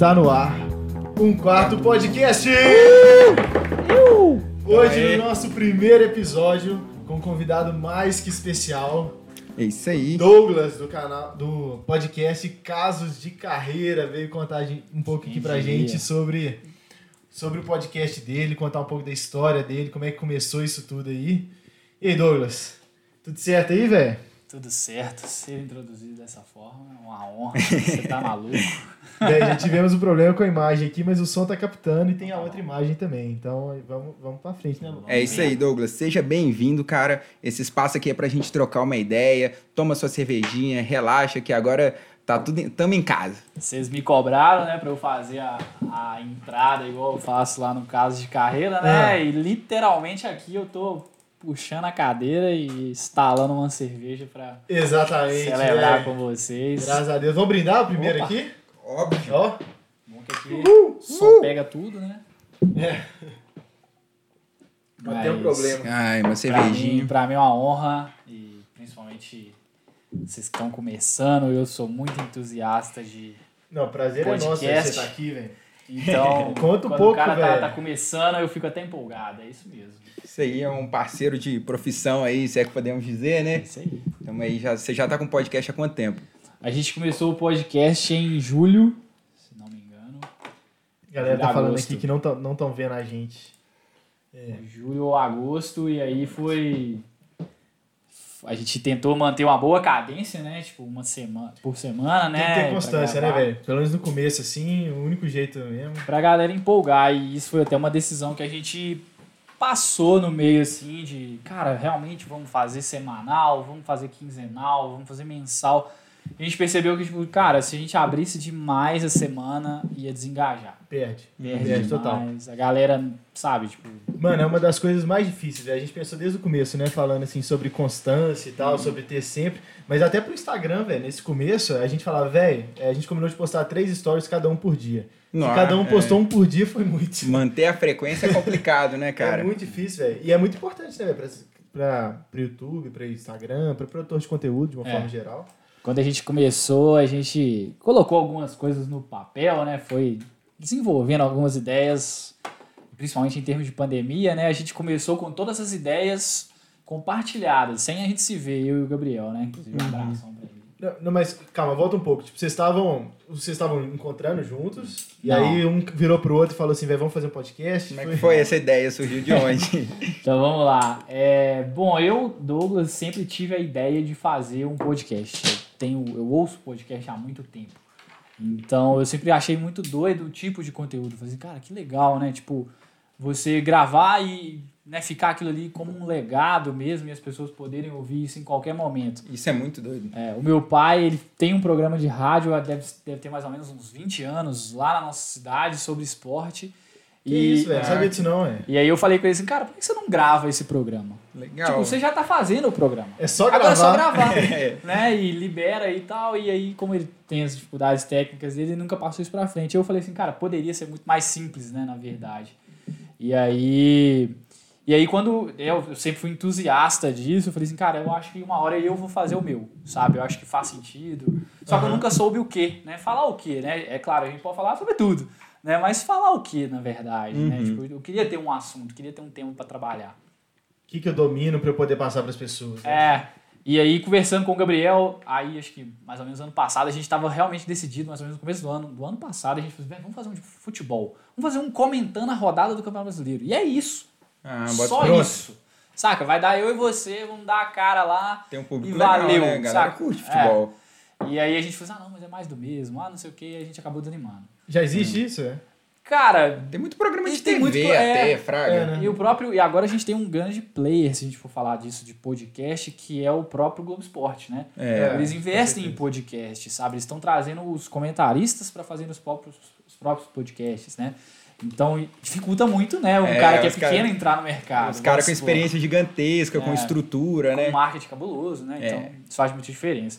Está no ar um quarto podcast! Hoje, no nosso primeiro episódio, com um convidado mais que especial, É isso aí. Douglas, do canal do podcast Casos de Carreira, veio contar um pouco aqui pra gente sobre, sobre o podcast dele, contar um pouco da história dele, como é que começou isso tudo aí. E aí, Douglas? Tudo certo aí, velho? Tudo certo, ser introduzido dessa forma é uma honra. Você tá maluco? Bem, já tivemos um problema com a imagem aqui, mas o som tá captando e tem a outra imagem também. Então vamos, vamos pra frente, né? É isso aí, Douglas. Seja bem-vindo, cara. Esse espaço aqui é pra gente trocar uma ideia. Toma sua cervejinha, relaxa, que agora tá tudo. Em... Tamo em casa. Vocês me cobraram, né, pra eu fazer a, a entrada igual eu faço lá no caso de carreira, né? Ah. E literalmente aqui eu tô puxando a cadeira e instalando uma cerveja pra Exatamente. celebrar é. com vocês. Graças a Deus. Vamos brindar o primeiro Opa. aqui? Óbvio. Ó. Bom que aqui o som pega tudo, né? É. Não tem um Mas- problema. Ai, uma Pra mim, cervejinha. pra mim é uma honra e principalmente vocês que estão começando, eu sou muito entusiasta de. Não, prazer é nosso Podcast. você estar aqui, velho. Então, Conta um quando pouco, o cara tá, tá começando, eu fico até empolgado, é isso mesmo. Isso aí é um parceiro de profissão aí, se é que podemos dizer, né? isso aí. Então aí, já, você já tá com podcast há quanto tempo? A gente começou o podcast em julho, se não me engano. A galera tá falando agosto. aqui que não estão não tão vendo a gente. É. Julho ou agosto, e aí foi. A gente tentou manter uma boa cadência, né? Tipo, uma semana por semana, Tem né? que ter pra constância, né, velho? Pelo menos no começo, assim, o único jeito mesmo. pra galera empolgar. E isso foi até uma decisão que a gente passou no meio, assim, de, cara, realmente vamos fazer semanal, vamos fazer quinzenal, vamos fazer mensal. A gente percebeu que, tipo, cara, se a gente abrisse demais a semana, ia desengajar. Perde. Perde, Perde total. A galera, sabe, tipo, Mano, é uma das coisas mais difíceis. A gente pensou desde o começo, né? Falando assim sobre constância e tal, sobre ter sempre. Mas até pro Instagram, velho, nesse começo, a gente falava, velho, a gente combinou de postar três stories cada um por dia. Não, Se cada um é. postou um por dia, foi muito. Manter a frequência é complicado, né, É cara? muito difícil, velho. E é muito importante, né, velho? Pra, pro YouTube, pra Instagram, pra produtor de conteúdo, de uma É. forma geral. quando a gente começou, a gente colocou algumas coisas no papel, né? Foi desenvolvendo algumas ideias, principalmente em termos de pandemia, né? A gente começou com todas as ideias compartilhadas, sem a gente se ver, eu e o Gabriel, né? Inclusive, um abração pra ele. Não, não, mas calma, volta um pouco. Tipo, vocês estavam. Vocês estavam encontrando juntos, e Não. aí um virou pro outro e falou assim, vamos fazer um podcast. Como é que foi essa ideia? Surgiu de onde? Então vamos lá. É, bom, eu, Douglas, sempre tive a ideia de fazer um podcast. Eu, tenho, eu ouço podcast há muito tempo. Então eu sempre achei muito doido o tipo de conteúdo. Falei assim, cara, que legal, né? Tipo, você gravar e né, ficar aquilo ali como um legado mesmo e as pessoas poderem ouvir isso em qualquer momento. Isso é muito doido. É, o meu pai, ele tem um programa de rádio, deve, deve ter mais ou menos uns 20 anos, lá na nossa cidade, sobre esporte. Que isso, velho? Não é, sabia disso não, é. e aí eu falei com ele assim, cara, por que você não grava esse programa? Legal. Tipo, você já tá fazendo o programa. É só Agora é só gravar. gravar, É. né? E libera e tal. E aí, como ele tem as dificuldades técnicas dele, ele nunca passou isso pra frente. Eu falei assim, cara, poderia ser muito mais simples, né, na verdade. E aí... E aí, quando eu, sempre fui entusiasta disso, eu falei assim, cara, eu acho que uma hora eu vou fazer o meu, sabe? Eu acho que faz sentido. Só que eu nunca soube o quê, né? Falar o quê, né? É claro, a gente pode falar sobre tudo, né? Mas falar o quê, na verdade, né? Uhum. Tipo, eu queria ter um assunto, queria ter um tema pra trabalhar. O que, que eu domino pra eu poder passar pras pessoas? né? É. E aí, conversando com o Gabriel, aí acho que mais ou menos ano passado, a gente estava realmente decidido, mais ou menos no começo do ano. Do ano passado, a gente falou, "Véi, vamos fazer um de futebol. Vamos fazer um comentando a rodada do Campeonato Brasileiro. E é isso. Ah, bota Só pronto. isso. Saca? Vai dar eu e você, vamos dar a cara lá. Tem um público E legal, valeu, né? A galera saca? curte É. futebol. E aí a gente falou, assim, ah, não, mas é mais do mesmo. Ah, não sei o que. E a gente acabou desanimando. Já existe isso, é? Cara, Tem muito programa de tem TV muito até, é, Fraga. é, né? E o próprio. E agora a gente tem um grande player, se a gente for falar disso de podcast, que é o próprio Globo Esporte, né? É. Eles com investem em podcast, sabe? Eles estão trazendo os comentaristas para fazerem os próprios, os próprios podcasts, né? Então dificulta muito, né? Um É, cara que é os cara- pequeno entrar no mercado. Os caras com experiência gigantesca, com É. estrutura, Com né? um marketing cabuloso, né? Então É. isso faz muita diferença.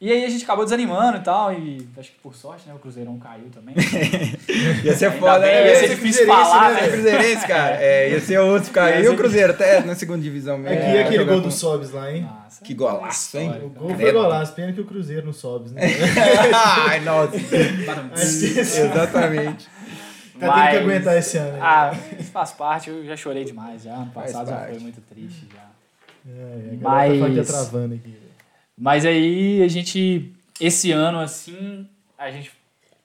E aí a gente acabou desanimando e tal, e acho que por sorte, né, o Cruzeirão caiu também. Ia ser foda, bem, né? ia ser difícil falar, né, É né? Cruzeirense, cara. É, ia ser outro. Ia E o Cruzeiro até na segunda divisão mesmo. Aqui É, aquele gol com- do Sobs lá, hein? Nossa, Que é golaço, hein? O gol foi golaço, pena que o Cruzeiro não sobe, né? Ai, nossa. Exatamente. Tá tendo que Mas- aguentar esse ano. né? Ah, isso faz parte, eu já chorei demais já. Ano passado já foi muito triste já. É, tá que tá Mas- travando aqui. Mas aí a gente, esse ano assim, a gente,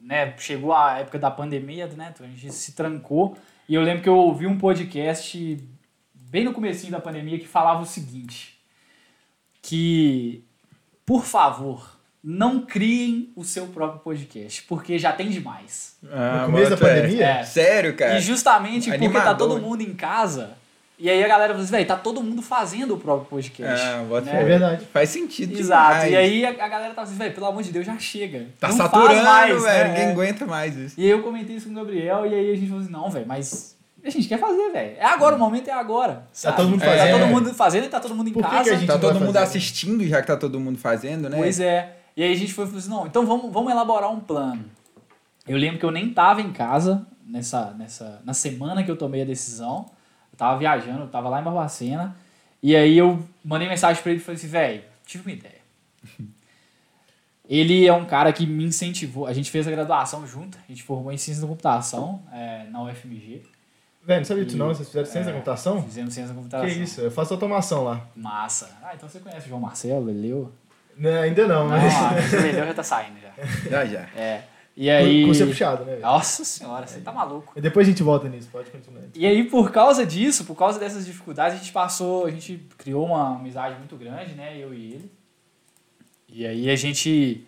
né, chegou a época da pandemia, né, então a gente se trancou. E eu lembro que eu ouvi um podcast bem no comecinho da pandemia que falava o seguinte, que, por favor, não criem o seu próprio podcast, porque já tem demais. Ah, No começo da fé. pandemia? É. Sério, cara? E justamente porque tá Animador. todo mundo em casa, e aí a galera fala assim, velho, tá todo mundo fazendo o próprio podcast. Ah, bota né? É verdade. Faz sentido Exato. demais. E aí a, galera tava assim, velho, pelo amor de Deus, já chega. Tá Não saturando, velho. né? Ninguém É. aguenta mais isso. E aí eu comentei isso com o Gabriel, e aí a gente falou assim, não, velho, mas a gente quer fazer, velho. É agora, o momento é agora. sabe? todo mundo Tá fazendo. todo mundo fazendo e tá todo mundo em Por que que casa. a gente Tá todo mundo fazer? assistindo, já que tá todo mundo fazendo, né? Pois é. E aí a gente foi e falou assim, não, então vamos, vamos elaborar um plano. Eu lembro que eu nem tava em casa nessa, nessa, na semana que eu tomei a decisão. Eu tava viajando, eu tava lá em Barbacena. E aí eu mandei mensagem pra ele e falei assim, velho, tive uma ideia. Ele é um cara que me incentivou. A gente fez a graduação junto, a gente formou em ciência da computação é, na UFMG. Velho, não sabia disso não? Vocês fizeram ciência da computação? Fizemos ciência da Que computação. isso, eu faço automação lá. Massa. Ah, então você conhece o João Marcelo, ele leu? Né, ainda não, Não, mas. ah, leu já tá saindo já. Já, já. É. E aí. Com ser puxado, né? velho? Nossa senhora, você tá maluco. E Depois a gente volta nisso, pode continuar. E aí, por causa disso, por causa dessas dificuldades, a gente passou, a gente criou uma amizade muito grande, né? Eu e ele. E aí a gente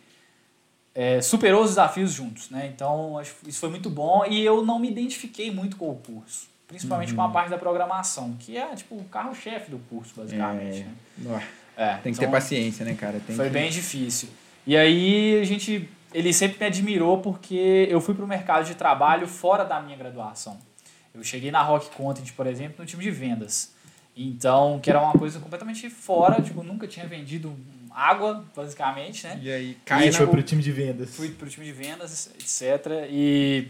é, superou os desafios juntos, né? Então, acho que isso foi muito bom. E eu não me identifiquei muito com o curso. Principalmente com a parte da programação, que é, tipo, o carro-chefe do curso, basicamente. É. né? É, Tem que então- ter paciência, né, cara? Tem foi que... bem difícil. E aí a gente. Ele sempre me admirou porque eu fui para o mercado de trabalho fora da minha graduação. Eu cheguei na Rock Content, por exemplo, no time de vendas. Então, que era uma coisa completamente fora, tipo, nunca tinha vendido água, basicamente, né? E aí, Aí cai a gente na... foi pro time de vendas. Fui pro time de vendas, etc. E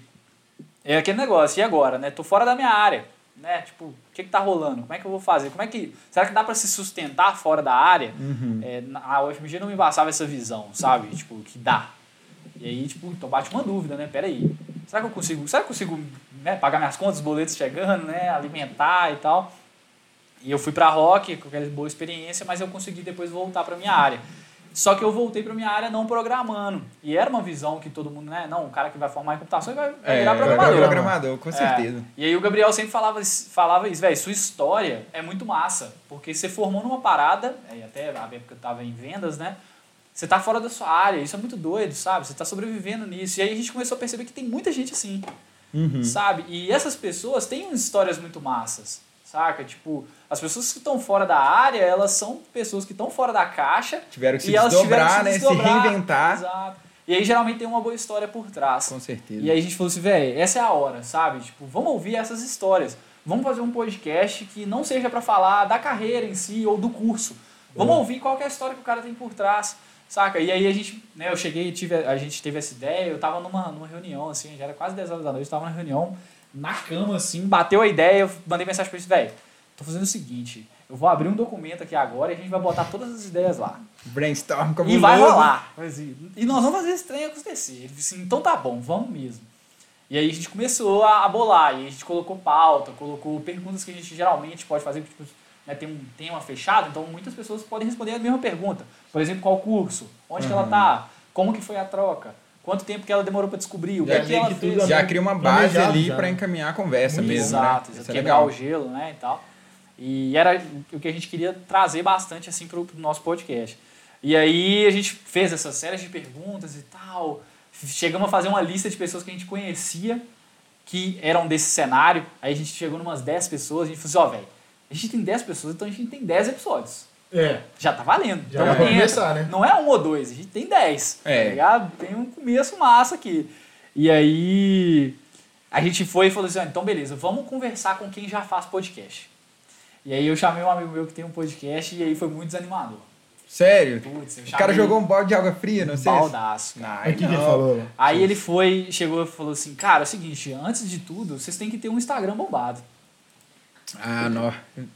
é aquele negócio, e agora, né? Tô fora da minha área, né? Tipo, o que que tá rolando? Como é que eu vou fazer? Como é que... Será que dá para se sustentar fora da área? Uhum. É, a UFMG não me passava essa visão, sabe? Tipo, que dá. E aí, tipo, então bate uma dúvida, né? Pera aí. Será que eu consigo, será que eu consigo né, pagar minhas contas, os boletos chegando, né? Alimentar e tal. E eu fui pra Rock com aquela boa experiência, mas eu consegui depois voltar pra minha área. Só que eu voltei pra minha área não programando. E era uma visão que todo mundo, né? Não, o cara que vai formar em computação vai, vai É, virar vai programador. virar programador, com É. certeza. E aí o Gabriel sempre falava, isso- falava isso, velho, sua história é muito massa, porque você formou numa parada, e até a época eu tava em vendas, né? Você tá fora da sua área, isso é muito doido, sabe? Você tá sobrevivendo nisso. E aí a gente começou a perceber que tem muita gente assim, Uhum. sabe? E essas pessoas têm histórias muito massas, saca? Tipo, as pessoas que estão fora da área, elas são pessoas que estão fora da caixa Tiveram que se e elas tiveram desdobrar, que né? se Se desdobrar. reinventar. Exato. E aí geralmente tem uma boa história por trás. Com certeza. E aí a gente falou assim, velho, essa é a hora, sabe? Tipo, vamos ouvir essas histórias. Vamos fazer um podcast que não seja pra falar da carreira em si ou do curso. Vamos ouvir qual que é a história que o cara tem por trás, saca? E aí a gente, né, eu cheguei, tive, a gente teve essa ideia, eu tava numa, numa reunião, assim, já era quase 10 horas da noite, eu tava na reunião, na cama, assim, bateu a ideia, eu mandei mensagem pra eles, velho, tô fazendo o seguinte, eu vou abrir um documento aqui agora e a gente vai botar todas as ideias lá. Brainstorm E cabuloso. vai rolar. E nós vamos fazer esse trem acontecer. Ele disse assim, então tá bom, vamos mesmo. E aí a gente começou a, bolar, e a gente colocou pauta, colocou perguntas que a gente geralmente pode fazer, tipo, né, tem um tema fechado, então muitas pessoas podem responder a mesma pergunta. Por exemplo, qual curso? Onde que ela tá? Como que foi a troca? Quanto tempo que ela demorou para descobrir? O que, Já é que ela que fez? Já cria uma base ali né? encaminhar a conversa mesmo, Exato, né? exato, é quebrar legal. o gelo, né, e tal. E era o que a gente queria trazer bastante, assim, pro, pro nosso podcast. E aí a gente fez essa série de perguntas e tal. Chegamos a fazer uma lista de pessoas que a gente conhecia que eram desse cenário. Aí a gente chegou numas 10 pessoas, a gente falou assim, ó, velho, a gente tem 10 pessoas, então a gente tem 10 episódios. É. Já tá valendo. Já Então entra. começar, né? Não é um ou dois, a gente tem 10. É. Tá ligado? Tem um começo massa aqui. E aí a gente foi e falou assim: ah, então beleza, vamos conversar com quem já faz podcast. E aí eu chamei um amigo meu que tem um podcast e aí foi muito desanimador. Sério? Putz, eu O cara jogou um balde de água fria, não sei. se- baldaço. Não, Mas aí que, que ele não. falou? Aí ele foi, chegou e falou assim, cara, é o seguinte, antes de tudo, vocês têm que ter um Instagram bombado. Ah, não.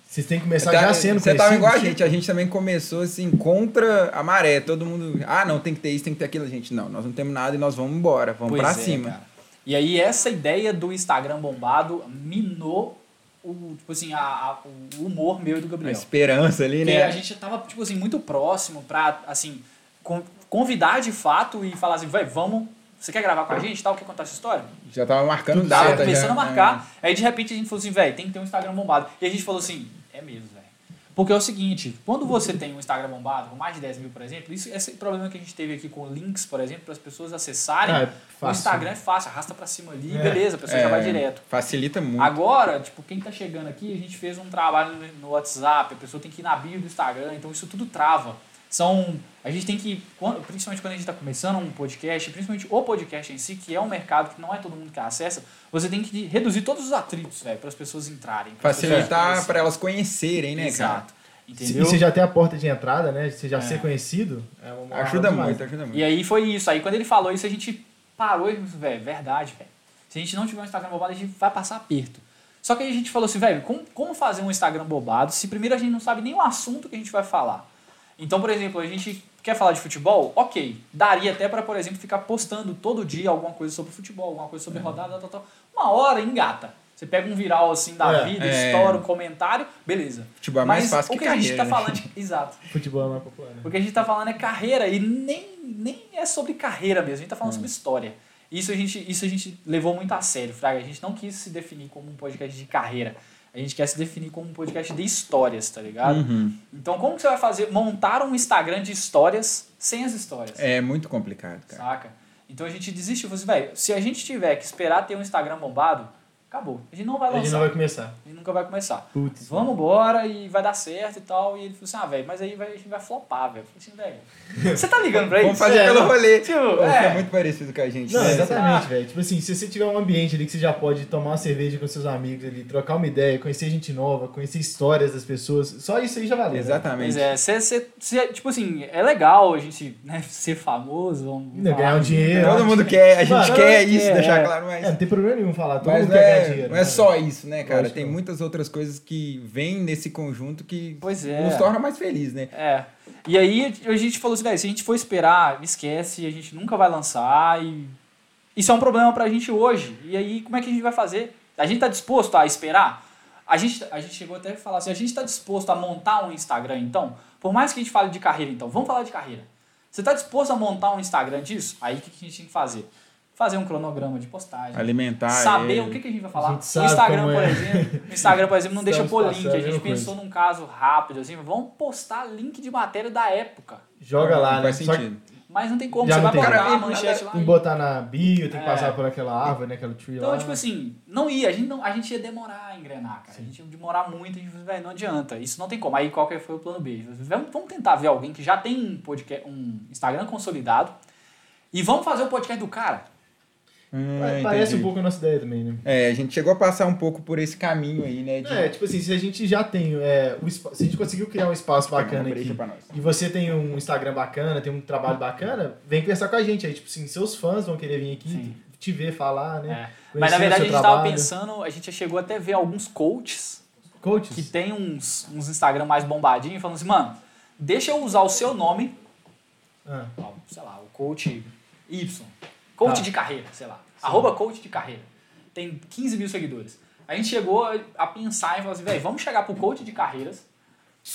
Vocês têm que começar Tá- já sendo Você tava igual a gente, a gente também começou assim, contra a maré. Todo mundo, ah, não, tem que ter isso, tem que ter aquilo. A gente, não, nós não temos nada e nós vamos embora, vamos Pois pra é, cima. cara. E aí essa ideia do Instagram bombado minou o, tipo assim, a, a- o humor meu do A Gabriel. esperança ali, Porque né? a gente tava, tipo assim, muito próximo pra, assim, con- convidar de fato e falar assim, vai, vamos, você quer gravar com a gente, tal, quer contar essa história? Já tava marcando Tudo data. certo, começando já, a marcar. Aí de repente a gente falou assim, velho, tem que ter um Instagram bombado. E a gente falou assim, é mesmo, velho. Porque é o seguinte, quando você tem um Instagram bombado, com mais de 10 mil, por exemplo, isso, esse problema que a gente teve aqui com links, por exemplo, para as pessoas acessarem, Ah, é o. Instagram é fácil, arrasta para cima ali, É. beleza, a pessoa É, já vai direto. Facilita muito. Agora, tipo, quem tá chegando aqui, a gente fez um trabalho no WhatsApp, a pessoa tem que ir na bio do Instagram, então isso tudo trava. São. A gente tem que. Principalmente quando a gente está começando um podcast, principalmente o podcast em si, que é um mercado que não é todo mundo que acessa, você tem que reduzir todos os atritos, velho, para as pessoas entrarem. Facilitar para elas conhecerem, né, cara? Exato. E Entendeu? você já tem a porta de entrada, né? Você já É. ser conhecido. É uma Ajuda muito, ajuda muito. E aí foi isso. Aí quando ele falou isso, a gente parou e disse, velho, verdade, velho. Se a gente não tiver um Instagram bobado, a gente vai passar aperto. Só que aí a gente falou assim, velho, como, como fazer um Instagram bobado se primeiro a gente não sabe nem o assunto que a gente vai falar? Então, por exemplo, a gente quer falar de futebol? Ok. Daria até para, por exemplo, ficar postando todo dia alguma coisa sobre futebol, alguma coisa É. sobre rodada, tal, tal. Uma hora engata. Você pega um viral assim da É. vida, É. estoura um comentário, beleza. Futebol é mais Mas fácil o que que a gente carreira, tá né? falando. Exato. Futebol é mais popular. Né? O que a gente tá falando é carreira e nem, nem é sobre carreira mesmo, a gente tá Hum. falando sobre história. Isso a, gente, isso a gente levou muito a sério, Fraga. A gente não quis se definir como um podcast de carreira. A gente quer se definir como um podcast de histórias, tá ligado? Uhum. Então, como que você vai fazer? Montar um Instagram de histórias sem as histórias. É muito complicado, cara. Saca? Então a gente desistiu. Falou assim, velho, se a gente tiver que esperar ter um Instagram bombado, acabou. A gente não vai A gente lançar. não vai começar. A gente nunca vai começar. Putz. Vamos embora e vai dar certo e tal. E ele falou assim: ah, velho, mas aí vai, a gente vai flopar, velho. Eu falei assim, velho. Você tá ligando pra isso? Vamos fazer É, pelo não. rolê. Tipo, é. É muito parecido com a gente. Não, né? exatamente, velho. Tipo assim, se você tiver um ambiente ali que você já pode tomar uma cerveja com seus amigos ali, trocar uma ideia, conhecer gente nova, conhecer histórias das pessoas, só isso aí já valeu. né? Exatamente. Mas é, cê, cê, cê- tipo assim, é legal a gente né, ser famoso. vamos falar ganhar um dinheiro. Todo mundo quer, a gente Mano, quer é, isso, é, deixar é. claro, mas, É, não tem problema nenhum falar, todo mas mundo não, quer ganhar é, dinheiro. não é né? só isso, né, cara? Lógico Tem muitas outras coisas que vêm nesse conjunto que Pois é. nos torna mais felizes, né? É. E aí a gente falou assim, se a gente for esperar, esquece, a gente nunca vai lançar e isso é um problema pra gente hoje. E aí como é que a gente vai fazer? A gente tá disposto a esperar? A gente, a gente chegou até a falar assim, a gente tá disposto a montar um Instagram então? Por mais que a gente fale de carreira então, vamos falar de carreira. Você tá disposto a montar um Instagram disso? Aí o que que a gente tem que fazer? Fazer um cronograma de postagem. Alimentar. saber ele. o que, que a gente vai falar. Gente o Instagram, por é. exemplo, o Instagram, por exemplo, não deixa pôr passando link. a A gente pensou num caso rápido, assim, vamos postar link de matéria da época. Joga lá, Não né? faz que sentido. Mas não tem como, Já você não vai tem botar a manchete lá. Tem que botar na bio, tem que É. passar por aquela árvore, né? Aquela tree Então, lá. tipo assim, não ia, a gente, não, a gente ia demorar a engrenar, cara. A gente ia demorar muito, a gente falou, velho, não adianta. Isso não tem como. Aí qual que foi o plano B? Vamos, vamos tentar ver alguém que já tem um podcast, um Instagram consolidado e vamos fazer o podcast do cara. Hum, Pa- Parece entendi. um pouco a nossa ideia também, né? É, a gente chegou a passar um pouco por esse caminho aí, né? De... É, tipo assim, se a gente já tem. É, o espa- se a gente conseguiu criar um espaço bacana aqui e você tem um Instagram bacana, tem um trabalho bacana, vem conversar com a gente. Aí, tipo assim, seus fãs vão querer vir aqui Sim. te ver falar, né? É. Mas na verdade a gente tava trabalho. pensando, a gente já chegou até a ver alguns coaches Coaches? que tem uns, uns Instagram mais bombadinhos falando assim, mano, deixa eu usar o seu nome Ah, sei lá, o coach Y, coach Tá. de carreira, sei lá, arroba coach de carreira, tem 15 mil seguidores. A gente chegou a pensar e falou assim, velho, vamos chegar pro coach de carreiras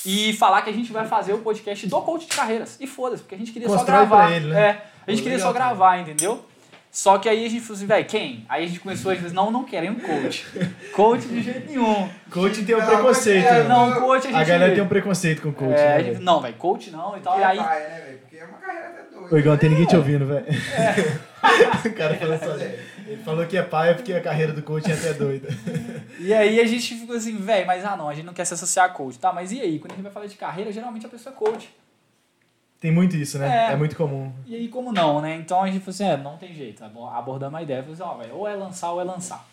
e falar que a gente vai fazer o podcast do coach de carreiras. E foda-se, porque a gente queria só gravar. ele, né? É, a gente queria só gravar, entendeu? Só que aí a gente falou assim, velho, quem? Aí a gente começou a dizer, não, não queremos coach. coach de jeito nenhum. coach tem um Não, preconceito. É, né? não, coach a gente... a galera tem um preconceito com coach. é, né, gente- não, velho, coach não e tal. Que E aí, é paia, né? Porque é uma carreira até doida. Ô, tem ninguém te ouvindo, velho. É. o cara falou só. Ele falou que é pai porque a carreira do coach é até doida. E aí a gente ficou assim, velho, mas ah não, a gente não quer se associar a coach. Tá, mas e aí? Quando a gente vai falar de carreira, geralmente a pessoa é coach. Tem muito isso, né? É. É, muito comum. E aí como não, né? Então a gente falou assim, é, não tem jeito. Abo- Abordamos a ideia, falou assim, ó, velho, ou é lançar ou é lançar.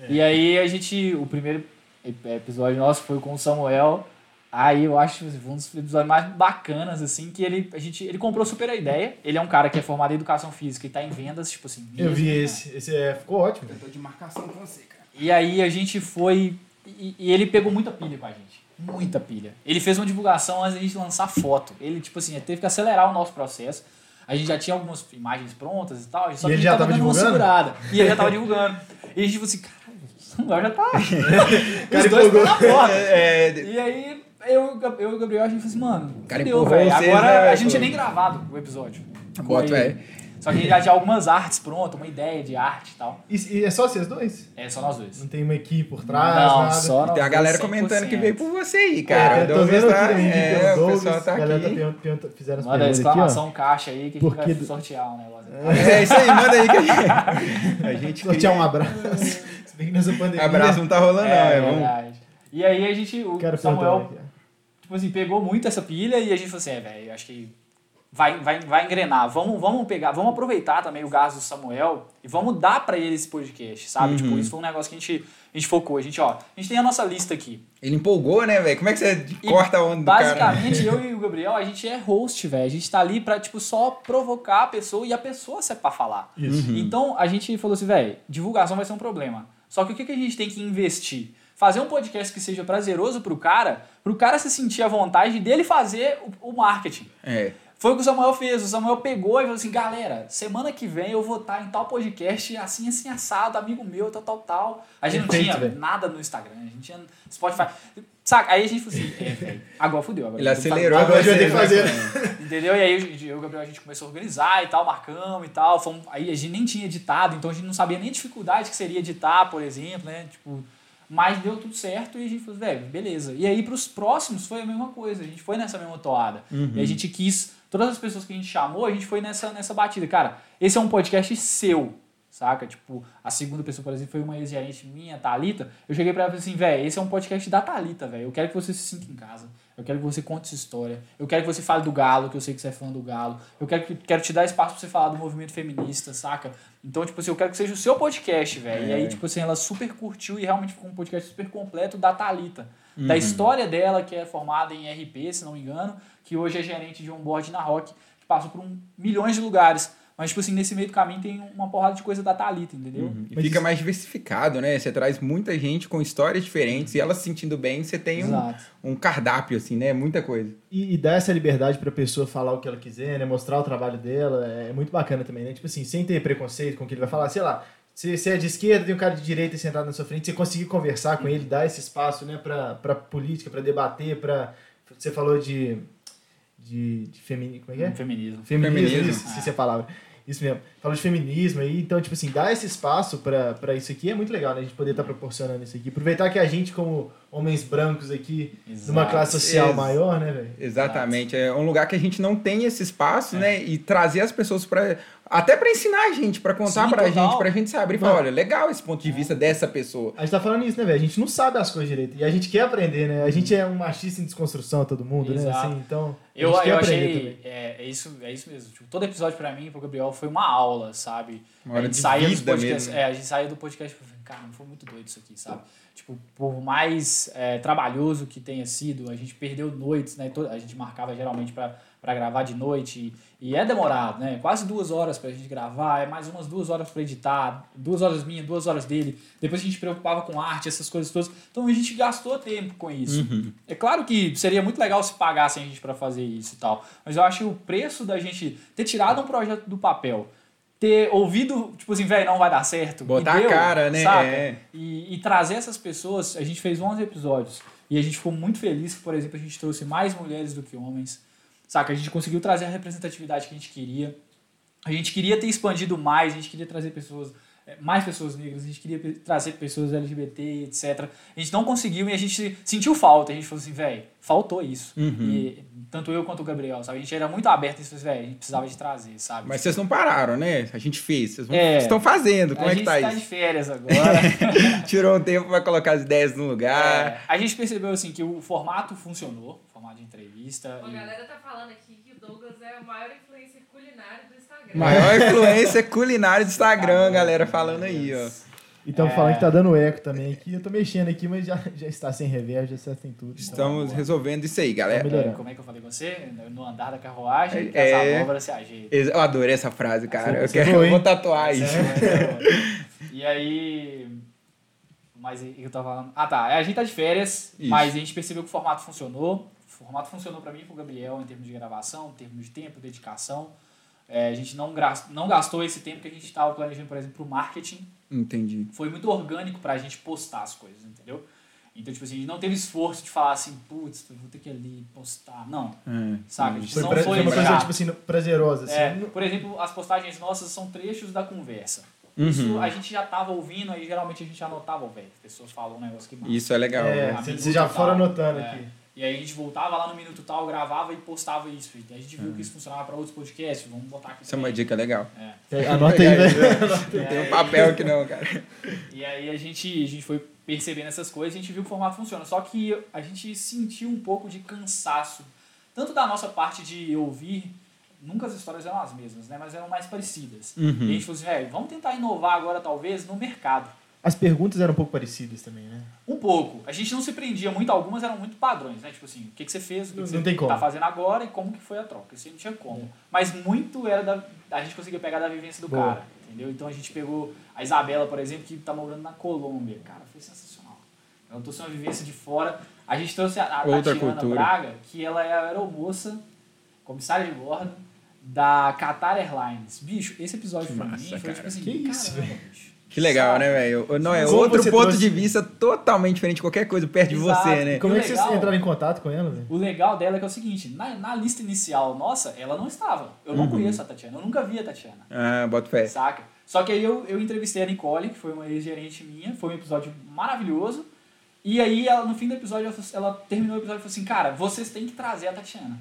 É. E aí a gente, o primeiro ep- episódio nosso foi com o Samuel. Aí eu acho um dos episódios mais bacanas, assim, que ele, a gente, ele comprou super a ideia. Ele é um cara que é formado em educação física e tá em vendas, tipo assim. Eu mesmo, vi né? esse. Esse é, ficou ótimo. Eu tô de marcação com você, cara. E aí a gente foi. E, e ele pegou muita pilha com a gente. Muita pilha. Ele fez uma divulgação antes da gente lançar foto. Ele, tipo assim, teve que acelerar o nosso processo. A gente já tinha algumas imagens prontas e tal. Só E que ele a gente já tava tava dando uma divulgando? segurada. E ele já tava divulgando. E a gente falou assim, caralho, o Samuel já tá. cara Os dois estão na porta. É, E aí, eu, e eu e o Gabriel, a gente falou assim, mano, Cara, empurrou velho. Agora né, a gente tinha nem gravado o episódio. Boto, Foi- é. Só que a gente já tinha algumas artes prontas, uma ideia de arte e tal. E, e é só vocês dois? É, só nós dois. Não tem uma equipe por trás, Não, nada. só nós Tem a galera 100%. comentando que veio por você aí, cara. É, O tô Douglas vendo tá- aqui é, que tem o pessoal tá a galera tá aqui. perguntando, pergunta- fizeram as Manda perguntas aqui, ó. exclamação caixa aí que a gente Porque vai sortear um negócio. É isso aí, manda aí que a gente. A gente Sortear um abraço. Se bem que nessa pandemia... Abraço não tá rolando, não. É, É, vamos. verdade. E aí a gente, o Quero Samuel, tipo assim, pegou muito essa pilha e a gente falou assim, é, velho, acho que vai, vai, vai engrenar. Vamos, vamos pegar, vamos aproveitar também o gás do Samuel e vamos dar pra ele esse podcast, sabe? Uhum. Tipo, isso foi um negócio que a gente, a gente focou. A gente, ó, a gente tem a nossa lista aqui. Ele empolgou, né, velho? Como é que você E corta a onda do cara? Basicamente, eu e o Gabriel, a gente é host, velho. A gente tá ali pra, tipo, só provocar a pessoa e a pessoa sai pra falar. Isso. Então, a gente falou assim, velho, divulgação vai ser um problema. Só que o que, que a gente tem que investir? Fazer um podcast que seja prazeroso pro cara, pro cara se sentir à vontade dele fazer o, o marketing. É. Foi o que o Samuel fez. O Samuel pegou e falou assim: galera, semana que vem eu vou estar em tal podcast, assim, assim, assado, amigo meu, tal, tal, tal. A gente Perfeito, não tinha velho. nada no Instagram, a gente tinha Spotify. Saca? Aí a gente falou assim: é, velho, agora fudeu. Agora Ele acelerou. Agora a gente vai ter que fazer. né? Entendeu? E aí eu e o Gabriel a gente começou a organizar e tal, marcamos e tal. Fomos, aí a gente nem tinha editado, então a gente não sabia nem a dificuldade que seria editar, por exemplo, né? Tipo, mas deu tudo certo e a gente falou, velho, beleza. E aí pros próximos foi a mesma coisa, a gente foi nessa mesma toada. E a gente quis, todas as pessoas que a gente chamou, a gente foi nessa, nessa batida. Cara, esse é um podcast seu, saca? Tipo, a segunda pessoa, por exemplo, foi uma ex-gerente minha, Thalita. Eu cheguei pra ela e falei assim, velho, esse é um podcast da Thalita, velho. Eu quero que você se sinta em casa. Eu quero que você conte sua história. Eu quero que você fale do Galo, que eu sei que você é fã do Galo. Eu quero, que, quero te dar espaço pra você falar do movimento feminista, saca? Então, tipo assim, eu quero que seja o seu podcast, velho. E aí, tipo assim, ela super curtiu e realmente ficou um podcast super completo da Thalita. Da história dela, que é formada em RP, se não me engano, que hoje é gerente de onboard na Rock, que passou por um, milhões de lugares. Mas, tipo assim, nesse meio do caminho tem uma porrada de coisa da Thalita, entendeu? E Mas fica isso- mais diversificado, né? Você traz muita gente com histórias diferentes e ela se sentindo bem, você tem um, um cardápio, assim, né? Muita coisa. E, e dar essa liberdade pra pessoa falar o que ela quiser, né? Mostrar o trabalho dela, é muito bacana também, né? Tipo assim, sem ter preconceito com o que ele vai falar, sei lá. Se você é de esquerda, tem um cara de direita sentado na sua frente, você conseguir conversar com ele, dar esse espaço, né, pra, pra política, pra debater, pra... Você falou de... de, de femini, como é que é? Feminismo. Feminismo, Feminismo. isso, esqueci a palavra. Isso mesmo. Falou de feminismo aí, então, tipo assim, dar esse espaço pra, pra isso aqui é muito legal, né? A gente poder estar proporcionando isso aqui. Aproveitar que a gente, como homens brancos aqui, numa Exato. classe social Ex- maior, né, velho? Exatamente. É um lugar que a gente não tem esse espaço, né? E trazer as pessoas para até para ensinar a gente, para contar pra total. gente, pra gente se abrir e falar, olha, legal esse ponto de vista dessa pessoa. A gente tá falando isso, né, velho? A gente não sabe as coisas direito. E a gente quer aprender, né? A gente é um machista em desconstrução, todo mundo, né? Exato. Assim, então. a Eu, eu achei. É, é, isso, é isso mesmo. Tipo, todo episódio pra mim, pro Gabriel, foi uma aula, sabe? Uma hora a gente de saía dos vida podcasts. mesmo. É, a gente saía do podcast cara, foi muito doido isso aqui, sabe? Tipo, por mais é, trabalhoso que tenha sido, a gente perdeu noites, né? A gente marcava geralmente pra, pra gravar de noite. E, e é demorado, né? Quase duas horas pra gente gravar, é mais umas duas horas pra editar, duas horas minha, duas horas dele. Depois a gente preocupava com arte, essas coisas todas. Então a gente gastou tempo com isso. Uhum. É claro que seria muito legal se pagassem a gente pra fazer isso e tal. Mas eu acho que o preço da gente ter tirado um projeto do papel, ter ouvido, tipo assim, velho, não vai dar certo. Botar e deu, a cara, né? É. E, e trazer essas pessoas. A gente fez 11 episódios. E a gente ficou muito feliz que, por exemplo, a gente trouxe mais mulheres do que homens. Saca? A gente conseguiu trazer a representatividade que a gente queria. A gente queria ter expandido mais, a gente queria trazer pessoas, mais pessoas negras, a gente queria trazer pessoas LGBT, etc. A gente não conseguiu e a gente sentiu falta. A gente falou assim, velho, faltou isso. Uhum. E tanto eu quanto o Gabriel, sabe? A gente era muito aberto e falou assim, velho, a gente precisava de trazer, sabe? Mas vocês não pararam, né? A gente fez. Vocês vão- É. estão fazendo. Como a é que gente tá tá de isso? férias agora. Tirou um tempo pra colocar as ideias no lugar. É, a gente percebeu assim que o formato funcionou, o formato de entrevista. A e- galera tá falando aqui Douglas é o maior influencer culinário do Instagram. Maior influência culinária do Instagram, galera falando aí, ó. E estamos É. falando que tá dando eco também aqui. Eu tô mexendo aqui, mas já, já está sem reverb, já está sem tudo. Estamos boa. resolvendo isso aí, galera. Tá. É, como é que eu falei com você? No andar da carruagem, que É. as abóboras se ajeitam. Eu adorei essa frase, cara. Eu Você quero foi, eu vou hein? tatuar isso. E aí. Mas o que eu tava falando? Ah, tá. A gente tá de férias, Isso. mas a gente percebeu que o formato funcionou. O formato funcionou pra mim e pro Gabriel em termos de gravação, em termos de tempo, dedicação. É, a gente não, não gastou esse tempo que a gente estava planejando, por exemplo, pro marketing. Entendi. Foi muito orgânico pra gente postar as coisas, entendeu? Então, tipo assim, a gente não teve esforço de falar assim, putz, vou ter que ali postar. Não, É, saca? A gente Foi, não pra- foi foi uma coisa, tipo assim, prazerosa. Assim. É, por exemplo, as postagens nossas são trechos da conversa. Uhum. Isso a gente já tava ouvindo, aí geralmente a gente anotava, velho. As pessoas falam um negócio que massa. Isso é legal. É, né? A você minuto já foram anotando É. aqui. E aí a gente voltava lá no minuto tal, gravava e postava isso. E a gente viu que isso funcionava para outros podcasts. Vamos botar aqui. Isso é uma dica legal. É. Anota aí, velho. Não tem um papel aqui não, cara. E aí a gente, a gente foi percebendo essas coisas e a gente viu que o formato funciona. Só que a gente sentiu um pouco de cansaço. Tanto da nossa parte de ouvir, nunca as histórias eram as mesmas, né? Mas eram mais parecidas. Uhum. E a gente falou assim, velho, vamos tentar inovar agora, talvez, no mercado. As perguntas eram um pouco parecidas também, né? Um pouco. A gente não se prendia muito, algumas eram muito padrões, né? Tipo assim, o que, que você fez, o que, Não- que você tem como. tá fazendo agora e como que foi a troca. Isso não tinha como. Mas muito era da. A gente conseguia pegar da vivência do Boa. cara. Entendeu? Então a gente pegou a Isabela, por exemplo, que tá morando na Colômbia. Cara, foi sensacional. Ela trouxe uma vivência de fora. A gente trouxe a, a Outra Tatiana cultura. Braga, que ela é a aeromoça, comissária de bordo, da Qatar Airlines. Bicho, esse episódio Que pra massa, mim foi cara. tipo assim, Que isso, caramba, bicho. Que legal, Sabe? né, velho? Não, é Como outro ponto trouxe- de vista totalmente diferente de qualquer coisa perto de Exato. você, né? Como é que vocês entraram em contato com ela, velho? O legal dela é que é o seguinte, na, na lista inicial nossa, ela não estava. Eu não Uhum. conheço a Tatiana, eu nunca vi a Tatiana. Ah, bota fé. Saca? Só que aí eu, eu entrevistei a Nicole, que foi uma ex-gerente minha, foi um episódio maravilhoso. E aí, ela, no fim do episódio, ela, ela terminou o episódio e falou assim, cara, vocês têm que trazer a Tatiana.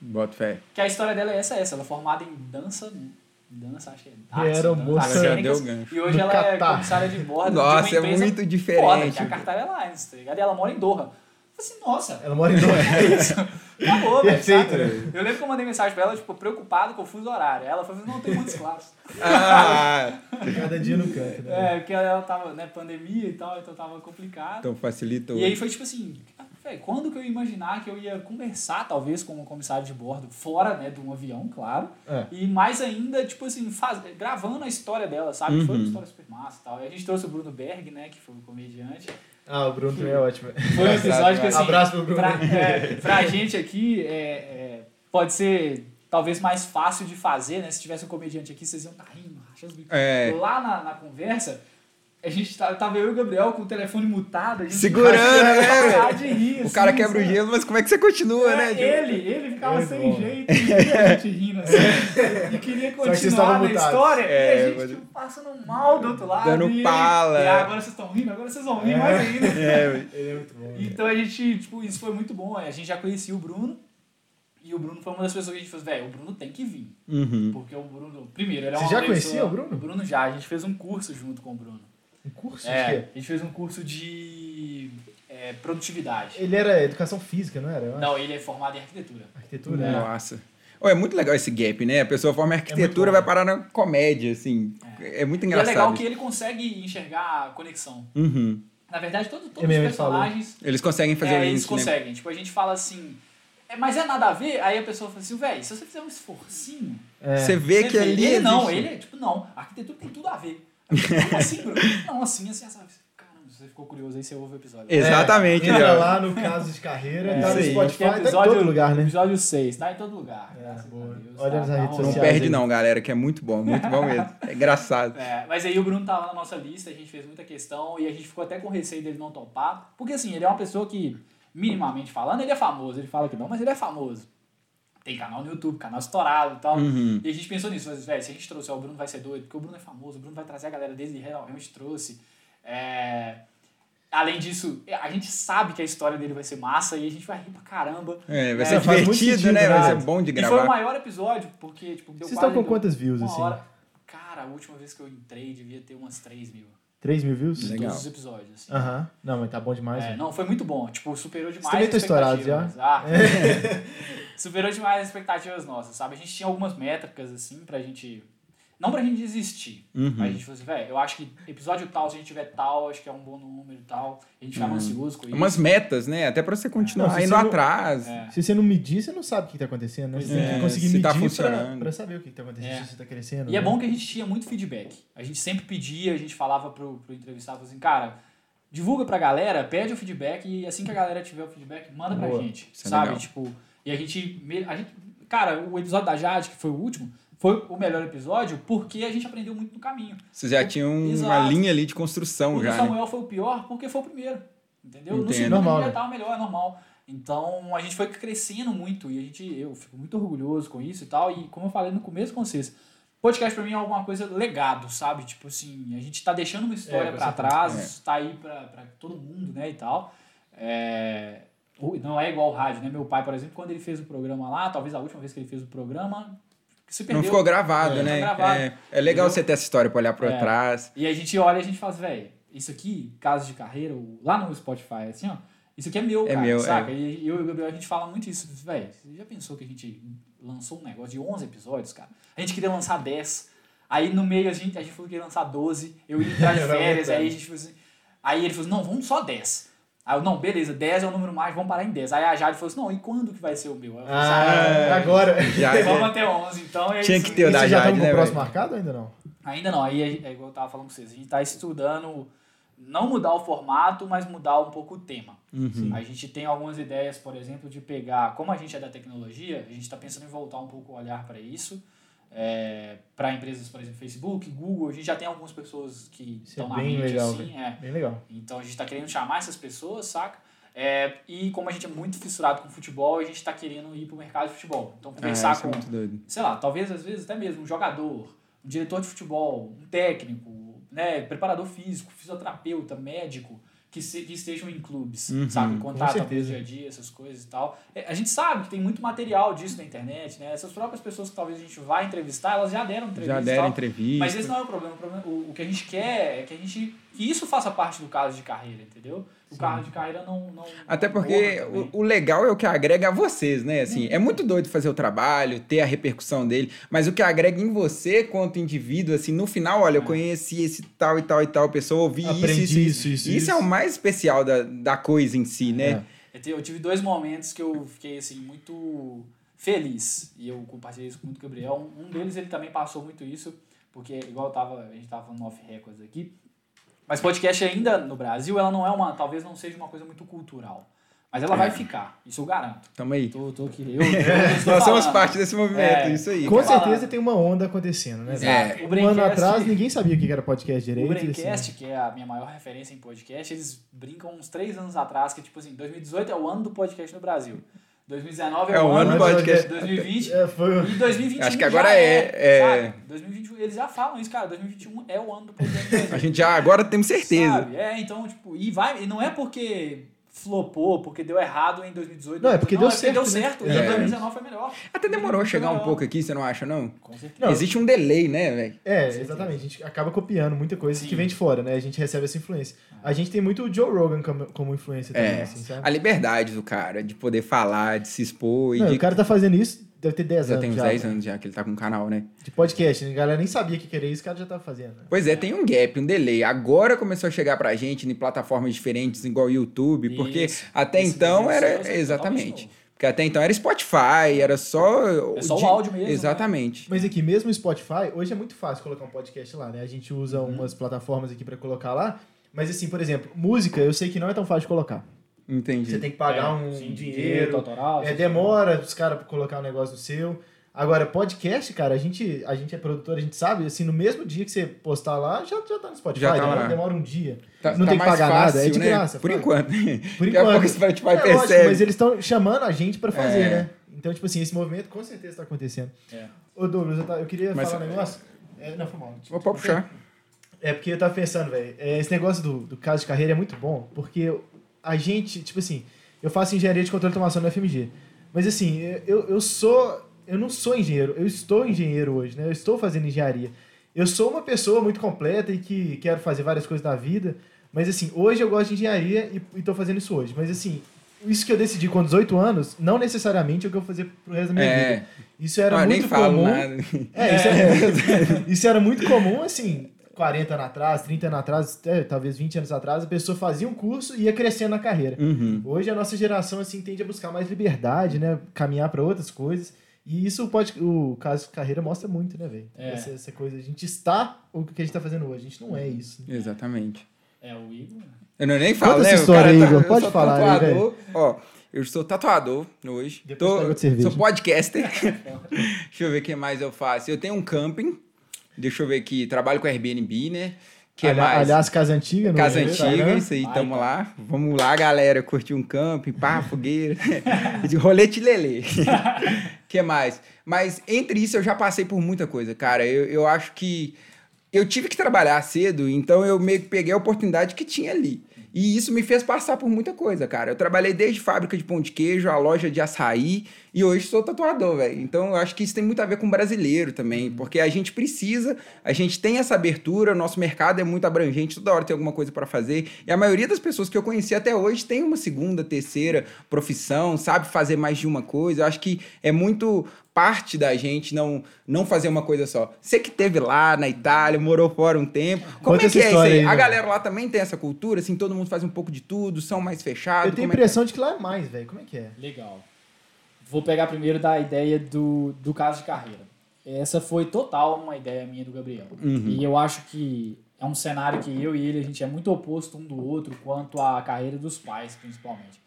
Bota fé. Que a história dela é essa, essa. Ela é formada em dança, dança, acho que é E era moça- Já deu gancho. E hoje ela é Catar. comissária de bordo de Nossa, uma é muito foda, diferente. que é a Qatar Airlines, tá ligado? E ela mora em Doha. Eu falei assim, nossa, Ela mora em Doha. Acabou, velho. Perfeito, velho. Eu lembro que eu mandei mensagem pra ela, tipo, preocupado com o fuso horário. Ela falou, não, tem muitos claros. Ah, Cada dia no canto, né? É, porque ela tava, né, pandemia e tal, então tava complicado. então facilitou. E aí foi tipo assim, quando que eu ia imaginar que eu ia conversar, talvez, com o comissário de bordo, fora, né, de um avião, claro. É. E mais ainda, tipo assim, faz, gravando a história dela, sabe? Foi uma Uhum. história super massa e tal. E a gente trouxe o Bruno Berg, né, que foi o comediante. Ah, o Bruno também é ótimo. Foi um episódio que, assim, Abraço pro Bruno. Pra, é, pra gente aqui, é, é, pode ser talvez mais fácil de fazer, né? Se tivesse um comediante aqui, vocês iam estar rindo, rachando os bicos. É. Lá na, na conversa, a gente tá- tava eu e o Gabriel com o telefone mutado. A gente Segurando, né, velho? rir, O cara assim, quebra o sabe? gelo, mas como é que você continua, É, né? Tipo, ele, ele ficava Muito sem bom. jeito, e a gente rindo assim, e queria que continuar na mutados. história, É, e a gente mas- tipo, passando mal do outro lado. Dando e ele- pala. E agora vocês estão rindo, agora vocês vão rir mais ainda. É, velho. Ele é muito bom. velho. Então a gente, tipo, isso foi muito bom. A gente já conhecia o Bruno. E o Bruno foi uma das pessoas que a gente falou, velho, o Bruno tem que vir. Uhum. Porque o Bruno, primeiro, ele é Você uma já pessoa- conhecia o Bruno? O Bruno já, a gente fez um curso junto com o Bruno. Um curso É, de quê? a gente fez um curso de é, produtividade. Ele era educação física, não era? Não, ele é formado em arquitetura. Arquitetura? É. Nossa. Ô, é muito legal esse gap, né? A pessoa forma arquitetura bom. vai parar na comédia, assim. É, muito E é engraçado. legal que ele consegue enxergar a conexão. Uhum. Na verdade, todo, todos É mesmo, os personagens Eles conseguem fazer é, o link, eles né? conseguem. Tipo, a gente fala assim, é, mas é nada a ver? Aí a pessoa fala assim, velho, se você fizer um esforcinho, É. Você vê Você que vê, ali ele não, existe. ele é tipo, não, a arquitetura tem tudo a ver. Como assim, Bruno? Não, assim, assim, sabe? Caramba, se você ficou curioso aí, você ouve o episódio. Exatamente. Entra né? lá no caso de carreira, É, tá no isso aí. Spotify, que tá em todo lugar, né? Episódio 6, tá em todo lugar. É, graças a. Deus, Olha tá- nas tá redes Não sociais. perde aí. não, galera, que é muito bom, muito bom mesmo. É engraçado. É, mas aí o Bruno tava na nossa lista, a gente fez muita questão e a gente ficou até com receio dele não topar. Porque assim, ele é uma pessoa que, minimamente falando, ele é famoso. Ele fala que não, mas ele é famoso. Tem canal no YouTube, canal estourado e tal. Uhum. E a gente pensou nisso, mas, velho, se a gente trouxer o Bruno vai ser doido, porque o Bruno é famoso, o Bruno vai trazer a galera dele, ele realmente trouxe. É, Além disso, a gente sabe que a história dele vai ser massa e a gente vai rir pra caramba. É, vai É, ser faz muito divertido, sentido, né? Vai né? ser bom de E foi o gravar. maior episódio, porque, tipo, deu Vocês quase estão com quantas views, assim? hora. Cara, a última vez que eu entrei devia ter umas 3 mil. 3 mil views? Legal. Todos os episódios, assim. Aham. Não, mas tá bom demais. É, velho. não, foi muito bom. Tipo, superou demais também tá estourado expectativas. Ah, superou demais as expectativas nossas, sabe? A gente tinha algumas métricas, assim, pra gente... Não pra gente desistir. Uhum. Mas a gente falou assim, velho, eu acho que episódio tal, se a gente tiver tal, acho que é um bom número e tal. A gente ficava ansioso com isso. Umas metas, né? Até pra você continuar Não, se indo não- atrás. É. Se você não medir, você não sabe o que tá acontecendo, né? Você tem é, que conseguir se medir tá pra, funcionando. pra saber o que tá acontecendo, É. se você tá crescendo. E é né? bom que a gente tinha muito feedback. A gente sempre pedia, a gente falava pro, pro entrevistado assim, cara, divulga pra galera, pede o feedback e assim que a galera tiver o feedback, manda pra Boa. gente. Isso é sabe? legal. Tipo, e a gente, a gente. Cara, o episódio da Jade, que foi o último, foi o melhor episódio porque a gente aprendeu muito no caminho. Vocês já tinham uma linha ali de construção O já, né? Samuel foi o pior porque foi o primeiro. Entendeu? No Entendo. segundo Normal, a gente né? já tava melhor, é normal. Então a gente foi crescendo muito e a gente, eu fico muito orgulhoso com isso e tal. E como eu falei no começo com vocês, podcast pra mim é alguma coisa legado, sabe? Tipo assim, a gente tá deixando uma história É, pra trás, É. tá aí pra, pra todo mundo, né? E tal. É, o- Não é igual o rádio, né? Meu pai, por exemplo, quando ele fez o programa lá, talvez a última vez que ele fez o programa, se perdeu. Não ficou gravado, É, né? gravado. É, é legal Entendeu? você ter essa história pra olhar pra É. trás. E a gente olha e a gente fala assim, velho, isso aqui, caso de carreira, lá no Spotify, assim, ó, isso aqui é meu, É cara, meu, saca? E eu e o Gabriel, a gente fala muito isso, velho, você já pensou que a gente lançou um negócio de 11 episódios, cara? A gente queria lançar 10, aí no meio a gente, a gente falou que ia lançar 12, eu ia entrar de férias, aí a gente falou assim, aí ele falou assim, não, vamos só 10. Aí eu, não, beleza, 10 é o número mais, vamos parar em 10. Aí a Jade falou assim, não, e quando que vai ser o meu? Aí eu falei assim, Ah, agora. Já, ah, vamos até 11, então é Tinha isso que ter o da você já Jade, estamos com né, o próximo velho? marcado ou ainda não? Ainda não, aí é igual eu tava falando com vocês, a gente tá estudando não mudar o formato, mas mudar um pouco o tema. Uhum. A gente tem algumas ideias, por exemplo, de pegar, como a gente é da tecnologia, a gente está pensando em voltar um pouco o olhar para isso, para empresas, por exemplo, Facebook, Google, a gente já tem algumas pessoas que é estão na bem mente legal, assim, é. Bem legal. Então a gente está querendo chamar essas pessoas, saca? É, e como a gente é muito fissurado com futebol, a gente está querendo ir para o mercado de futebol. Então Ah, conversar é com muito doido. sei lá, talvez às vezes até mesmo um jogador, um diretor de futebol, um técnico, né, preparador físico, fisioterapeuta, médico, que, se, que estejam em clubes, Uhum, sabe? Contar com dia a dia, essas coisas e tal. É, A gente sabe que tem muito material disso na internet, né? Essas próprias pessoas que talvez a gente vá entrevistar, elas já deram entrevista Já deram tal. entrevista. Mas esse não é o problema. O, problema o, o que a gente quer é que a gente. Que isso faça parte do caso de carreira, entendeu? O caso de carreira não. não Até porque o, o legal é o que agrega a vocês, né? Assim, é muito doido fazer o trabalho, ter a repercussão dele, mas o que agrega em você quanto indivíduo, assim, no final, olha, eu conheci esse tal e tal e tal pessoa, ouvi Aprendi isso, isso, isso, isso, Isso é o mais especial da, da coisa em si, né? É. Eu tive dois momentos que eu fiquei assim muito feliz e eu compartilhei isso com muito Gabriel. Um deles ele também passou muito isso, porque igual tava, a gente tava falando off records aqui. Mas podcast ainda no Brasil, ela não é uma, talvez não seja uma coisa muito cultural. Mas ela vai ficar, isso eu garanto. Tamo aí. Tô, tô aqui. Eu, eu, Nós somos parte desse movimento, É. isso aí. Com cara. certeza tem uma onda acontecendo, né? Exato. É. O Um ano atrás ninguém sabia o que era podcast O direito. e Braincast, assim, que é a minha maior referência em podcast, eles brincam uns três anos atrás, que tipo assim, 2018 é o ano do podcast no Brasil. 2019 é, É o ano do podcast. 2020 É, foi... e 2021 Acho que agora já é- é- sabe? 2021, eles já falam isso, cara. 2021 é o ano do podcast. A gente já agora temos certeza. Sabe? É, então, tipo, e vai, e não é porque flopou, porque deu errado em 2018. Não, é porque deu é certo, deu né? certo. E É. em 2019 foi melhor. Até demorou a chegar um Melhor. pouco aqui, você não acha, não? Com certeza. Não. Existe um delay, né, velho? É, exatamente. A gente acaba copiando muita coisa Sim. que vem de fora, né? A gente recebe essa influência. A gente tem muito o Joe Rogan como, como influência também, É. assim, sabe? A liberdade do cara, de poder falar, de se expor e Não, de... O cara tá fazendo isso, deve ter 10 Já anos tem uns já. 10 né? anos já que ele tá com um canal, né? De podcast, né? A galera nem sabia que queria isso, o cara já tá fazendo. né? Pois é, tem um gap, um delay. Agora começou a chegar pra gente em plataformas diferentes, igual o YouTube, porque Isso. até Esse então era. Exatamente. Porque até então era Spotify, era só. É só o de- áudio mesmo, né? Exatamente. Mas aqui, mesmo o Spotify, hoje é muito fácil colocar um podcast lá, né? A gente usa Uhum. umas plataformas aqui pra colocar lá. Mas assim, por exemplo, música eu sei que não é tão fácil de colocar. Entendi. Você tem que pagar É, um sim, dinheiro. autoral. É, demora os caras pra colocar um negócio no seu. Agora, podcast, cara, a gente, a gente é produtor, a gente sabe, assim, no mesmo dia que você postar lá, já, já tá no Spotify. Já tá demora, lá. demora um dia. Tá, não tá tem que pagar fácil, nada, é de né? graça. Por fala. enquanto. Por Daqui a pouco o enquanto. Spotify É, lógico, percebe. mas eles estão chamando a gente pra fazer, É. né? Então, tipo assim, esse movimento com certeza tá acontecendo. É. Ô, Douglas, eu, tá- eu queria Mas- falar um negócio. É, não, foi mal. Vou puxar. É porque eu tava pensando, velho, é, esse negócio do, do caso de carreira é muito bom, porque a gente, tipo assim, eu faço engenharia de controle de automação no FMG. Mas assim, eu, eu sou. Eu não sou engenheiro, eu estou engenheiro hoje, né? Eu estou fazendo engenharia. Eu sou uma pessoa muito completa e que quero fazer várias coisas na vida, mas assim, hoje eu gosto de engenharia e estou fazendo isso hoje. Mas assim, isso que eu decidi com 18 anos, não necessariamente é o que eu vou fazer pro resto da minha É. vida. Isso era Ah, eu muito nem falo comum. nada. É, isso, é- isso era muito comum, assim, 40 anos atrás, 30 anos atrás, até, talvez 20 anos atrás, a pessoa fazia um curso e ia crescendo na carreira. Uhum. Hoje a nossa geração, assim, tende a buscar mais liberdade, né? Caminhar para outras coisas. E isso pode, o caso de carreira mostra muito, né, velho? É. Essa, essa coisa, a gente está o que a gente tá fazendo hoje, a gente não é isso. Exatamente. É, o Igor. Eu não nem falo, Conta né? essa O cara história aí, tá- Igor. eu Pode falar aí, tatuador. Ó, eu sou tatuador hoje. Depois Tô- sou podcaster. Deixa eu ver o que mais eu faço. Eu tenho um camping. Deixa eu ver aqui. Trabalho com Airbnb, né? que Ali- mais? Aliás, Casa Antiga. no Casa Instagram. Antiga, isso aí, Vai, tamo lá. Vamos lá, galera, curtir um camping, pá, fogueira. de rolete lelê. que mais? Mas entre isso eu já passei por muita coisa, cara. Eu, eu acho que eu tive que trabalhar cedo, então eu meio que peguei a oportunidade que tinha ali. E isso me fez passar por muita coisa, cara. Eu trabalhei desde fábrica de pão de queijo, a loja de açaí, e hoje sou tatuador, velho. Então eu acho que isso tem muito a ver com o brasileiro também, porque a gente precisa, a gente tem essa abertura, o nosso mercado é muito abrangente, toda hora tem alguma coisa para fazer. E a maioria das pessoas que eu conheci até hoje tem uma segunda, terceira profissão, sabe fazer mais de uma coisa. Eu acho que é muito parte da gente não não fazer uma coisa só. Você que teve lá na Itália, morou fora um tempo. Como Conta é que é isso aí? aí, a galera lá também tem essa cultura, assim, todo mundo faz um pouco de tudo, são mais fechados. Eu tenho a é que- impressão de que lá é mais, velho. Como é que é? Legal. Vou pegar primeiro da ideia do, do caso de carreira. Essa foi total uma ideia minha do Gabriel. Uhum. E eu acho que é um cenário que eu e ele, a gente é muito oposto um do outro quanto à carreira dos pais, principalmente.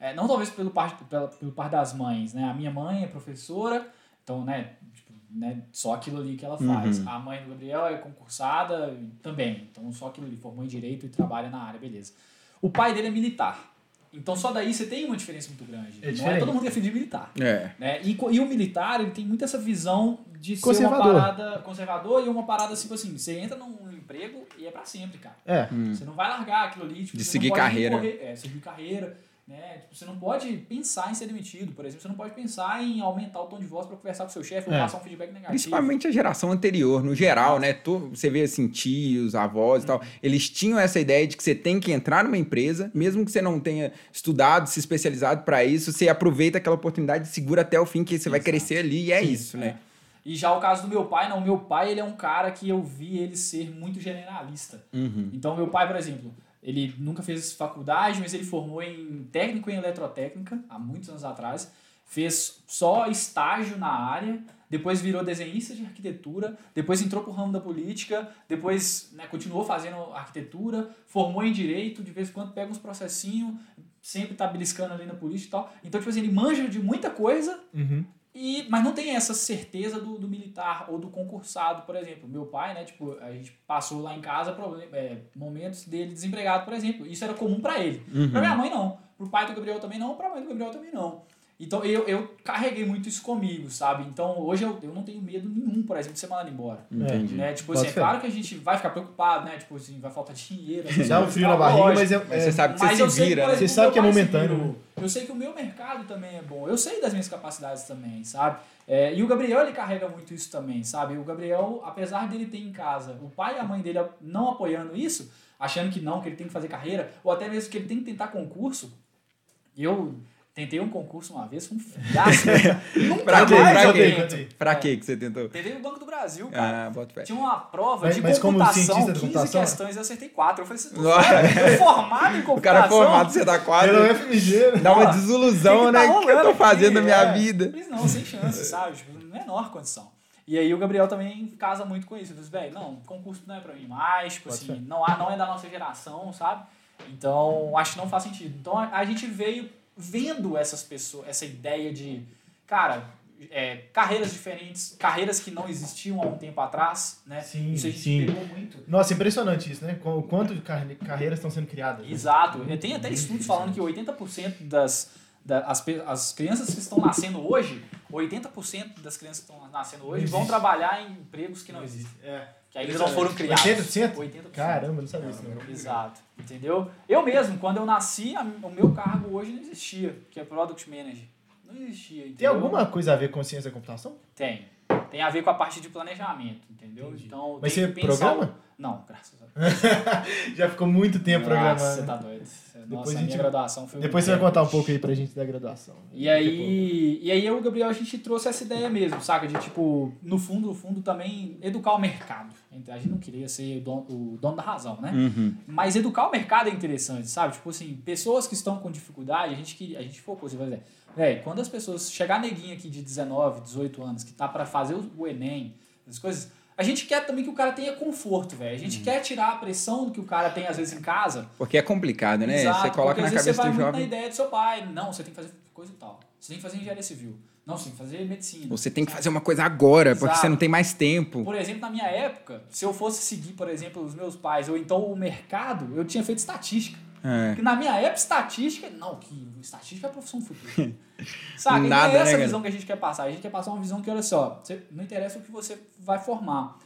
É, não talvez pelo parte, pela, pelo parte das mães, né? A minha mãe é professora, então, né, tipo, né, só aquilo ali que ela faz. Uhum. A mãe do Gabriel é concursada também, então só aquilo ali, formou em Direito e trabalha na área, beleza. O pai dele é militar. Então só daí você tem uma diferença muito grande. É não é todo mundo que é filho de militar. É. Né? E, e o militar, ele tem muito essa visão de ser uma parada conservador e uma parada tipo assim, você entra num emprego e é pra sempre, cara. É. Você não vai largar aquilo ali, tipo, De seguir carreira. correr- é, seguir carreira, né? Tipo, você não pode pensar em ser demitido, por exemplo, você não pode pensar em aumentar o tom de voz pra conversar com seu chefe ou É. passar um feedback negativo. Principalmente a geração anterior, no geral, né? Tu- você vê assim, tios, avós e tal. Eles tinham essa ideia de que você tem que entrar numa empresa, mesmo que você não tenha estudado, se especializado para isso, você aproveita aquela oportunidade e segura até o fim, que você vai Exato. crescer ali, e é Sim, isso, né? E já o caso do meu pai, não, meu pai ele é um cara que eu vi ele ser muito generalista. Uhum. Então, meu pai, por exemplo, ele nunca fez faculdade, mas ele formou em técnico em eletrotécnica, há muitos anos atrás. Fez só estágio na área, depois virou desenhista de arquitetura, depois entrou pro ramo da política, depois né, continuou fazendo arquitetura, formou em direito, de vez em quando pega uns processinhos, sempre tá beliscando ali na política e tal. Então, tipo assim, ele manja de muita coisa, Uhum. E, mas não tem essa certeza do, do militar ou do concursado, por exemplo. Meu pai, né, tipo, a gente passou lá em casa problem- é, momentos dele desempregado, por exemplo. Isso era comum pra ele. Uhum. Pra minha mãe não. Pro pai do Gabriel também não, pra mãe do Gabriel também não. Então eu, eu carreguei muito isso comigo, sabe? Então hoje eu, eu não tenho medo nenhum, por exemplo, de ser mandado embora. Entendi. Né? Tipo assim, é claro que a gente vai ficar preocupado, né? Tipo assim, vai faltar dinheiro. Dá um frio na barriga, Lógico. mas é, Mas é- você sabe que você se vira, né? exemplo, Você sabe que é momentâneo, virou. Eu sei que o meu mercado também é bom. Eu sei das minhas capacidades também, sabe? É, e o Gabriel, ele carrega muito isso também, sabe? O Gabriel, apesar dele ter em casa o pai e a mãe dele não apoiando isso, achando que não, que ele tem que fazer carreira, ou até mesmo que ele tem que tentar concurso, eu tentei um concurso uma vez, foi um fiasco. Nunca Pra quê? mais Pra eu quê? Pra quê que você tentou? Tentei o Banco do Brasil, cara. Ah, bota fé. Tinha uma prova Mas- de mas como computação, de 15 computação? questões, eu acertei 4. Eu falei, você Nossa. tá formado em O computação? cara é formado, você dá quase. Era o FMG, né? Dá uma desilusão, que que né? tá O que eu tô fazendo aqui? na minha É. vida? Eles não, sem chance, sabe? Tipo, menor condição. E aí o Gabriel também casa muito com isso. Ele diz, velho, não, concurso não é pra mim mais, tipo assim, não, há, não é da nossa geração, sabe? Então, acho que não faz sentido. Então, a, a gente veio vendo essas pessoas, essa ideia de, cara, é, carreiras diferentes, carreiras que não existiam há um tempo atrás, né? Sim, isso a gente sim. pegou muito. Nossa, impressionante isso, né? O quanto de carre- carreiras estão sendo criadas. né? Exato. Tem até estudos falando que 80% das, da, as, crianças que estão nascendo hoje, 80% das crianças que estão nascendo hoje vão trabalhar em empregos que não existem. existe. É. Que ainda não foram criados. 80%? 80%. Caramba, não sabia isso não. Exato. Entendeu? Eu mesmo, quando eu nasci, a- o meu cargo hoje não existia, que é Product Manager. Não existia. Tem entendeu? alguma coisa a ver com ciência da computação? Tem. Tem a ver com a parte de planejamento, entendeu? Entendi. Então, Mas tem você pensar programa? Não, graças a Deus. Já ficou muito tempo Nossa, programando. você tá doido. Depois Nossa, a a gente- minha graduação foi Depois você vai tempo. contar um pouco aí pra gente da graduação. E aí, e aí eu e o Gabriel, a gente trouxe essa ideia mesmo, saca? De, tipo, no fundo, no fundo, também educar o mercado. A gente não queria ser o dono, o dono da razão, né? Uhum. Mas educar o mercado é interessante, sabe? Tipo assim, pessoas que estão com dificuldade, a gente queria, a gente focou, você vai dizer, velho, quando as pessoas, chegar neguinho aqui de 19, 18 anos, que tá pra fazer o, o Enem, as coisas, a gente quer também que o cara tenha conforto, velho. A gente Uhum. quer tirar a pressão que o cara tem, às vezes, em casa. Porque é complicado, né? Exato, você coloca porque na às vezes cabeça você vai do muito jovem. na ideia do seu pai. Não, você tem que fazer coisa e tal. Você tem que fazer engenharia civil. Não, você tem que fazer medicina. Você tem que fazer uma coisa agora, porque Exato. você não tem mais tempo. Por exemplo, na minha época, se eu fosse seguir, por exemplo, os meus pais, ou então o mercado, eu tinha feito estatística. É. Porque na minha época, estatística, não, que estatística é a profissão do futuro. Sabe? Nada, e é essa né, cara? visão que a gente quer passar. A gente quer passar uma visão que, olha só, você- não interessa o que você vai formar.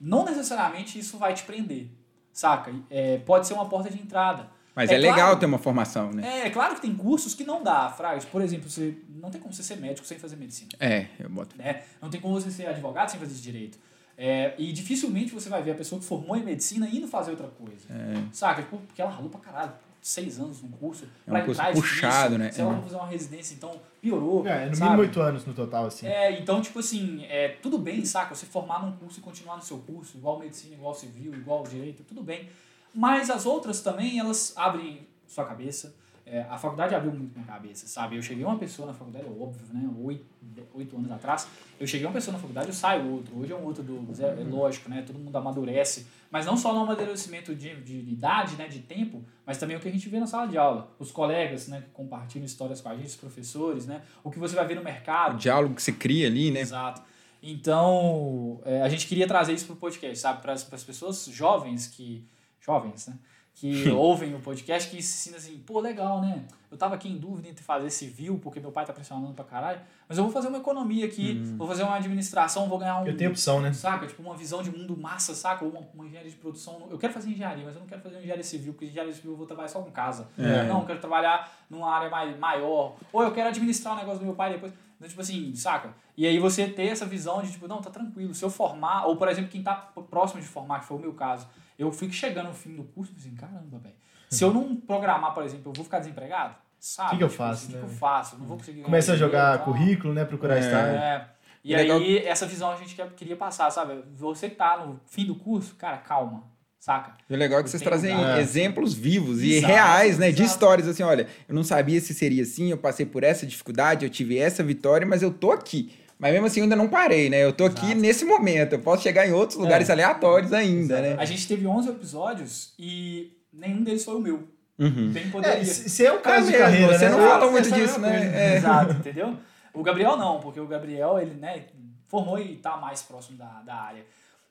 Não necessariamente isso vai te prender. Saca? É, pode ser uma porta de entrada. Mas é, claro- legal ter uma formação, né? É, claro que tem cursos que não dá, Fraga. Por exemplo, você não tem como você ser médico sem fazer medicina É, eu boto. né? Não tem como você ser advogado sem fazer direito. É, e dificilmente você vai ver a pessoa que formou em medicina indo fazer outra coisa. Saca? Tipo, porque ela ralou pra caralho. Seis anos num curso. É um pra curso entrar puxado, difícil. né? Se ela É. for fazer uma residência, então piorou. É, no sabe? mínimo oito anos no total, assim. É, então, tipo assim, é, tudo bem, saca? Você formar num curso e continuar no seu curso, igual medicina, igual civil, igual direito, tudo bem. Mas as outras também, elas abrem sua cabeça. É, a faculdade abriu muito minha cabeça, sabe? Eu cheguei uma pessoa na faculdade, é óbvio, né? Oito, oito anos atrás, eu cheguei uma pessoa na faculdade, eu saio outro. Hoje é um outro Douglas, é, lógico, né? Todo mundo amadurece. Mas não só no amadurecimento de, de, de idade, né? De tempo, mas também o que a gente vê na sala de aula. Os colegas, né? Que compartilham histórias com a gente, os professores, né? O que você vai ver no O mercado. diálogo que você cria ali, né? Exato. Então, é, a gente queria trazer isso pro podcast, sabe? Para as pessoas jovens que. Jovens, né? Que ouvem o podcast, que se ensinam assim, pô, legal, né? Eu tava aqui em dúvida entre fazer civil, porque meu pai tá pressionando pra caralho, mas eu vou fazer uma economia aqui, vou fazer uma administração, vou ganhar um. Eu tenho opção, né? Saca? Tipo, uma visão de mundo massa, saca? Ou uma, uma engenharia de produção. Eu quero fazer engenharia, mas eu não quero fazer engenharia civil, porque engenharia civil eu vou trabalhar só com casa. É. Não, eu quero trabalhar numa área mais, maior. Ou eu quero administrar o negócio do meu pai depois. Então, tipo assim, saca? E aí você ter essa visão de, tipo, não, tá tranquilo. Se eu formar, ou por exemplo, quem tá próximo de formar, que foi o meu caso, eu fico chegando no fim do curso e assim, caramba, velho. Se eu não programar, por exemplo, eu vou ficar desempregado? Sabe? Que que eu Tipo faço, assim, né? O que eu faço? Eu não vou conseguir. Começa a jogar currículo, né? Procurar É. estágio. É. E Legal. aí, essa visão a gente quer- queria passar, sabe? Você que tá no fim do curso, cara, calma, saca? E o legal é que vocês trazem lugar. exemplos vivos e Exato, reais, né? De exato. histórias assim, olha, eu não sabia se seria assim, eu passei por essa dificuldade, eu tive essa vitória, mas eu tô aqui. Mas mesmo assim eu ainda não parei, né? Eu tô aqui Exato. nesse momento. Eu posso chegar em outros lugares É. aleatórios ainda, né? A gente teve 11 episódios e nenhum deles foi o meu. Uhum. Bem poderia. É, se é um É caso de mesmo, carreira, você né? não Eu fala muito a disso, né? É. Exato, entendeu? O Gabriel não, porque o Gabriel, ele, né, formou e tá mais próximo da, da área.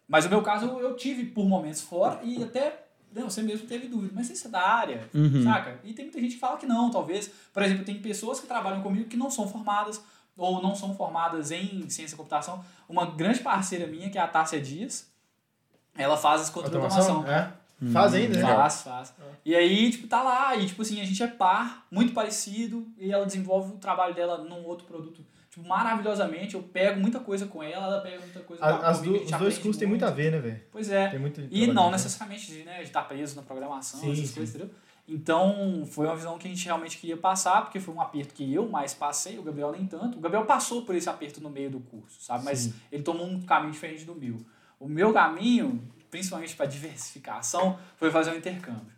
Mas o meu caso, eu tive por momentos fora e até né, você mesmo teve dúvida, mas isso é da área, Uhum. saca? E tem muita gente que fala que não, talvez. Por exemplo, tem pessoas que trabalham comigo que não são formadas ou não são formadas em ciência da computação. Uma grande parceira minha, que é a Tássia Dias, ela faz as contas de automação. Automação? É. Faz ainda, né? Faz, faz. E aí, tipo, tá lá, e tipo assim, a gente é par, muito parecido, e ela desenvolve o trabalho dela num outro produto, tipo, maravilhosamente. Eu pego muita coisa com ela, ela pega muita coisa A- As comigo, gente os dois cursos têm muito a ver, né, velho? Pois é. E não junto. necessariamente de né, de estar preso na programação, Sim, essas coisas, entendeu? Então, foi uma visão que a gente realmente queria passar, porque foi um aperto que eu mais passei, o Gabriel nem tanto. O Gabriel passou por esse aperto no meio do curso, sabe? Mas Sim. ele tomou um caminho diferente do meu. O meu caminho, principalmente para diversificação, foi fazer um intercâmbio.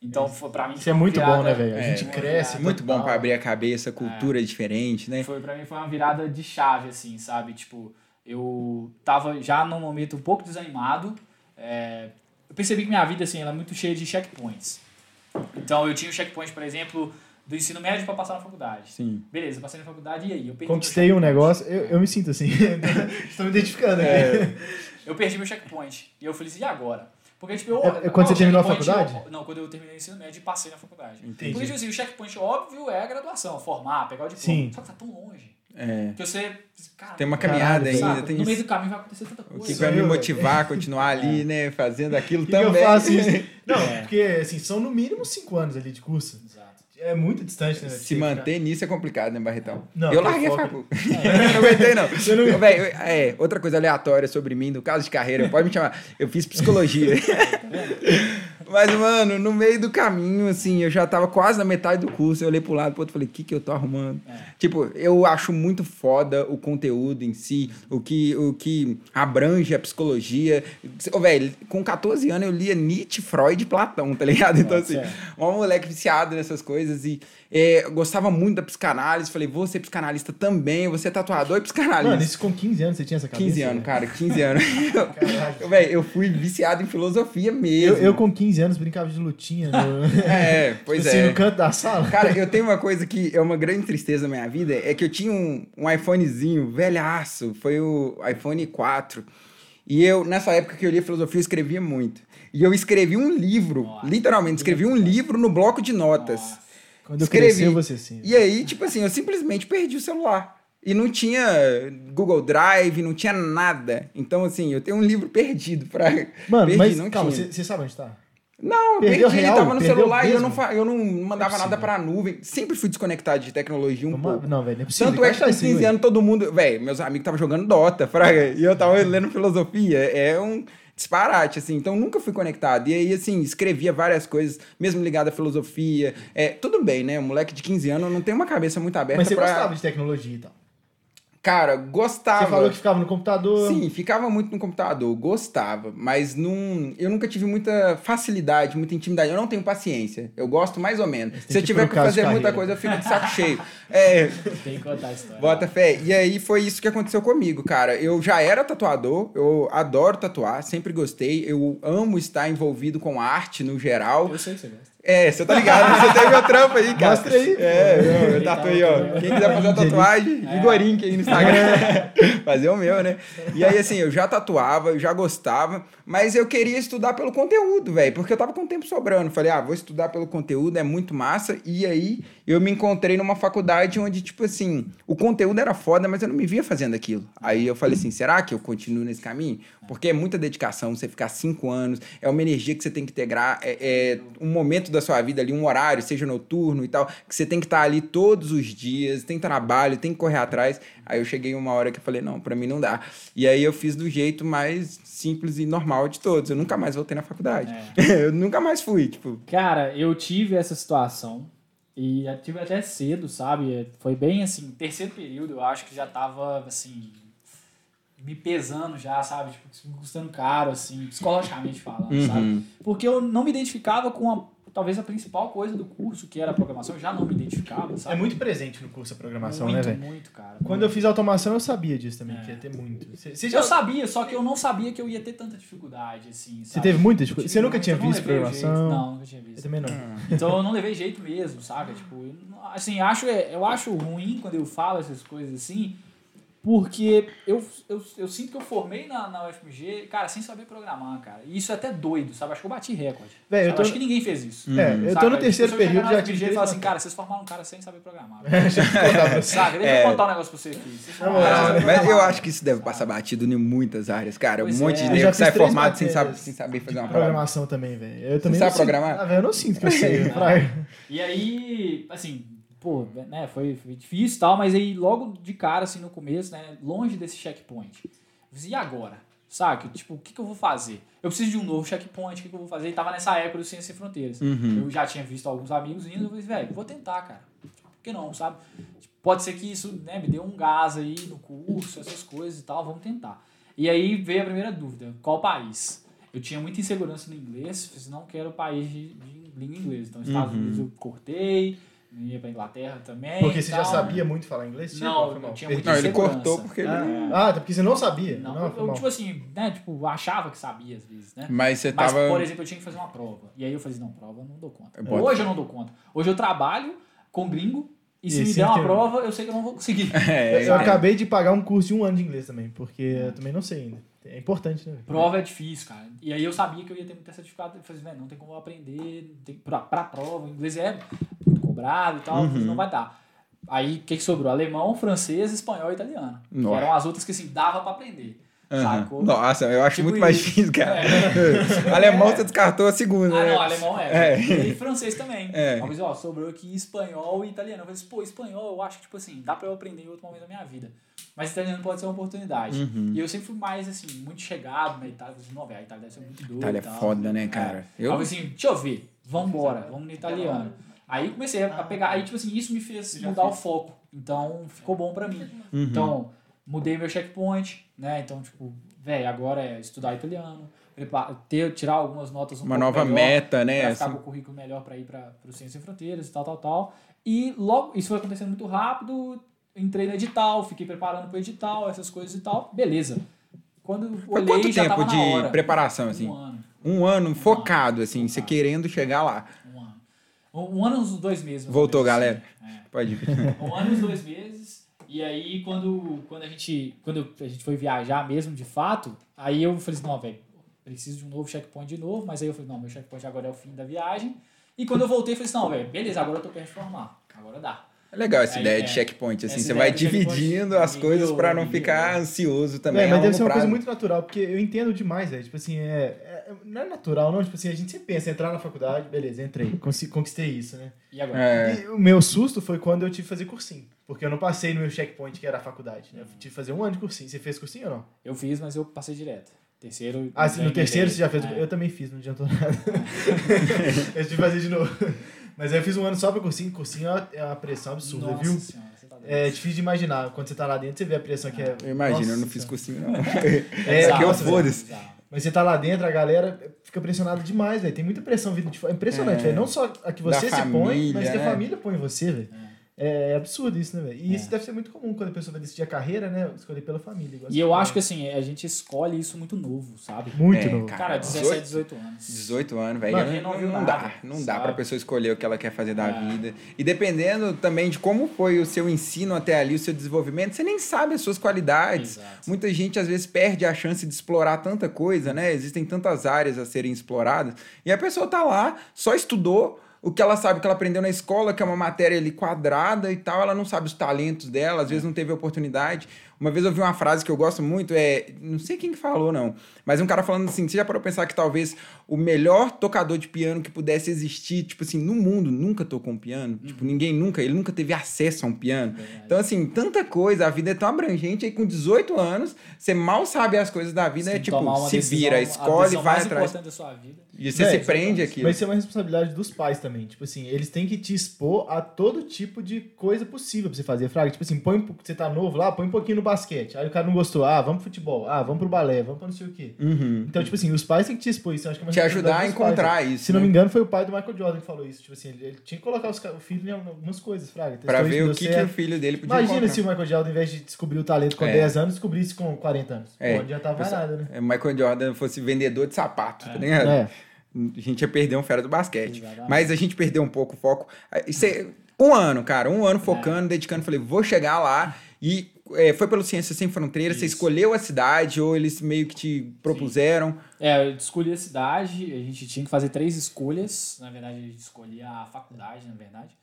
Então, foi para mim Isso foi é muito bom, virada- né, velho? A É, gente uma cresce. virada. Muito bom pra abrir a cabeça, cultura diferente, né? Foi para mim foi uma virada de chave assim, sabe? Tipo, eu tava já num momento um pouco desanimado. é, eu percebi que minha vida assim, ela é muito cheia de checkpoints. Então, eu tinha o checkpoint, por exemplo, do ensino médio para passar na faculdade. Sim. Beleza, passei na faculdade e aí? Eu perdi Conquistei um negócio, eu, eu me sinto assim. Estou me identificando. É. Eu perdi meu checkpoint. E eu falei assim, e agora? Porque, tipo, eu, É- é quando qual você o terminou a faculdade? Eu- não, quando eu terminei o ensino médio e passei na faculdade. Entendi. Porque, tipo assim, o checkpoint óbvio é a graduação, formar, pegar o diploma. Sim. Só que tá tão longe. É. Que você. Cara, Tem uma Caralho, caminhada velho. ainda, tem no meio isso. do caminho vai acontecer tanta O coisa. que Sou vai me motivar a continuar ali, né? Fazendo aquilo O que, que também. eu faço isso? Não, É. porque assim, são no mínimo cinco anos ali de curso. Exato. É muito distante, né? Se manter nisso é complicado, né, Barretão? Não, eu tem larguei a foco. facu. Eu não aguentei, não. Não- Véi, eu- é, outra coisa aleatória sobre mim, no caso de carreira, pode me chamar. Eu fiz psicologia. Mas, mano, no meio do caminho, assim, eu já tava quase na metade do curso. Eu olhei pro lado pro outro e falei, o que que eu tô arrumando? Tipo, eu acho muito foda o conteúdo em si, o que, o que abrange a psicologia. Ô, velho, com 14 anos eu lia Nietzsche, Freud e Platão, tá ligado? Então, assim, certo. um moleque viciado nessas coisas e é, eu gostava muito da psicanálise. Falei, vou ser psicanalista também, vou ser tatuador e psicanalista. Mano, isso com 15 anos você tinha essa cabeça? 15 anos, velho? cara, 15 anos. Caralho. Eu, véi, eu fui viciado em filosofia Eu, mesmo. eu com 15 anos brincava de lutinha no, É, pois assim, é. no canto da sala. Cara, eu tenho uma coisa que é uma grande tristeza na minha vida, é que eu tinha um, um iPhonezinho velhaço, foi o iPhone 4. E eu, nessa época que eu lia filosofia, eu escrevia muito. E eu escrevi um livro, Nossa. literalmente, escrevi um livro no bloco de notas. Nossa. Quando eu escrevi. crescer, ser assim. E aí, tipo assim, eu simplesmente perdi o celular. E não tinha Google Drive, não tinha nada. Então, assim, eu tenho um livro perdido pra. Mano, perdi, mas não calma, você você sabe onde tá? Não, eu Perdeu perdi, real? tava no celular e eu não, eu não mandava é nada pra nuvem. Sempre fui desconectado de tecnologia um Vamos- pouco. Não, velho, é possível. Tanto é que com tá aí, 15 velho? anos todo mundo. Velho, meus amigos estavam jogando Dota, fraga, e eu tava lendo filosofia. É um disparate, assim. Então nunca fui conectado. E aí, assim, escrevia várias coisas, mesmo ligado à filosofia. É, tudo bem, né? Um moleque de 15 anos não tem uma cabeça muito aberta Mas você pra. gostava de tecnologia e tal. Cara, gostava. Você falou que ficava no computador. Sim, ficava muito no computador, gostava, mas não, eu nunca tive muita facilidade, muita intimidade. Eu não tenho paciência. Eu gosto mais ou menos. tem Se eu tiver que fazer muita coisa, eu fico de saco cheio. É, Tem que contar a história. bota fé. E aí foi isso que aconteceu comigo, cara. Eu já era tatuador, eu adoro tatuar, sempre gostei. Eu amo estar envolvido com arte no geral. Eu sei que você gosta. É, você tá ligado? Você tem meu trampo aí, cara. Mostra aí, É, eu, eu Ele tá tatuei, ó. Quem quiser fazer uma tatuagem, É. Aí no Instagram. fazer o meu, né? E aí, assim, eu já tatuava, eu já gostava, mas eu queria estudar pelo conteúdo, velho, porque eu tava com tempo sobrando. Falei, ah, vou estudar pelo conteúdo, é muito massa. E aí, eu me encontrei numa faculdade onde, tipo assim, o conteúdo era foda, mas eu não me via fazendo aquilo. Aí eu falei assim, será que eu continuo nesse caminho? Porque é muita dedicação, você ficar cinco anos, é uma energia que você tem que integrar, é, é um momento da sua vida ali, um horário, seja noturno e tal, que você tem que estar ali todos os dias, tem trabalho, tem que correr atrás. Aí eu cheguei uma hora que eu falei, não, pra mim não dá. E aí eu fiz do jeito mais simples e normal de todos. Eu nunca mais voltei na faculdade. eu nunca mais fui, tipo. Cara, eu tive essa situação e eu tive até cedo, sabe? Foi bem assim, terceiro período, eu acho que já tava assim me pesando já, sabe? Tipo, me custando caro assim, psicologicamente falando, Uhum. sabe? Porque eu não me identificava com a talvez a principal coisa do curso, que era a programação, eu já não me identificava, sabe? É muito presente no curso a programação, muito, né, velho? muito, cara. Quando eu fiz automação, eu sabia disso também, É. que ia ter muito. Você, você já Eu sabia, só que eu não sabia que eu ia ter tanta dificuldade, assim, Você sabe? teve muita Eu dificuldade? Você nunca muito, tinha eu visto programação? jeito. Não, nunca tinha Eu visto. também não. Então eu não levei jeito mesmo, saca? Tipo, eu assim, acho, eu acho ruim quando eu falo essas coisas assim, porque eu, eu, eu sinto que eu formei na, na UFMG, cara, sem saber programar, cara. E isso é até doido, sabe? Acho que eu bati recorde. Eu Sabe? tô- Acho que ninguém fez isso. É, eu tô no terceiro período já tive UFMG e falar assim, cara, vocês formaram um cara sem saber programar. Você. Saca? Deixa É. eu contar um negócio pra você aqui. Né? saber Mas eu acho que isso deve passar batido em muitas áreas, cara. Pois um monte é. de nego que sai formado sem, saber, sem saber fazer uma. Programação também, velho. Eu também sabe não sinto- programar? Ah, velho, eu não sinto que eu sei. Fraga. E aí, assim, pô, né, foi, foi difícil e tal, mas aí logo de cara, assim, no começo, né, longe desse checkpoint. E agora? Sabe? Tipo, o que, que eu vou fazer? Eu preciso de um novo checkpoint, o que, que eu vou fazer? E tava nessa época do Ciência Sem Fronteiras. Uhum. Eu já tinha visto alguns amigos indo, eu falei, velho, vou tentar, cara. Por que não, sabe? Tipo, Pode ser que isso né, me dê um gás aí no curso, essas coisas e tal, vamos tentar. E aí veio a primeira dúvida, qual país? Eu tinha muita insegurança no inglês, não quero país de, de língua inglesa. Então, Estados Uhum. Unidos eu cortei, ia pra Inglaterra também. Porque você já sabia muito falar inglês? Tipo, Não, foi mal? eu tinha muito Não, ele cortou porque ele. Ah, ah, tá, porque você não sabia. Não, Não, eu, eu, tipo assim, né, tipo, achava que sabia às vezes, né? Mas você Mas, tava. por exemplo, eu tinha que fazer uma prova. E aí eu falei, assim, não, prova eu não dou conta. Eu Hoje eu não dou conta. Hoje eu trabalho com gringo e se E me der uma que- prova, eu sei que eu não vou conseguir. É, Eu então. acabei de pagar um curso de um ano de inglês também, porque eu também não sei ainda. É importante, né? Prova é difícil, cara. E aí eu sabia que eu ia ter muita dificuldade. Eu falei, velho, não tem como eu aprender tem, pra, pra prova. O inglês é muito e tal, Uhum. não vai dar. Aí o que, que sobrou? Alemão, francês, espanhol e italiano. Que eram as outras que assim, dava pra aprender. Aham. sacou? Nossa, eu acho Tipo muito mais difícil, cara. É. Alemão você descartou a segunda, Ah, né? não, alemão é. É. E francês também. É. Mas, ó, sobrou aqui espanhol e italiano. Eu falei assim, pô, espanhol eu acho que, tipo assim, dá pra eu aprender em outro momento da minha vida. Mas italiano pode ser uma oportunidade. Uhum. E eu sempre fui mais, assim, muito chegado na Itália. Assim, não, velho, a Itália deve ser muito doida Itália é foda, né, cara? É. Eu- Aí eu falei assim, deixa eu ver, vambora, vamos no italiano. Aí comecei a pegar, aí, tipo assim, isso me fez mudar o foco. Então, ficou bom pra mim. Uhum. Então, mudei meu checkpoint, né? Então, tipo, velho, agora é estudar italiano, ter, tirar algumas notas um Uma pouco nova melhor, meta, né? Pra ficar assim. com o currículo melhor pra ir pra, pro Ciência Sem Fronteiras e tal, tal, tal. E logo, isso foi acontecendo muito rápido, entrei no edital, fiquei preparando pro edital, essas coisas e tal, beleza. Quando Foi olhei, quanto já tempo de hora. preparação, assim? Um ano. Um ano focado, assim, você Focado. querendo chegar lá. Um ano. Ano, uns dois meses. Voltou, menos, galera? assim. É. Pode vir. Um ano e uns dois meses. E aí, quando, quando, a gente, quando a gente foi viajar mesmo, de fato, aí eu falei assim, não, velho, preciso de um novo checkpoint de novo. Mas aí eu falei, não, meu checkpoint agora é o fim da viagem. E quando eu voltei, eu falei assim, não, velho, beleza, agora eu tô perto de formar. Agora dá. É legal essa Aí, ideia é. de checkpoint, assim, Essa você vai dividindo as coisas pra não ficar ansioso também. É, mas deve ser uma coisa prazo. muito natural, porque eu entendo demais, velho. Tipo assim, é, é- Não é natural, não. Tipo assim, a gente sempre pensa, entrar na faculdade, beleza, entrei, conquistei isso, né? E agora? É. E o meu susto foi quando eu tive que fazer cursinho. Porque eu não passei no meu checkpoint, que era a faculdade. Né? Eu tive que fazer um ano de cursinho. Você fez cursinho ou não? Eu fiz, mas eu passei direto. Terceiro. Ah, sim, no ganhei terceiro direito. você já fez. É. Eu também fiz, não adiantou nada. eu tive que fazer de novo. Mas aí eu fiz um ano só pra cursinho. Cursinho é uma- é pressão absurda, Nossa viu? Senhora, tá. É difícil de imaginar. Quando você tá lá dentro, você vê a pressão que é. Eu imagino, eu não Nossa fiz cursinho, não. É, Exato, que eu nossa, foda-se. Mas você tá lá dentro, a galera fica pressionada demais, velho. Tem muita pressão vindo de fora. É impressionante, É. velho. Não só a que você se põe, mas que a né? família põe em você, velho. É. é absurdo isso, né, velho? E É. isso deve ser muito comum quando a pessoa vai decidir a carreira, né? Escolher pela família. igual E eu acho que assim, a gente escolhe isso muito novo, sabe? Muito É, novo. cara. Cara, 17, 18 anos. 18 anos, velho. Não, não nada, dá. Não dá sabe? pra pessoa escolher o que ela quer fazer da É. vida. E dependendo também de como foi o seu ensino até ali, o seu desenvolvimento, você nem sabe as suas qualidades. Exato. Muita gente às vezes perde a chance de explorar tanta coisa, né? Existem tantas áreas a serem exploradas. E a pessoa tá lá, só estudou o que ela sabe que ela aprendeu na escola, que é uma matéria ali quadrada e tal, ela não sabe os talentos dela, às vezes não teve oportunidade. Uma vez eu vi uma frase que eu gosto muito, é. Não sei quem que falou, não. Mas um cara falando assim: você já parou pensar que talvez o melhor tocador de piano que pudesse existir, tipo assim, no mundo, nunca tocou um piano? Tipo, ninguém nunca, ele nunca teve acesso a um piano. Verdade. Então, assim, tanta coisa, a vida é tão abrangente, aí com 18 anos, você mal sabe as coisas da vida, Você é tipo, se vira, escolhe, vai atrás. da sua vida. E você Véi, se prende aquilo. Mas isso é uma responsabilidade dos pais também. Tipo assim, eles têm que te expor a todo tipo de coisa possível pra você fazer. Fraga, tipo assim, põe, você tá novo lá, põe um pouquinho no basquete. Aí o cara não gostou. Ah, vamos pro futebol. Ah, vamos pro balé. Vamos pra não sei o quê. Uhum. Então, tipo assim, os pais têm que te expor isso. Acho que é uma Te ajudar a pais, encontrar né? isso. Se não né? me engano, foi o pai do Michael Jordan que falou isso. Tipo assim, ele, ele tinha que colocar os o filho em algumas coisas, Fraga. Pra ver o que, que o filho dele podia Imagina encontrar. se o Michael Jordan, ao invés de descobrir o talento com É. 10 anos, descobrisse com 40 anos. É. Pô, não adiantava nada, né? É, Michael Jordan fosse vendedor de sapato, tá ligado? É. A gente ia perder um fera do basquete. Exatamente. Mas a gente perdeu um pouco o foco. É um ano, cara. Um ano focando, dedicando. Falei, vou chegar lá. E é, foi pelo Ciências Sem Fronteiras. Você Isso. escolheu a cidade ou eles meio que te propuseram? É, eu escolhi a cidade, a gente tinha que fazer três escolhas. Na verdade, a gente escolhia a faculdade, na verdade.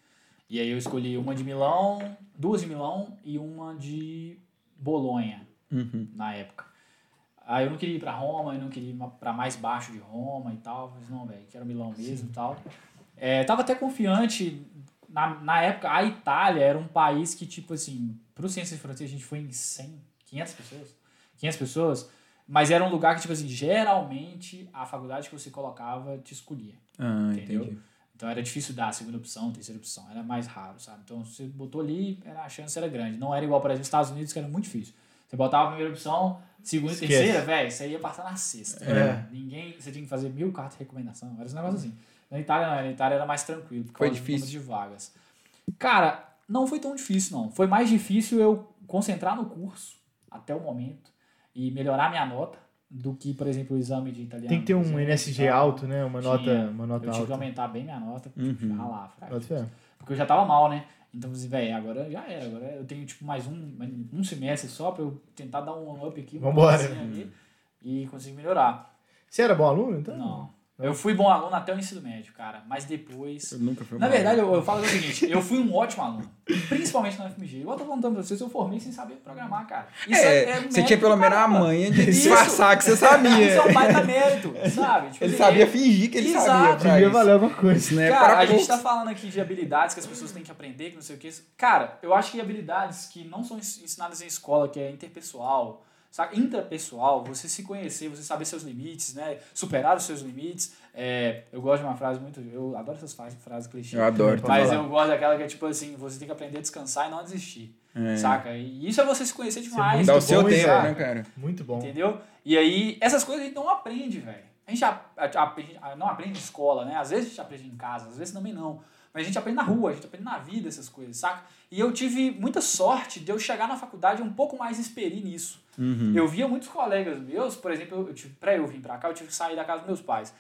E aí eu escolhi uma de Milão, duas de Milão e uma de Bolonha, Uhum. na época. Aí eu não queria ir pra Roma, eu não queria ir pra mais baixo de Roma e tal. Falei, não, velho, quero Milão mesmo e tal. É, tava até confiante. Na, na época, a Itália era um país que, tipo assim, pro Ciências Fronteiras a gente foi em 100, 500 pessoas. 500 pessoas. Mas era um lugar que, tipo assim, geralmente a faculdade que você colocava te escolhia. Ah, Entendeu? entendi. Então era difícil dar a segunda opção, terceira opção. Era mais raro, sabe? Então você botou ali, era, a chance era grande. Não era igual, por exemplo, nos Estados Unidos, que era muito difícil. Você botava a primeira opção, segunda e terceira, velho, você ia passar na sexta. É. Ninguém, você tinha que fazer mil cartas de recomendação. Era esse negócio assim. Na Itália, não, na Itália era mais tranquilo, por Foi difícil? de vagas. Cara, não foi tão difícil, não. Foi mais difícil eu concentrar no curso, até o momento, e melhorar minha nota, do que, por exemplo, o exame de italiano. Tem que ter um NSG alto, né? Uma nota, Tinha. uma nota Eu tive que alta. aumentar bem minha nota, Uhum. lá, fraco. Porque eu já tava mal, né? Então, assim, velho, agora já era. Agora eu tenho, tipo, mais um, um semestre só pra eu tentar dar um up aqui. Vambora. coisinha ali, e conseguir melhorar. Você era bom aluno, então? Não. Eu fui bom aluno até o ensino médio, cara, mas depois. Eu nunca fui Na mal. verdade, eu, eu falo o seguinte: eu fui um ótimo aluno, principalmente na FMG. Igual eu tô contando pra vocês, eu formei sem saber programar, cara. É, você mérito tinha pelo menos a manha de Isso. disfarçar que você Isso é um sabia. baita mérito, sabe? Tipo, Ele assim, sabia é- fingir que ele Exato. sabia. pra Devia isso. valer alguma coisa. Isso não é Cara, para a gente tá falando aqui de habilidades que as pessoas têm que aprender, que não sei o que. Cara, eu acho que habilidades que não são ens- ensinadas em escola, que é interpessoal, sabe? intrapessoal, você se conhecer, você saber seus limites, né? Superar os seus limites. É, eu gosto de uma frase muito. Eu adoro essas frases, frases clichê. Eu adoro. Mas falar. eu gosto daquela que é tipo assim: você tem que aprender a descansar e não desistir. É. Saca? E isso é você se conhecer demais. Dá o Muito seu bom, tempo, né, cara? Muito bom. Entendeu? E aí, essas coisas a gente não aprende, velho. A gente a- a- a- não aprende em escola, né? Às vezes a gente aprende em casa, às vezes também não. Mas a gente aprende na rua, a gente aprende na vida essas coisas, saca? E eu tive muita sorte de eu chegar na faculdade um pouco mais experi nisso. Uhum. Eu via muitos colegas meus, por exemplo, eu, tive, pra eu vir pra cá, eu tive que sair da casa dos meus pais.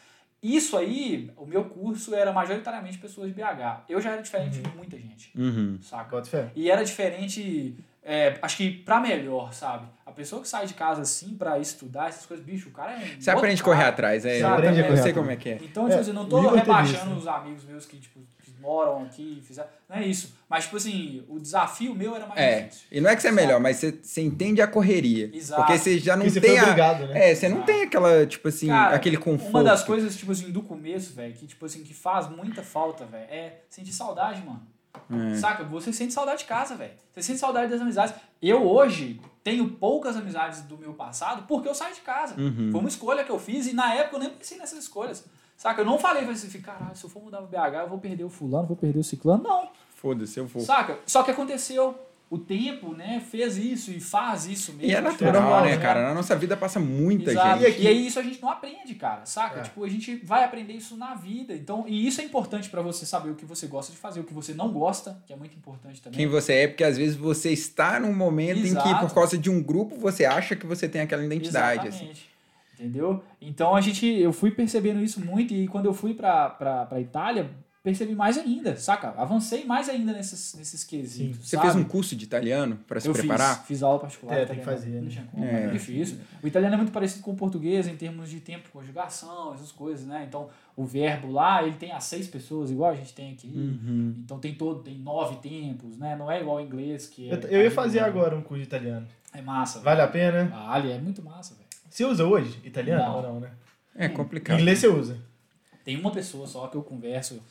Isso aí, o meu curso era majoritariamente pessoas de BH. Eu já era diferente de muita gente, Uhum. saca? E era diferente, é, acho que pra melhor, sabe? A pessoa que sai de casa assim pra estudar essas coisas, bicho, o cara é. um Você aprende a correr atrás, é. Você eu aprende a eu correr sei atrás. como é que é. Então, tipo É, assim, não o tô rebaixando isso. os amigos meus que, tipo, que moram aqui, fizeram. Não é isso. Mas, tipo assim, o desafio meu era mais É, difícil. e não é que você é melhor, mas você, você entende a correria. Exato. Porque você já não Porque você tem foi a... obrigado, né? É, você não Exato. tem aquela, tipo assim, Cara, aquele conforto. Uma das coisas, tipo assim, do começo, velho, que, tipo assim, que faz muita falta, velho, é sentir saudade, mano. É. Saca? Você sente saudade de casa, velho. Você sente saudade das amizades. Eu hoje tenho poucas amizades do meu passado porque eu saí de casa. Uhum. Foi uma escolha que eu fiz e na época eu nem pensei nessas escolhas. Saca? Eu não falei assim, caralho, se eu for mudar pra BH, eu vou perder o fulano, vou perder o ciclano. Não. Foda-se, eu vou. Saca? Só que aconteceu. O tempo, né, fez isso e faz isso mesmo. E é Tipo, natural, né, né? cara? Na nossa vida passa muita Exato. gente. E, aí isso a gente não aprende, cara, saca? É. Tipo, a gente vai aprender isso na vida. Então, e isso é importante pra você saber o que você gosta de fazer, o que você não gosta, que é muito importante também. Quem você é, porque às vezes você está num momento em que, Exato. por causa de um grupo, você acha que você tem aquela identidade. Assim. Exatamente. Entendeu? Então a gente, eu fui percebendo isso muito e quando eu fui pra, pra, pra Itália, percebi mais ainda, saca? Avancei mais ainda nesses, nesses quesitos. Você sabe? fez um curso de italiano para se eu preparar? Fiz, fiz aula particular. É, tem que fazer, Não né? tinha como, É. é difícil. O italiano é muito parecido com o português em termos de tempo de conjugação, essas coisas, né? Então, o verbo lá, ele tem as seis pessoas, igual a gente tem aqui. Uhum. Então, tem todo, tem nove tempos, né? Não é igual ao inglês, que é... Eu, eu ia fazer agora um curso de italiano. É massa. Vale a pena? Vale, é muito massa, velho. Você usa hoje italiano Não. ou não, né? É complicado. Inglês você usa. Tem uma pessoa só que eu converso,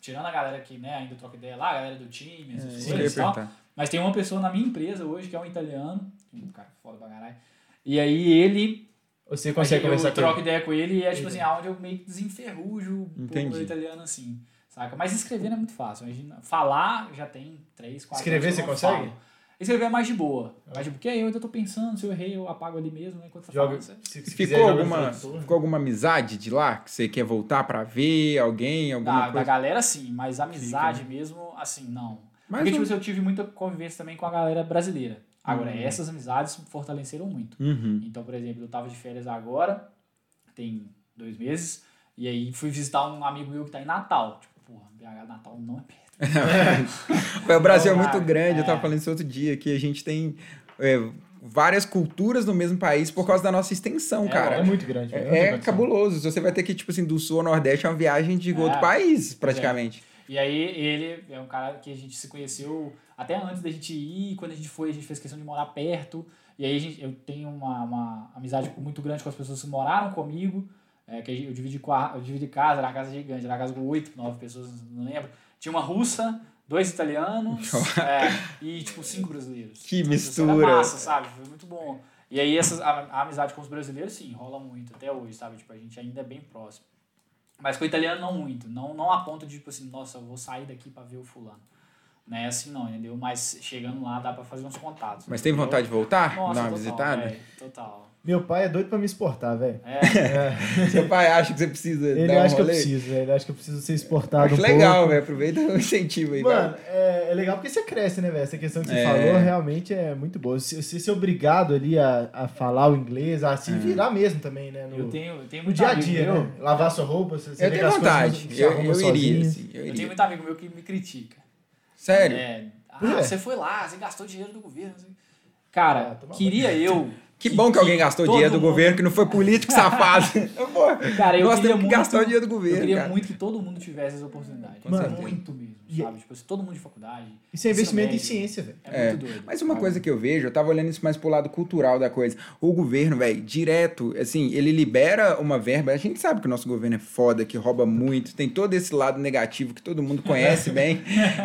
tirando a galera que né, ainda troca ideia lá, a galera do time, essas É, eu coisas e tal. Mas tem uma pessoa na minha empresa hoje que é um italiano, um cara foda pra caralho. E aí ele. Você consegue eu conversar com troco ele? ideia com ele e é tipo assim, aonde eu meio que desenferrujo do italiano assim. Saca? Mas escrever não é muito fácil. Imagina, falar já tem três, quatro Escrever você eu não consegue? falo. Escrever é mais de boa. Mais de. Porque aí eu ainda tô pensando, se eu errei, eu apago ali mesmo, né? Enquanto tá Joga. você- Se, se quiser, Ficou no alguma, ficou alguma amizade de lá que você quer voltar pra ver alguém, alguma Da, da coisa? galera, sim, mas amizade né? mesmo, assim, não. Mas Porque, não- tipo eu tive muita convivência também com a galera brasileira. Agora, Uhum. essas amizades fortaleceram muito. Uhum. Então, por exemplo, eu tava de férias agora, tem dois meses, e aí fui visitar um amigo meu que tá em Natal. Tipo, porra, BH Natal não é perto. o Brasil é muito grande, eu tava é. falando isso outro dia, que a gente tem é, várias culturas no mesmo país por causa da nossa extensão, É, cara. É muito grande. É, é condição. cabuloso. Você vai ter que, tipo assim, do sul ao nordeste, é uma viagem de É. outro país, praticamente. E aí ele é um cara que a gente se conheceu até antes da gente ir, quando a gente foi, a gente fez questão de morar perto. E aí gente, eu tenho uma, uma amizade muito grande com as pessoas que moraram comigo. É, que eu dividi, eu dividi casa, era uma casa gigante, era uma casa com oito, nove pessoas, não lembro. Tinha uma russa, dois italianos é, e tipo cinco brasileiros. Que Então, mistura. Era massa, sabe? Foi muito bom. E aí essas, a, a amizade com os brasileiros, sim, rola muito até hoje, sabe? Tipo, a gente ainda é bem próximo. Mas com o italiano não muito. Não, não a ponto de, tipo assim, nossa, eu vou sair daqui pra ver o fulano. Não é assim não, entendeu? Mas chegando lá dá pra fazer uns contatos. Mas tem entendeu? vontade de voltar? Nossa, dar uma total, visitada? véi, total. Meu pai é doido pra me exportar, velho. É, Seu pai acha que você precisa Ele dar um acha que eu preciso, velho. Ele acha que eu preciso ser exportado Acho um legal, velho. Aproveita o incentivo aí. Mano, vai. é, é legal porque você cresce, né, velho? Essa questão que você É. falou realmente é muito boa. Você, você ser obrigado ali a, a falar o inglês, a É. se virar mesmo também, né? No, eu tenho, eu tenho no dia a dia, meu, né? Lavar sua roupa, você, você Eu tenho coisas vontade. se Eu, eu iria, assim. Eu Eu tenho muito amigo meu que me critica. Sério? É, ah, você foi lá, você gastou dinheiro do governo. Cara, Ah, queria eu Que bom que alguém gastou dinheiro do mundo- governo, que não foi político safado. Pô, Cara, eu nós queria temos que muito, gastar o dinheiro do Eu governo, queria cara. muito que todo mundo tivesse essa oportunidade. Mano, muito mesmo, e- sabe? Tipo, assim, todo mundo de faculdade. Isso é investimento em ciência, velho. É, É, muito doido. Mas uma sabe? coisa que eu vejo, eu tava olhando isso mais pro lado cultural da coisa. O governo, velho, direto, assim, ele libera uma verba. A gente sabe que o nosso governo é foda, que rouba muito, tem todo esse lado negativo que todo mundo conhece bem.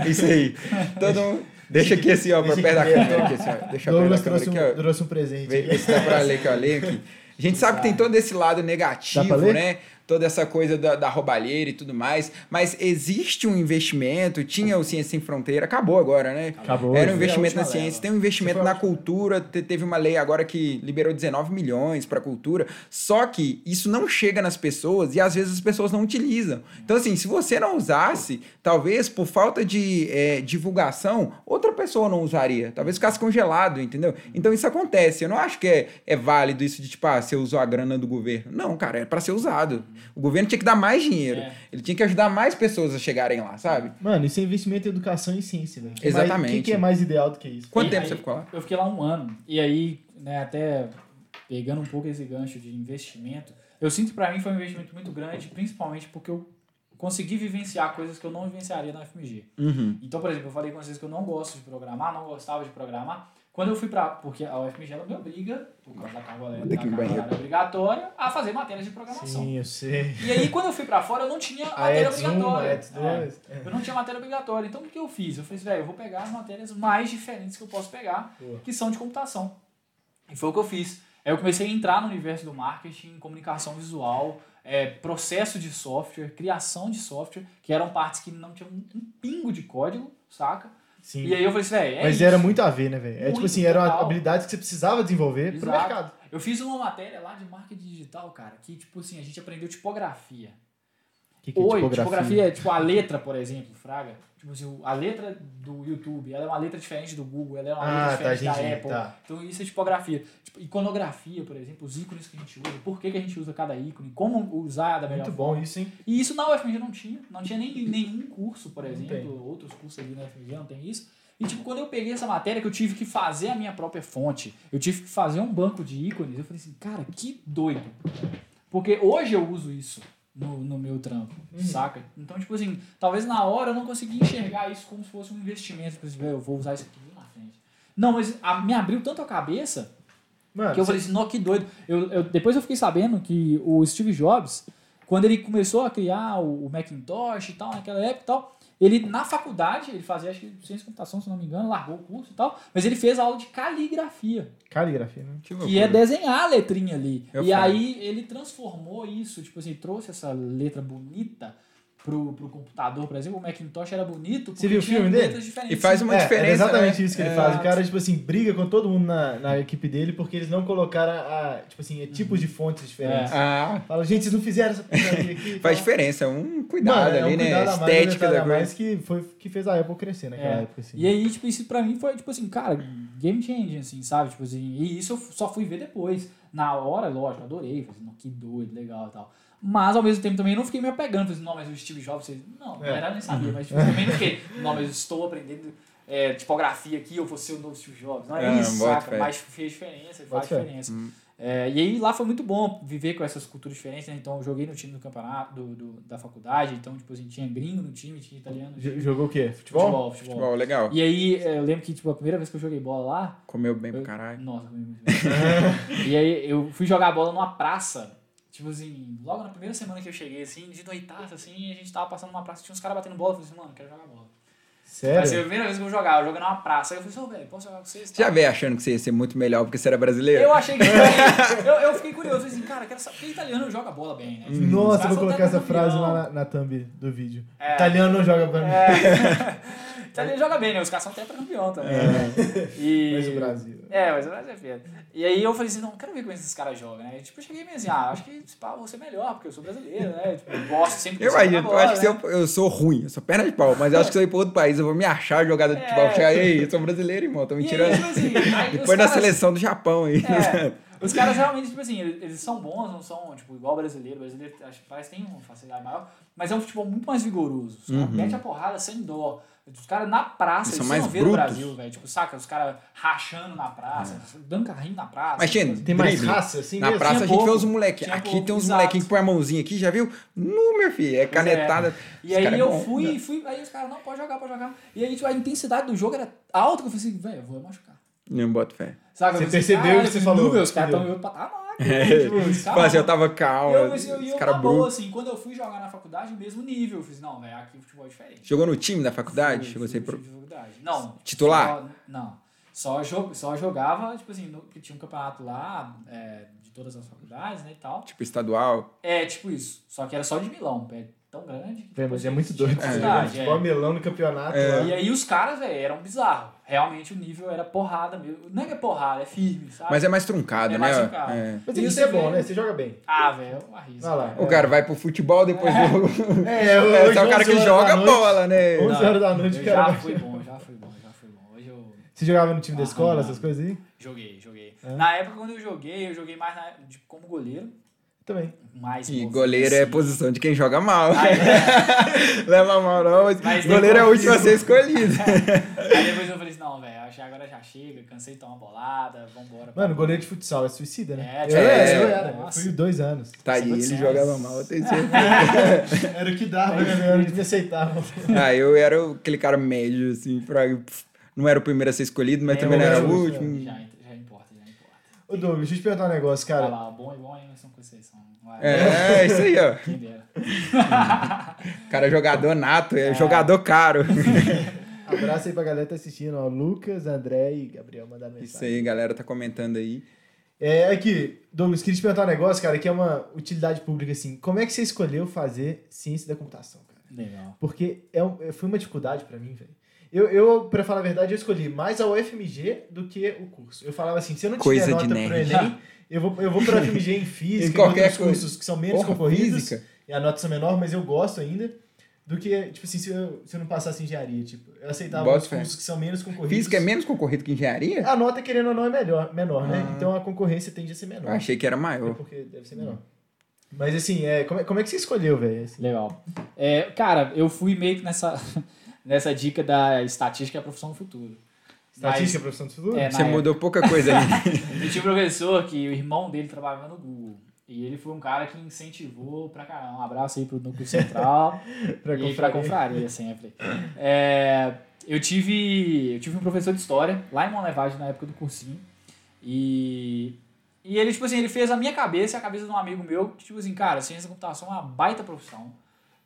Isso aí. Todo mundo. Deixa aqui assim, ó, pra perto da aqui, câmera aqui, assim, ó. Deixa Douglas câmera trouxe aqui, um, ó. trouxe um presente. Vê, vê se dá pra ler que eu leio aqui. A gente sabe que tem todo esse lado negativo, né? Toda essa coisa da, da roubalheira e tudo mais. Mas existe um investimento, tinha o Ciência Sem Fronteira, acabou agora, né? Acabou. Era um a investimento na ciência, leva. tem um investimento na cultura, te- teve uma lei agora que liberou 19 milhões para cultura, só que isso não chega nas pessoas e às vezes as pessoas não utilizam. Então, assim, se você não usasse, talvez por falta de eh, divulgação, outra pessoa não usaria, talvez ficasse congelado, entendeu? Então isso acontece. Eu não acho que é, é válido isso de, tipo, ah, você usou a grana do governo. Não, cara, é para ser usado. O governo tinha que dar mais dinheiro, É. ele tinha que ajudar mais pessoas a chegarem lá, sabe? Mano, isso é investimento em educação e ciência, velho. Mais- Exatamente. O que, que é mais ideal do que isso? Quanto E tempo aí, você ficou lá? Eu fiquei lá um ano. E aí, né, até pegando um pouco esse gancho de investimento, eu sinto que pra mim foi um investimento muito grande, principalmente porque eu consegui vivenciar coisas que eu não vivenciaria na FMG. Uhum. Então, por exemplo, eu falei com vocês que eu não gosto de programar, não gostava de programar. Quando eu fui pra. Porque a UFMG ela me obriga, por causa da carga horária obrigatória, a fazer matérias de programação. Sim, eu sei. E aí, quando eu fui pra fora, eu não tinha A matéria Eds 1, a obrigatória. É. 2. é. Eu não tinha matéria obrigatória. Então o que eu fiz? Eu falei assim, velho, eu vou pegar as matérias mais diferentes que eu posso pegar, Boa. que são de computação. E foi o que eu fiz. Aí eu comecei a entrar no universo do marketing, comunicação visual, é, processo de software, criação de software, que eram partes que não tinham um pingo de código, saca? Sim. E aí eu falei assim, velho, é Mas isso. era muito a ver, né, velho? É tipo assim, eram total. habilidades que você precisava desenvolver pro Exato. mercado. Eu fiz uma matéria lá de marketing digital, cara, que tipo assim, a gente aprendeu tipografia. O que, que é Oi, tipografia? tipografia é tipo a letra, por exemplo, Fraga. Tipo assim, a letra do YouTube, ela é uma letra diferente do Google, ela é uma Ah, letra tá, diferente da entendi, Apple. tá. Então isso é tipografia. Tipo, iconografia, por exemplo, os ícones que a gente usa, por que, que a gente usa cada ícone, como usar da melhor Muito forma. bom isso, hein? E isso na UFMG não tinha. Não tinha nem, nenhum curso, por exemplo. Outros cursos ali na UFMG não tem isso. E tipo, quando eu peguei essa matéria que eu tive que fazer a minha própria fonte, eu tive que fazer um banco de ícones, eu falei assim, cara, que doido. Porque hoje eu uso isso no, no meu trampo, saca? Então, tipo assim, talvez na hora eu não consegui enxergar isso como se fosse um investimento. Tipo assim, "Velho, eu vou usar isso aqui lá na frente. Não, mas a- me abriu tanto a cabeça Mano, que eu falei assim, não, que doido. Eu, eu- depois eu fiquei sabendo que o Steve Jobs, quando ele começou a criar o, o Macintosh e tal, naquela época e tal, ele na faculdade, ele fazia acho que ciência de computação, se não me engano, largou o curso e tal, mas ele fez aula de caligrafia, Caligrafia, né? Que que é desenhar a letrinha ali. Eu e aí ele transformou isso, tipo assim, trouxe essa letra bonita pro, pro computador, por exemplo, o Macintosh era bonito porque Você viu o tinha filme dele? diferentes. E faz uma é, diferença. É exatamente né? isso que ele É. faz. O cara, tipo assim, briga com todo mundo na, na equipe dele porque eles não colocaram, a, tipo assim, tipos de fontes diferentes. Ah, Fala, gente, vocês não fizeram essa aqui. faz Fala, diferença, é um cuidado Mano, é ali, um né? cuidado mais, Estética da coisa. mais que, foi, que fez a Apple crescer naquela É. época, assim. E aí, tipo, isso pra mim foi, tipo assim, cara, game changing, assim, sabe? Tipo assim, e isso eu só fui ver depois. Na hora, lógico, adorei, falei assim, não, que doido, legal e tal. Mas, ao mesmo tempo, também não fiquei me apegando, falei assim, não, mas o Steve Jobs, vocês... não, na É. verdade eu nem sabia, mas tipo, também não fiquei, não, mas eu estou aprendendo é, tipografia aqui, eu vou ser o novo Steve Jobs. Não é Ah, isso, saca? fé. Mas fez diferença, faz diferença. É, e aí lá foi muito bom viver com essas culturas diferentes, né? Então eu joguei no time do campeonato, do, do- da faculdade, então, tipo assim, tinha gringo no time, tinha italiano time. Jogou o quê? Futebol? Futebol, futebol. Futebol, legal. E aí, é, eu lembro que, tipo, a primeira vez que eu joguei bola lá. Comeu bem pro eu- caralho. Nossa, comi muito bem. e aí, eu fui jogar bola numa praça. Tipo assim, logo na primeira semana que eu cheguei, assim, de noitaça, assim, a gente tava passando numa praça, tinha uns caras batendo bola. Eu falei assim, mano, eu quero jogar bola. Vai ser a Sério? primeira vez que eu vou jogar, eu joguei numa praça. Aí eu falei assim, ô, velho, posso jogar com vocês? Você já veio achando que você ia ser muito melhor porque você era brasileiro? Eu achei que. eu, eu fiquei curioso, eu falei assim, cara, quero saber. Porque italiano joga bola bem, né? Tipo, os Nossa, eu vou colocar essa frase lá na, na thumb do vídeo. É. Italiano não joga pra mim. É. italiano joga bem, né? Os caras são tetracampeão também. né? E... Mas o Brasil. É, mas o Brasil é feio. E aí eu falei assim, não, quero ver como esses caras jogam, né? Tipo, eu cheguei meio assim, ah, acho que esse pau vou ser melhor, porque eu sou brasileiro, né? Tipo, eu gosto sempre de Eu, imagino, eu bola, acho que se né? eu, eu sou ruim, eu sou perna de pau, mas eu acho que se eu ir pra outro país, eu vou me achar jogador de É. futebol. Chegar, ei, eu sou brasileiro, irmão, tô me E tirando. tipo assim, aí Depois da caras- seleção do Japão aí. É, os caras realmente, tipo assim, eles, são bons, não são, tipo, igual brasileiro. O brasileiro acho que parece que tem uma facilidade maior, mas é um futebol muito mais vigoroso. Os caras Uhum. metem a porrada sem dó. Os caras na praça, Eles isso são mais não vê no brutos. Brasil, velho. Tipo, saca? Os caras rachando na praça, dando carrinho na praça. Mas, tinha- tipo, Tem mais Drible. raça, assim Na mesmo? praça Tinha a gente vê pouco. uns moleques. Tinha Aqui pouco, tem uns molequinhos que põe a mãozinha aqui, já viu? Nu, meu filho, é é. canetada. E Esse aí é eu bom. fui, fui, aí os caras, não, pode jogar, pode jogar. E aí, tipo, a intensidade do jogo era alta, que eu falei assim, velho, eu vou machucar. Não boto fé. Sabe? Você assim, percebeu "Caralho, que você falou, falei, "Nu, Os caras estão eu patamar. É, Tipo, os Tipo caras- assim, eu tava E calmo, eu, mas eu, os eu caras na boa, assim, quando eu fui jogar na faculdade, mesmo nível. Eu fiz, não, velho, aqui o futebol é diferente. Jogou no time da faculdade? Fui, Chegou fui, pro... faculdade. Não. Titular? Só, não. Só, jo só jogava, tipo assim, no, que tinha um campeonato lá, é, de todas as faculdades, né, e tal. Tipo estadual. É, tipo isso. Só que era só de Milão, é tão grande. que, tipo mas é muito doido. faculdade, Tipo, é. Igual melão no campeonato É. E aí os caras, velho, eram bizarros. Realmente o nível era porrada mesmo. Não é que é porrada, é firme, sabe? Mas é mais truncado, É né? mais truncado. É. Mas isso é bom, né? Você joga bem. Ah, velho, é uma risa. Lá. O cara vai pro futebol depois do... É, É, é o cara 11 que joga da bola, né? 11 Não, horas da noite, cara. já fui bom, já fui bom, já fui bom. Hoje eu Você jogava no time da Ah, escola, não. essas coisas aí? joguei, joguei. É? Na época, quando eu joguei, eu joguei mais na, tipo, como goleiro. Também. Mais E goleiro é assim. posição de quem joga mal. Aí, Leva mal não, mas, Mas goleiro é o último a ser escolhido. aí depois eu falei assim, não, velho, acho que agora já chega, cansei de tomar bolada, vambora. Mano, goleiro de futsal é suicida, né? É, eu, tipo, era, é, eu era. Eu fui dois anos. Tá aí, ele jogava mal, eu tenho certeza. Era o que dava, né? Era o que me aceitavam. Ah, eu era aquele cara médio, assim, pra... não era o primeiro a ser escolhido, mas É, também não era o último. Já, importa. Ô, Douglas, deixa eu te perguntar um negócio, Cara, cara. lá, bom e bom ainda são coisas são. Vai. É, isso aí, ó. Quem dera. Cara jogador nato, é jogador caro. Abraço aí pra galera que tá assistindo, ó. Lucas, André e Gabriel mandaram mensagem. Isso aí, galera tá comentando aí. É, aqui, Douglas, queria te perguntar um negócio, cara, que é uma utilidade pública, assim. Como é que você escolheu fazer ciência da computação, cara? Legal. Porque é um- foi uma dificuldade pra mim, velho. Eu, eu, pra falar a verdade, eu escolhi mais a UFMG do que o curso. Eu falava assim, se eu não tiver Coisa nota pro. Enem, eu vou, eu vou pra UFMG em física, Em em qualquer outros coisa. cursos que são menos Porra, concorridos. física. E a nota são menor, mas eu gosto ainda. Do que, tipo assim, se eu, se eu não passasse em engenharia, tipo, eu aceitava Bota os fé. cursos que são menos concorridos. Física é menos concorrido que engenharia? A nota, querendo ou não, é melhor, menor, né? Ah. Então a concorrência tende a ser menor. Eu achei que era É maior. porque deve ser menor. Mas assim, é, como, é, como é que você escolheu, velho? Assim, Legal. É, cara, eu fui meio que nessa, nessa dica da estatística é a profissão do futuro. estatística, Mas- profissão do futuro? É, Você mudou pouca coisa ali. Eu tinha um professor que o irmão dele trabalhava no Google. E ele foi um cara que incentivou pra caramba. Um abraço aí pro Núcleo Central Pra e pra confraria. confraria sempre. É, eu, tive, eu tive um professor de história lá em Monlevade na época do cursinho. E, e ele, tipo assim, ele fez a minha cabeça e a cabeça de um amigo meu, que, tipo assim, cara, ciência da computação é uma baita profissão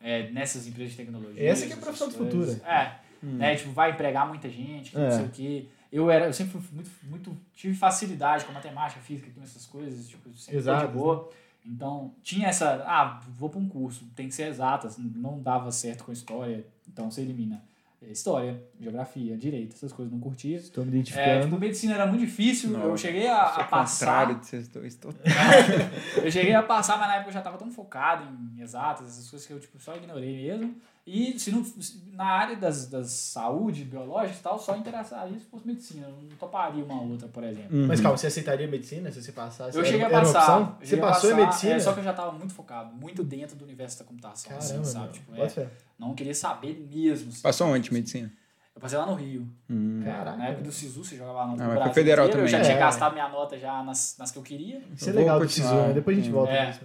é, nessas empresas de tecnologia. Essa que é a profissão do futuro. É, né, tipo, vai empregar muita gente, que É. não sei o quê. Eu era, eu sempre fui muito, muito tive facilidade com matemática, física, com essas coisas, tipo, sempre Exato, de boa. Então, tinha essa, ah, vou para um curso, tem que ser exatas, não dava certo com história, então você elimina história, geografia, direito, essas coisas, não curtia. Estou me É, identificando. tipo, medicina era muito difícil, eu Nossa, cheguei a, a o passar, contrário de vocês dois. Tô... eu cheguei a passar, mas na época eu já estava tão focado em exatas, essas coisas que eu tipo, só ignorei mesmo. E se não, na área das, das saúde, biológicas e tal, só interessaria se fosse medicina. Eu não toparia uma outra, por exemplo. Mas calma, você aceitaria medicina se você passasse? Eu cheguei a passar. Você cheguei a passou em passar, medicina? É, só que eu já estava muito focado, muito dentro do universo da computação, Caramba, assim, sabe? Tipo, é, não queria saber mesmo. assim. Passou onde, medicina? Eu passei lá no Rio. Hum. Caraca. Na época do Sisu, você jogava lá no Ah, mas Brasil foi federal inteiro, Eu já também. tinha É. gastado minha nota já nas, nas que eu queria. Isso é legal do continuar. Sisu, né? Depois a gente volta É. nisso.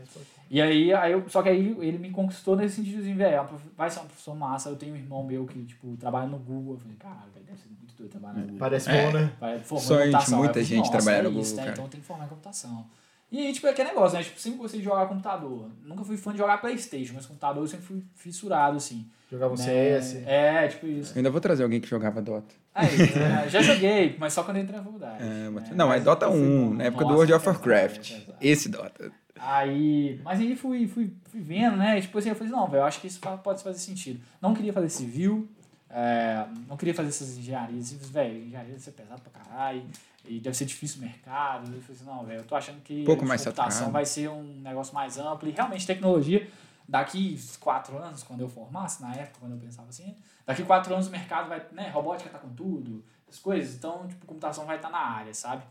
E aí, aí eu, só que aí ele me conquistou nesse sentido assim, velho, é vai ser uma profissão massa. Eu tenho um irmão meu que, tipo, trabalha no Google. Eu falei, caralho, velho, deve ser muito doido trabalhar no Google. Parece É. bom, né? Vai Sonho de computação. muita falei, gente "Nossa, trabalhar é no isso, Google, né? cara." Então tem que formar em computação. E aí, tipo, é aquele negócio, né? Tipo, sempre gostei de jogar computador. Nunca fui fã de jogar Playstation, mas computador eu sempre fui fissurado, assim. Jogava um né? CS. É, tipo isso. Eu ainda vou trazer alguém que jogava Dota. É, já joguei, mas só quando eu entrei na faculdade. É, mas- né? Não, é Mas Dota eu fui 1, bom. na época do Nossa, World of Warcraft. pesado. Esse Dota. Aí, mas aí fui, fui, fui vendo, né? E, tipo assim, eu falei, não, velho, eu acho que isso pode fazer sentido. Não queria fazer civil, é, não queria fazer essas engenharias. Velho, engenharia deve ser pesado pra caralho, e deve ser difícil o mercado. Eu falei assim, não, velho, eu tô achando que Pouco mais computação vai ser um negócio mais amplo. E realmente, tecnologia, daqui quatro anos, quando eu formasse, na época, quando eu pensava assim, daqui quatro anos o mercado vai, né, robótica tá com tudo, as coisas, então, tipo, computação vai estar na área, sabe?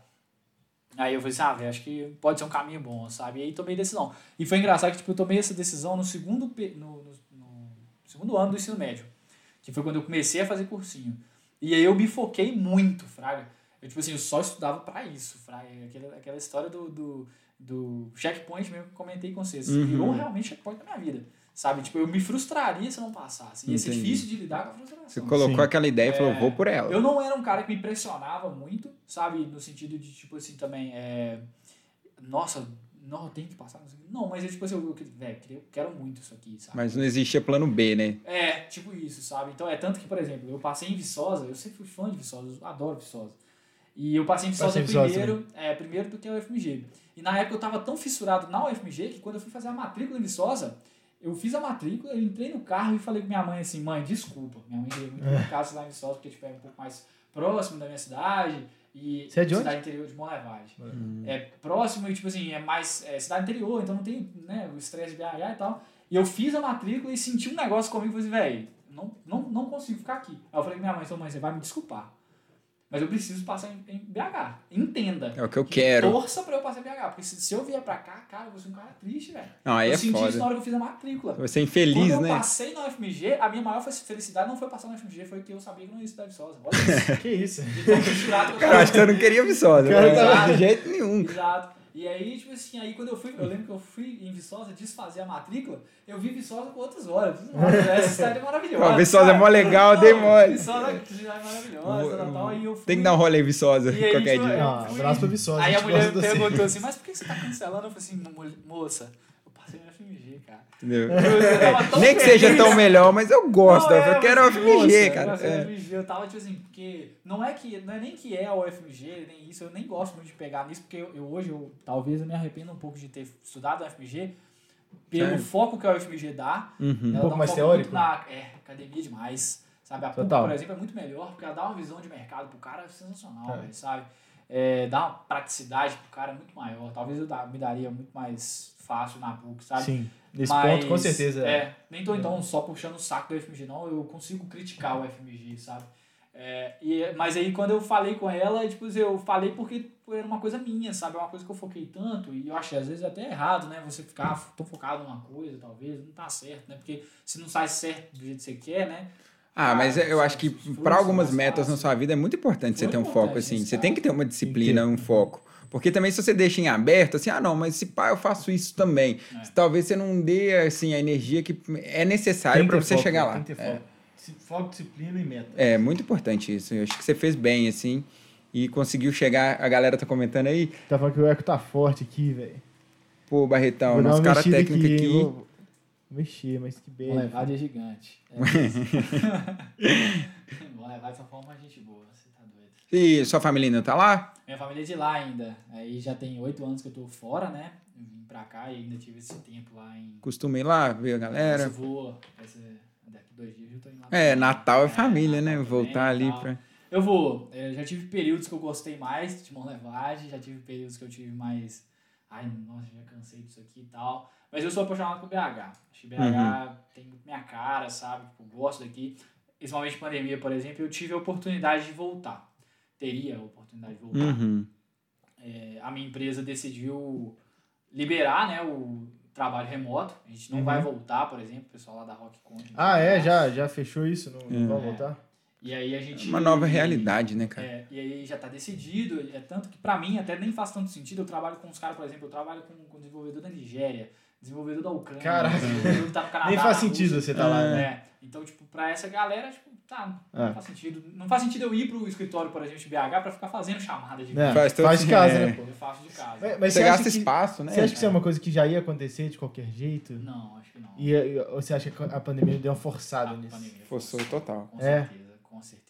Aí eu falei assim, ah, velho, acho que pode ser um caminho bom, sabe? E aí tomei decisão. E foi engraçado que, tipo, eu tomei essa decisão no segundo, no, no, no segundo ano do ensino médio. que foi quando eu comecei a fazer cursinho. E aí eu me foquei muito, Fraga. Eu, tipo assim, eu só estudava pra isso, Fraga. Aquela, aquela história do, do, do checkpoint mesmo que eu comentei com vocês. Uhum. Virou realmente checkpoint na minha vida. Sabe? Tipo, eu me frustraria se eu não passasse. Ia ser Entendi. difícil de lidar com a frustração. Você colocou Sim. aquela ideia e falou, É, vou por ela. Eu não era um cara que me pressionava muito, sabe? No sentido de, tipo assim, também, é... Nossa, não, eu tenho que passar. Não, mas é tipo assim, eu, eu, velho, eu quero muito isso aqui, sabe? Mas não existia plano B, né? É, tipo isso, sabe? Então é tanto que, por exemplo, eu passei em Viçosa, eu sempre fui fã de Viçosa, eu adoro Viçosa. E eu passei em Viçosa Passei em Viçosa primeiro, é, primeiro do que a UFMG. E na época eu tava tão fissurado na UFMG que quando eu fui fazer a matrícula em Viçosa, eu fiz a matrícula, eu entrei no carro e falei com minha mãe assim, mãe, desculpa. Minha mãe veio muito em casa lá em Viçosa, porque tipo, é um pouco mais próximo da minha cidade. E Você é de onde? cidade interior de Monlevade. É próximo e, tipo assim, é mais é, cidade interior, então não tem né, o estresse de BH e tal. E eu fiz a matrícula e senti um negócio comigo e falei assim, velho, não, não, não consigo ficar aqui. Aí eu falei com minha mãe, então, mãe, você vai me desculpar. Mas eu preciso passar em, em BH. Entenda. É o que eu quero. Torça pra eu passar em BH. Porque se, se eu vier pra cá, cara, eu vou ser um cara triste, velho. Não, aí eu é senti isso na foda. hora que eu fiz a matrícula. Você é Quando infeliz, eu né? passei na UFMG, a minha maior felicidade não foi passar na UFMG, foi que eu sabia que não ia estudar Viçosa. Olha isso. Que isso? De tão frustrado que eu Cara, tava. acho que você não queria Viçosa. Cara, né? De jeito nenhum. Exato. E aí, tipo assim, aí quando eu fui, eu lembro que eu fui em Viçosa desfazer a matrícula, eu vi Viçosa com outros olhos. Essa cidade é maravilhosa. Pô, Viçosa cara. é mó legal, dei mole. Viçosa é maravilhosa, tal, tal, e eu fui. Tem que dar um rolê em Viçosa E aí, qualquer tipo, dia. abraço pra Viçosa. Aí a mulher perguntou assim, mas por que você tá cancelando? Eu falei assim, "Mo- moça, eu passei na FMG, cara. Entendeu? Eu tão Nem que seja tão melhor, mas eu gosto. Não, eu é, quero mas, FMG, moça, cara. Eu, É. FMG, eu tava tipo assim, porque não é, que, não é nem que é a UFMG, nem isso, eu nem gosto muito de pegar nisso, porque eu, eu hoje, eu, talvez eu me arrependo um pouco de ter estudado a UFMG, pelo Sério? foco que a UFMG dá. Uhum. Ela Um pouco dá mais foco teórico? Na, é, academia demais. Sabe? A PUC, Total. por exemplo, é muito melhor, porque ela dá uma visão de mercado pro cara sensacional, É. velho, sabe? É, dá uma praticidade pro cara muito maior. Talvez eu dá- me daria muito mais fácil na PUC, sabe? Sim, nesse Mas, ponto, com certeza. É, nem tô então só puxando o saco do FMG, não. Eu consigo criticar o FMG, sabe? É, e, mas aí quando eu falei com ela, tipo, eu falei porque era uma coisa minha, sabe? É uma coisa que eu foquei tanto. E eu achei às vezes até errado, né? Você ficar tão focado numa coisa, talvez, não tá certo, né? Porque se não sai certo do jeito que você quer, né? Ah, mas eu acho que para algumas metas na sua vida é muito importante você Muito ter um foco assim. Você cara. tem que ter uma disciplina, um foco. Porque também se você deixa em aberto, assim, ah, não, mas se pá, eu faço isso também. É. Talvez você não dê, assim, a energia que é necessária para você foco, chegar lá. Tem que ter É. foco. Dis- Foco, disciplina e meta. É muito importante isso. Eu acho que você fez bem, assim, e conseguiu chegar. A galera tá comentando aí, Tá falando que o eco tá forte aqui, velho. pô, Barretão, Vou nosso uma cara técnico aqui. hein? Vou- vou mexer, mas que bem. levar de gigante. É. Vou levar dessa forma uma gente boa. E sua família ainda tá lá? Minha família é de lá ainda. Aí já tem oito anos que eu tô fora, né? Eu vim pra cá e ainda tive esse tempo lá em. Costuma ir lá ver a Eu galera? vou. vai ser- Daqui dois dias eu tô indo lá. É. Natal é família, né? Natal Voltar também, ali pra. Eu vou. É, já tive períodos que eu gostei mais de Monlevade, já tive períodos que eu tive mais. Ai, nossa, já cansei disso aqui e tal. Mas eu sou apaixonado por BH. Acho que BH Uhum. tem muito minha cara, sabe? Tipo, gosto daqui. Esse de pandemia, por exemplo, eu tive a oportunidade de voltar. Teria a oportunidade de voltar. Uhum. É, a minha empresa decidiu liberar né, o trabalho remoto. A gente não Uhum. vai voltar, por exemplo, o pessoal lá da Rockcon. a gente Ah, é? Já, já fechou isso? Não, não É. vai voltar? E aí a gente. Uma nova realidade, né, cara? É, e aí já tá decidido, é tanto que pra mim até nem faz tanto sentido. Eu trabalho com os caras, por exemplo, eu trabalho com, com desenvolvedor da Nigéria, desenvolvedor da Ucrânia, Caraca. desenvolvedor tá Canadá. Nem faz sentido Rússia. você tá lá, né? É, então, tipo, pra essa galera, tipo, tá, É. não faz sentido. Não faz sentido eu ir pro escritório, por exemplo, de BH pra ficar fazendo chamada de É, vídeo. Faz faz de casa, é. né? Pô, eu faço de casa. Mas, mas Você gasta que, espaço, né? você acha que isso é uma coisa que já ia acontecer de qualquer jeito? Não, acho que não. E, e você acha que a pandemia deu uma forçada A nisso? pandemia Forçou total. Com É. certeza, com certeza.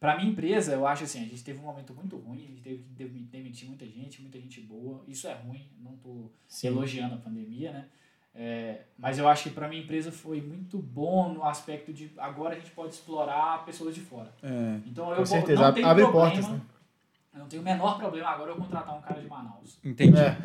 Pra minha empresa, eu acho assim, a gente teve um momento muito ruim, a gente teve que demi- demitir muita gente, muita gente boa. Isso é ruim, não tô Sim. elogiando a pandemia, né? É, mas eu acho que pra minha empresa foi muito bom no aspecto de agora a gente pode explorar pessoas de fora. É. Então eu Com certeza. não tenho Abre problema, portas, né? eu não tenho o menor problema agora eu contratar um cara de Manaus. Entendi. É.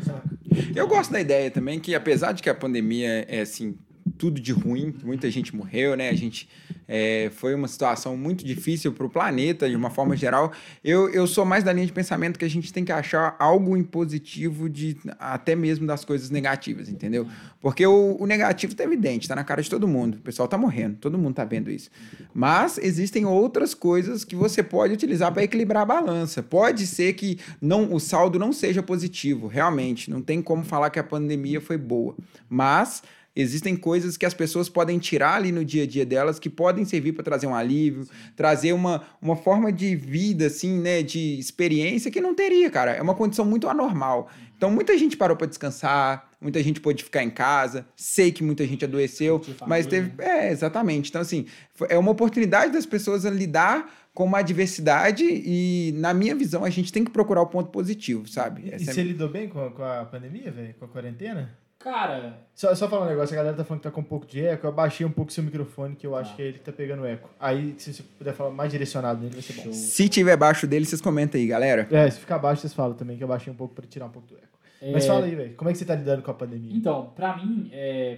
Eu gosto da ideia também que, apesar de que a pandemia é assim, tudo de ruim, muita gente morreu, né? A gente É, foi uma situação muito difícil para o planeta, de uma forma geral. Eu, eu sou mais da linha de pensamento que a gente tem que achar algo em positivo de até mesmo das coisas negativas, entendeu? Porque o, o negativo tá evidente, tá na cara de todo mundo. O pessoal tá morrendo, todo mundo tá vendo isso. Mas existem outras coisas que você pode utilizar para equilibrar a balança. Pode ser que não o saldo não seja positivo, realmente. Não tem como falar que a pandemia foi boa. Mas Existem coisas que as pessoas podem tirar ali no dia a dia delas que podem servir para trazer um alívio, trazer uma, uma forma de vida, assim, né, de experiência que não teria, cara. É uma condição muito anormal. Então, muita gente parou para descansar, muita gente pôde ficar em casa. Sei que muita gente adoeceu, mas teve. É, exatamente. Então, assim, é uma oportunidade das pessoas lidar com uma adversidade e, na minha visão, a gente tem que procurar o ponto positivo, sabe? Essa e é... você lidou bem com a, com a pandemia, velho? Com a quarentena? Cara. Só, só falar um negócio, a galera tá falando que tá com um pouco de eco. Eu baixei um pouco seu microfone, que eu acho ah. que é ele que tá pegando eco. Aí, se você puder falar mais direcionado nele, vai ser bom. Se tiver baixo dele, vocês comentam aí, galera. É, se ficar baixo, vocês falam também, que eu baixei um pouco pra tirar um pouco do eco. É... Mas fala aí, velho. Como é que você tá lidando com a pandemia? Então, pra mim, é.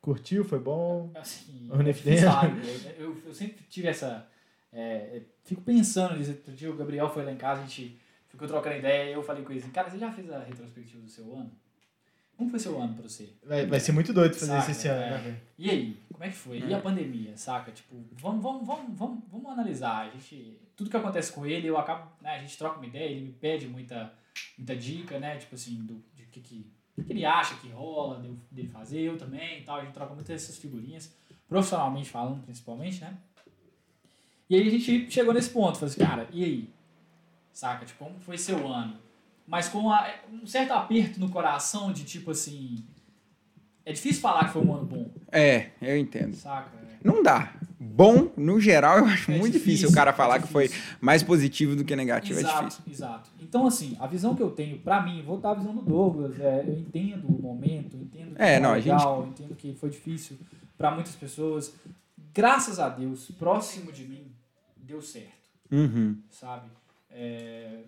Curtiu? Foi bom? Assim, eu, eu, eu sempre tive essa. É, fico pensando nisso. Outro dia o Gabriel foi lá em casa, a gente ficou trocando ideia. Eu falei com ele assim: Cara, você já fez a retrospectiva do seu ano? Como foi seu ano pra você? Vai, vai ser muito doido fazer saca, isso esse ano, é. né, E aí, como é que foi? E a pandemia, saca? Tipo, vamos, vamos, vamos, vamos, vamos analisar. A gente, tudo que acontece com ele, eu acabo, né, a gente troca uma ideia, ele me pede muita, muita dica, né? Tipo assim, do, de que, que, que ele acha que rola dele fazer, eu também e tal. A gente troca muitas dessas figurinhas, profissionalmente falando, principalmente, né? E aí a gente chegou nesse ponto, falou assim, cara, e aí? Saca? Tipo, como foi seu ano? Mas com a, um certo aperto no coração de tipo assim. É difícil falar que foi um ano bom. É, eu entendo. Saca? É. Não dá. Bom, no geral, eu acho é muito difícil, difícil, o cara falar é que foi mais positivo do que negativo. É exato, é difícil. Exato. Então, assim, a visão que eu tenho, pra mim, vou dar a visão do Douglas. É, eu entendo o momento, entendo que é, não, legal, gente... entendo que foi difícil para muitas pessoas. Graças a Deus, próximo de mim, deu certo. Uhum. Sabe? É,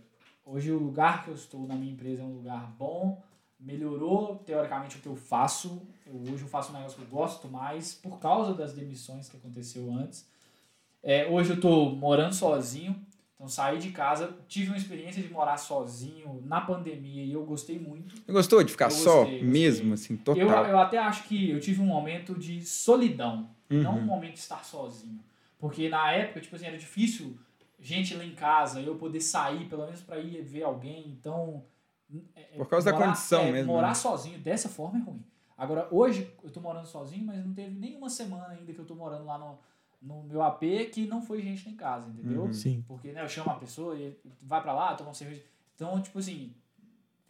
Hoje o lugar que eu estou na minha empresa é um lugar bom, melhorou teoricamente o que eu faço. Eu, hoje eu faço um negócio que eu gosto mais por causa das demissões que aconteceu antes. É, hoje eu estou morando sozinho, então saí de casa, tive uma experiência de morar sozinho na pandemia e eu gostei muito. Você gostou de ficar gostei, só gostei. mesmo, assim, total? Eu, eu até acho que eu tive um momento de solidão, uhum. não um momento de estar sozinho. Porque na época, tipo assim, era difícil gente lá em casa, eu poder sair, pelo menos para ir ver alguém. Então. É, é, Por causa morar, da condição é, mesmo. Morar né? sozinho dessa forma é ruim. Agora, hoje eu tô morando sozinho, mas não teve nenhuma semana ainda que eu tô morando lá no, no meu AP que não foi gente em casa, entendeu? Uhum. Sim. Porque né, eu chamo a pessoa e vai para lá, toma um cerveja. Então, tipo assim,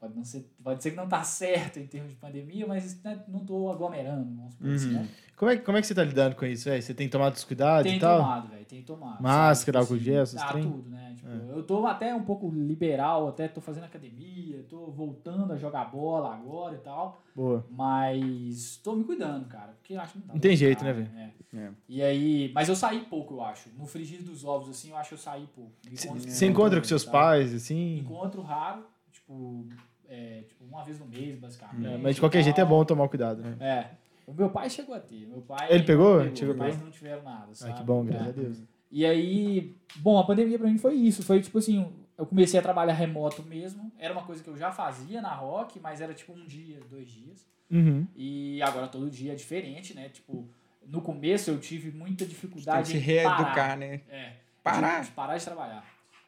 Pode, não ser, pode ser que não tá certo em termos de pandemia, mas né, não tô aglomerando, vamos por assim, uhum. assim, né? Como é, como é que você tá lidando com isso, velho? Você tem tomado os cuidados tem e tal? Tem tomado, velho, tem tomado. Máscara, álcool gel, essas Ah, tudo, né? Tipo, é. Eu tô até um pouco liberal, até tô fazendo academia, tô voltando a jogar bola agora e tal. Boa. Mas tô me cuidando, cara, porque acho que não tá Não tem jeito, né, velho? É. é. E aí, mas eu saí pouco, eu acho. No frigir dos ovos, assim, eu acho que eu saí pouco. Você encontra com seus pais, assim? Encontro raro, tipo é, tipo, uma vez no mês, basicamente. É, mas de qualquer jeito é bom tomar cuidado, né? É. O meu pai chegou a ter. Meu pai Ele pegou? Pegou. Meus pais não tiveram nada, sabe? Ah, que bom, graças é. a Deus. E aí, bom, a pandemia pra mim foi isso. Foi tipo assim, eu comecei a trabalhar remoto mesmo. Era uma coisa que eu já fazia na Rock, mas era tipo um dia, dois dias. Uhum. E agora todo dia é diferente, né? Tipo, no começo eu tive muita dificuldade Tem que se reeducar, parar. né? É. Parar. De, de parar de trabalhar.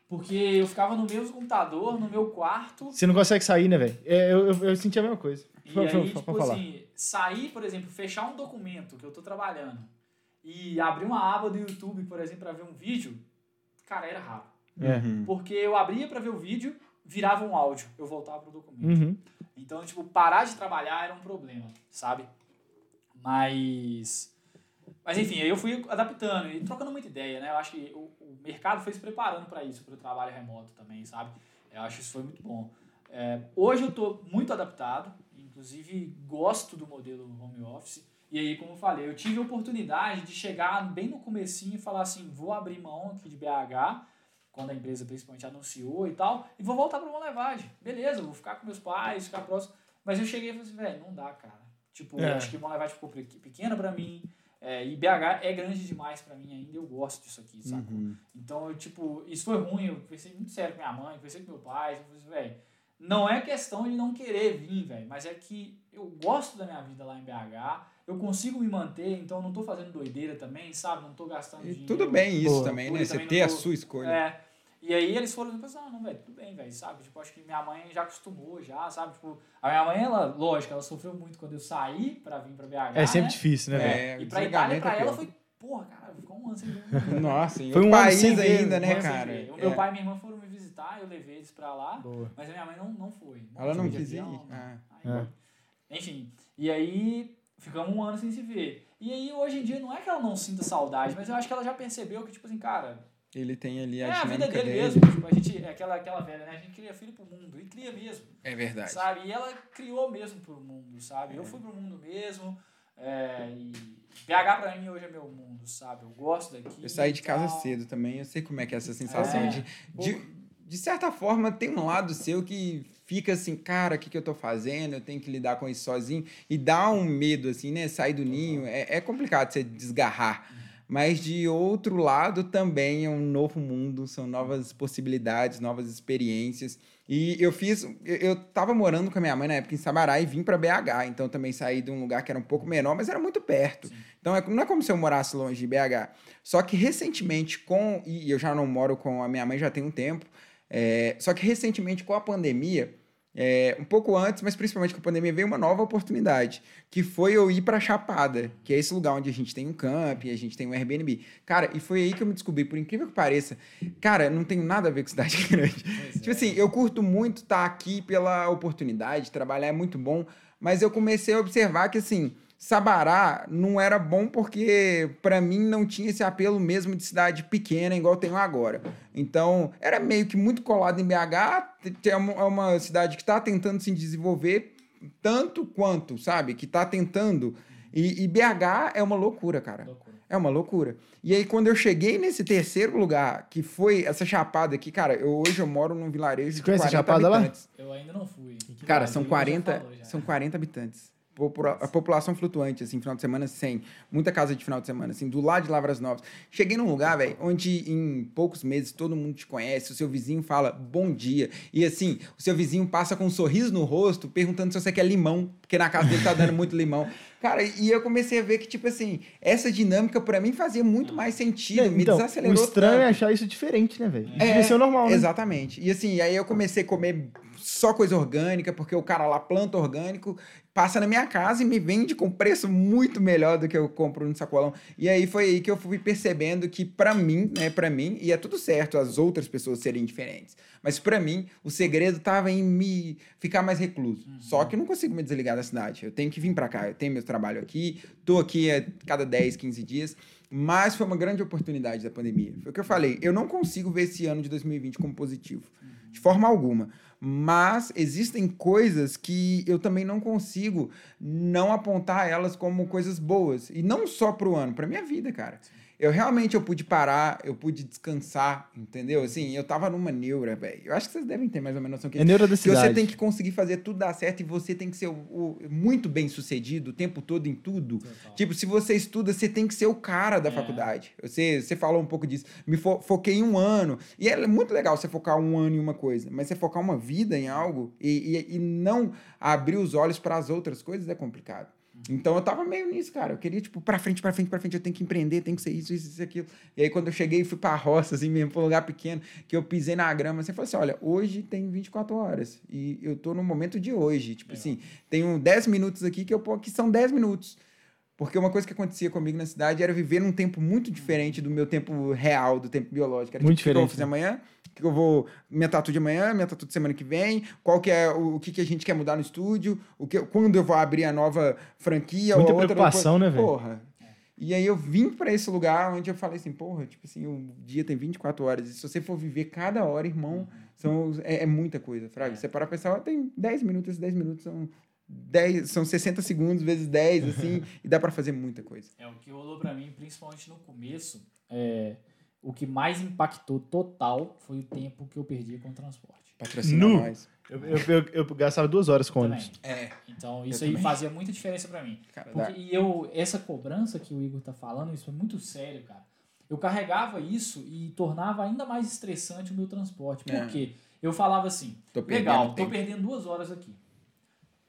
Porque eu ficava no mesmo computador, no meu quarto. Você não consegue sair, né, velho? É, eu, eu, eu, senti a mesma coisa. E aí, tipo assim, sair, por exemplo, fechar um documento que eu tô trabalhando e abrir uma aba do YouTube, por exemplo, para ver um vídeo, cara, era raro. É. Uhum. Porque eu abria para ver o vídeo, virava um áudio, eu voltava pro documento. Uhum. Então, tipo, parar de trabalhar era um problema, sabe? Mas mas enfim, aí eu fui adaptando e trocando muita ideia, né? Eu acho que o, o mercado foi se preparando para isso, para o trabalho remoto também, sabe? Eu acho que isso foi muito bom. É, hoje eu estou muito adaptado, inclusive gosto do modelo home office. E aí, como eu falei, eu tive a oportunidade de chegar bem no comecinho e falar assim, vou abrir mão aqui de BH, quando a empresa principalmente anunciou e tal, e vou voltar para uma levagem. Beleza, vou ficar com meus pais, ficar próximo. Mas eu cheguei e falei assim, velho, não dá, cara. Tipo, é. acho que uma levagem ficou pequena para mim, É, e BH é grande demais pra mim ainda, eu gosto disso aqui, sabe? Uhum. Então, eu, tipo, isso foi ruim, eu pensei muito sério com minha mãe, pensei com meu pai, eu falei assim, velho, não é questão de não querer vir, velho, mas é que eu gosto da minha vida lá em BH, eu consigo me manter, então eu não tô fazendo doideira também, sabe? Não tô gastando E dinheiro. tudo bem isso Boa. também, né? Você ter não a tô- sua escolha. É. E aí eles foram depois, ah, não, velho, tudo bem, velho, sabe? Tipo, acho que minha mãe já acostumou, já, sabe? Tipo, a minha mãe, ela, lógico, ela sofreu muito quando eu saí pra vir pra BH. É sempre né? difícil, né, velho? É, E pra Itália, pra é ela foi, porra, cara, ficou um ano sem ver. Nossa, em Foi um país ver, ainda, né, cara? O meu É. pai e minha irmã foram visitar, eu levei eles pra lá, Boa. mas a minha mãe não, não foi. Ela não foi de quis ir? não. Ah. Aí, É. Enfim, e aí ficamos um ano sem se ver. E aí, hoje em dia, não é que ela não sinta saudade, mas eu acho que ela já percebeu que, tipo assim, cara, Ele tem ali a é a vida dele, dele. mesmo. Tipo, a gente, é aquela, aquela velha, né? A gente cria filho pro mundo. E cria mesmo, É verdade. sabe? E ela criou mesmo pro mundo, sabe? É. Eu fui pro mundo mesmo. É, e BH pra mim hoje é meu mundo, sabe? Eu gosto daqui. Eu saí de casa tal. cedo também, eu sei como é que é essa sensação É. de, de. De certa forma, tem um lado seu que fica assim, cara, o que, que eu tô fazendo? Eu tenho que lidar com isso sozinho. E dá um medo, assim, né? Sair do ninho. É, é complicado você desgarrar. Mas de outro lado também é um novo mundo, são novas possibilidades, novas experiências. E eu fiz, eu, eu tava morando com a minha mãe na época em Sabará e vim para BH, então também saí de um lugar que era um pouco menor, mas era muito perto. Então é- não é como se eu morasse longe de BH. Só que recentemente com e eu já não moro com a minha mãe já tem um tempo. É, só que recentemente com a pandemia, é, um pouco antes, mas principalmente com a pandemia, veio uma nova oportunidade, que foi eu ir pra Chapada, que é esse lugar onde a gente tem um camping, a gente tem um Airbnb. Cara, e foi aí que eu me descobri, por incrível que pareça, cara, não tem nada a ver com cidade grande. Pois Tipo é. assim, eu curto muito estar aqui pela oportunidade, trabalhar é muito bom, mas eu comecei a observar que, assim, Sabará não era bom porque, pra mim, não tinha esse apelo mesmo de cidade pequena, igual tenho agora. Então, era meio que muito colado em BH, é uma- é uma cidade que está tentando se desenvolver tanto quanto, sabe? Que está tentando. E, e BH é uma loucura, cara. Loucura. É uma loucura. E aí, quando eu cheguei nesse terceiro lugar, que foi essa chapada aqui, cara, eu, hoje eu moro num vilarejo Você de conhece a 40 Chapada lá? habitantes. Eu ainda não fui. Cara, são ele já 40, falou já. são 40 habitantes. A população flutuante, assim, final de semana 100. Muita casa de final de semana, assim, do lado de Lavras Novas. Cheguei num lugar, velho, onde em poucos meses todo mundo te conhece, o seu vizinho fala bom dia. E assim, o seu vizinho passa com um sorriso no rosto, perguntando se você quer limão, porque na casa dele tá dando muito limão. Cara, e eu comecei a ver que, tipo assim, essa dinâmica pra mim fazia muito mais sentido, me então, o desacelerou estranho tanto. é achar isso diferente, né, velho? É, Devia ser o normal, né? Exatamente. E assim, aí eu comecei a comer só coisa orgânica, porque o cara lá planta orgânico, passa na minha casa e me vende com preço muito melhor do que eu compro no sacolão. E aí foi aí que eu fui percebendo que pra mim, né, para mim, e é tudo certo as outras pessoas serem diferentes, mas pra mim o segredo tava em me ficar mais recluso. Só que eu não consigo me desligar da cidade. Eu tenho que vir pra cá, eu tenho meu trabalho aqui, tô aqui a cada 10, 15 dias. Mas foi uma grande oportunidade da pandemia. Foi o que eu falei. Eu não consigo ver esse ano de 2020 como positivo. De forma alguma. Mas existem coisas que eu também não consigo não apontar elas como coisas boas. E não só pro ano, pra minha vida, cara. Eu realmente eu pude parar, eu pude descansar, entendeu? Assim, eu tava numa neura, velho. Eu acho que vocês devem ter mais ou menos noção que É neura da que você cidade. tem que conseguir fazer tudo dar certo e você tem que ser o, o- muito bem sucedido o tempo todo em tudo. Total. Tipo, se você estuda, você tem que ser o cara da É. faculdade. Você, você falou um pouco disso. Me fo- foquei em um ano. E é muito legal você focar um ano em uma coisa, mas você focar uma vida em algo e, e, e não abrir os olhos para as outras coisas é complicado. Então eu tava meio nisso, cara. Eu queria, tipo, pra frente, pra frente, pra frente. Eu tenho que empreender, tem que ser isso, isso, isso, aquilo. E aí, quando eu cheguei e fui pra roça, assim mesmo, pra um lugar pequeno, que eu pisei na grama, você falou assim: olha, hoje tem 24 horas. E eu tô no momento de hoje. Tipo Legal. assim, tenho 10 minutos aqui que eu que são 10 minutos. Porque uma coisa que acontecia comigo na cidade era viver num tempo muito diferente do meu tempo real, do tempo biológico. Era Muito tipo, o que eu vou diferente, fazer amanhã? O que eu vou. Minha tatu de amanhã, minha tatu de semana que vem, qual que é o, o que, que a gente quer mudar no estúdio, o que, quando eu vou abrir a nova franquia Muita ou outra. preocupação, né, velho? Porra. E aí eu vim pra esse lugar onde eu falei assim, porra, tipo assim, o dia tem 24 horas. E se você for viver cada hora, irmão, são, é, é muita coisa, Fraga. É. Você parar pra pensar, ó, tem 10 minutos, esses 10 minutos são 10, são 60 segundos vezes 10, assim, e dá pra fazer muita coisa. É, o que rolou pra mim, principalmente no começo, é, o que mais impactou total foi o tempo que eu perdi com o transporte. Patrocina nós. Eu, eu, eu, eu gastava duas horas com ônibus. É. Então, isso aí também. fazia muita diferença pra mim. Cara, Porque, dá- e eu, essa cobrança que o Igor tá falando, isso é muito sério, cara. Eu carregava isso e tornava ainda mais estressante o meu transporte. Por É. quê? Eu falava assim, Tô legal, tô tempo. perdendo duas horas aqui.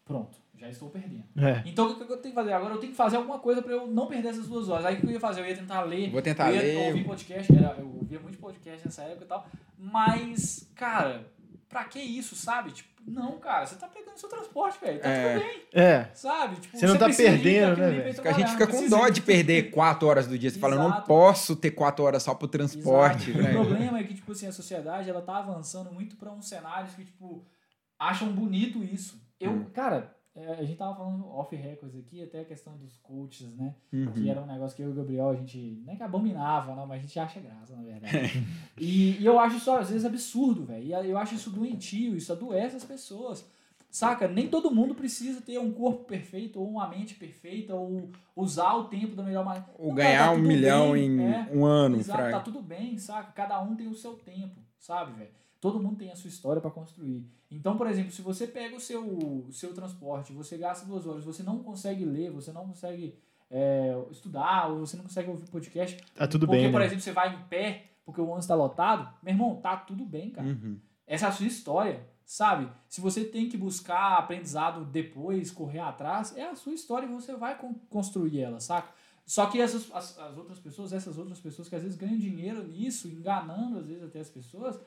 Pronto, já estou perdendo. É. Então o que eu tenho que fazer? Agora eu tenho que fazer alguma coisa pra eu não perder essas duas horas. Aí o que eu ia fazer? Eu ia tentar ler. Vou tentar eu ia ler. ouvir podcast, era, eu ouvia muito podcast nessa época e tal. Mas, cara, pra que isso, sabe? Tipo, não, cara, você tá pegando seu transporte, velho. Tá É. tudo bem, É. sabe? Tipo, Você não tá perdendo, né, velho? a gente fica não com dó de perder quatro horas do dia. Você fala, eu não Exato. posso ter quatro horas só pro transporte. Exato. né? O problema é que, tipo assim, a sociedade, ela tá avançando muito pra uns cenários que, tipo, acham bonito isso. Eu, Hum. cara, é, a gente tava falando off records aqui, até a questão dos coaches, né? Uhum. Que era um negócio que eu e o Gabriel, a gente, não é que abominava, não, mas a gente acha graça, na verdade. e, e eu acho isso, às vezes, absurdo, velho. E eu acho isso doentio, isso adoece as pessoas. Saca? Nem todo mundo precisa ter um corpo perfeito, ou uma mente perfeita, ou usar o tempo da melhor maneira. Ou Não, cara, ganhar tá um milhão bem, em é. um ano, Exato, tá Fraga. tudo bem, saca? Cada um tem o seu tempo, sabe, velho? Todo mundo tem a sua história pra construir. Então, por exemplo, se você pega o seu, o seu transporte, você gasta duas horas, você não consegue ler, você não consegue é, estudar, ou você não consegue ouvir podcast. Tá tudo porque, bem, por né? exemplo, você vai em pé porque o ônibus tá lotado, meu irmão, tá tudo bem, cara. Uhum. Essa é a sua história, sabe? Se você tem que buscar aprendizado depois, correr atrás, é a sua história e você vai con- construir ela, saca? Só que essas, as, as outras pessoas, essas outras pessoas que às vezes ganham dinheiro nisso, enganando às vezes até as pessoas,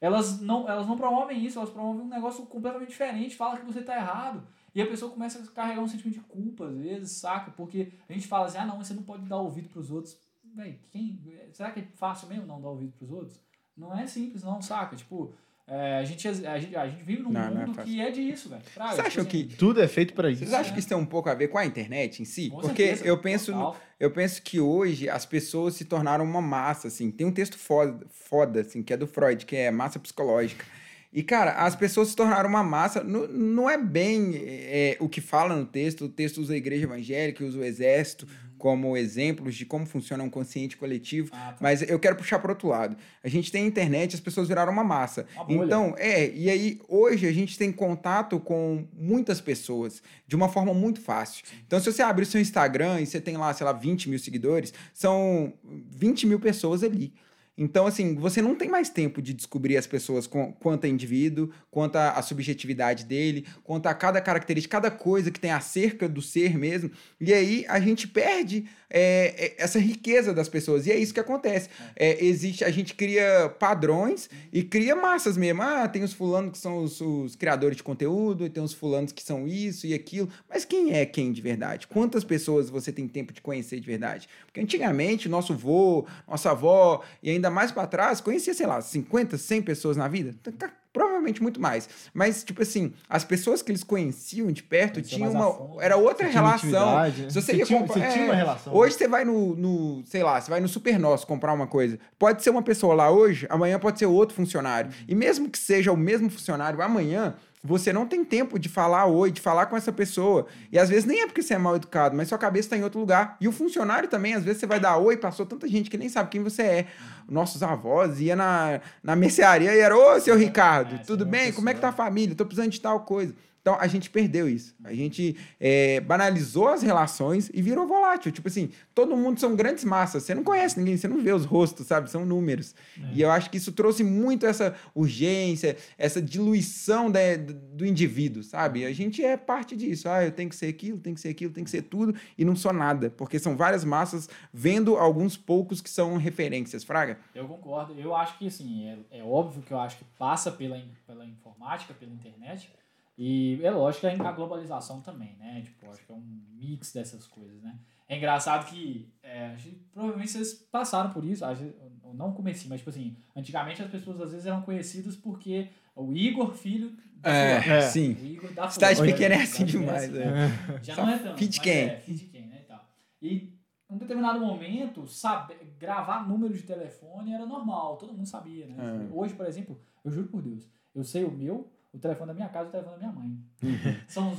elas não, elas não promovem isso, elas promovem um negócio completamente diferente, fala que você tá errado. E a pessoa começa a carregar um sentimento de culpa, às vezes, saca? Porque a gente fala assim, ah não, você não pode dar ouvido pros outros. Véi, quem, será que é fácil mesmo não dar ouvido pros outros? Não é simples não, saca? Tipo, é, a, gente, a, gente, a gente vive num Não, não é mundo que é disso, velho. Vocês tipo acham assim, que Tudo é feito pra isso. Vocês acham que isso tem um pouco a ver com a internet em si? com Porque certeza, eu penso, no- eu penso que hoje as pessoas se tornaram uma massa, assim. Tem um texto foda, foda assim, que é do Freud, que é massa psicológica. E, cara, as pessoas se tornaram uma massa. Não, não é bem é, o que fala no texto. O texto usa a igreja evangélica, usa o exército como exemplos de como funciona um consciente coletivo. Ah, tá. Mas eu quero puxar para outro lado. A gente tem internet, as pessoas viraram uma massa. Uma. Então, é, e aí hoje a gente tem contato com muitas pessoas de uma forma muito fácil. Então, se você abrir o seu Instagram e você tem lá, sei lá, 20 mil seguidores, são 20 mil pessoas ali. Então, assim, você não tem mais tempo de descobrir as pessoas com, quanto a indivíduo, quanto a, a subjetividade dele, quanto a cada característica, cada coisa que tem acerca do ser mesmo. E aí a gente perde é, é, essa riqueza das pessoas. E é isso que acontece. É, existe, a gente cria padrões e cria massas mesmo. Ah, tem os fulanos que são os, os criadores de conteúdo, e tem os fulanos que são isso e aquilo. Mas quem é quem de verdade? Quantas pessoas você tem tempo de conhecer de verdade? Porque antigamente, nosso vô, nossa avó, e ainda mais para trás, conhecia, sei lá, 50, 100 pessoas na vida. Provavelmente muito mais. Mas, tipo assim, as pessoas que eles conheciam de perto tinham uma. Era outra tinha relação. Se você, Você ia tinha- comprar- você tinha é, uma relação. Hoje você vai no, no, sei lá, você vai no Super Nosso comprar uma coisa. Pode ser uma pessoa lá hoje, amanhã pode ser outro funcionário. E mesmo que seja o mesmo funcionário amanhã, você não tem tempo de falar oi, de falar com essa pessoa. E às vezes nem é porque você é mal educado, mas sua cabeça está em outro lugar. E o funcionário também, às vezes você vai dar oi, passou tanta gente que nem sabe quem você é. Nossos avós ia na, na mercearia e era, ô, seu Ricardo, É, tudo bem? Como é que tá a família? Tô precisando de tal coisa. Então a gente perdeu isso. A gente é, banalizou as relações e virou volátil. Tipo assim, todo mundo são grandes massas. Você não conhece ninguém, você não vê os rostos, sabe? São números. E eu acho que isso trouxe muito essa urgência, essa diluição da- do indivíduo, sabe? A gente é parte disso. Ah, eu tenho que ser aquilo, tenho que ser aquilo, tenho que ser tudo e não sou nada. Porque são várias massas vendo alguns poucos que são referências. Fraga? Eu concordo. Eu acho que, assim, é, é óbvio que eu acho que passa pela, pela informática, pela internet. E é lógico que a globalização também, né? Tipo, acho que é um mix dessas coisas, né? É engraçado que é, que provavelmente vocês passaram por isso, eu não comecei, mas tipo assim, antigamente as pessoas às vezes eram conhecidas porque o Igor, filho fulana. É. sim. O Igor da Cidade pequena é assim Cidade demais. pequena é. assim. Já não é tanto. Feed quem? É, feed quem, né, e tal. E um determinado momento, saber, gravar número de telefone era normal, todo mundo sabia, né? É. Hoje, por exemplo, eu juro por Deus, eu sei o meu, o telefone da minha casa e o telefone da minha mãe. São os...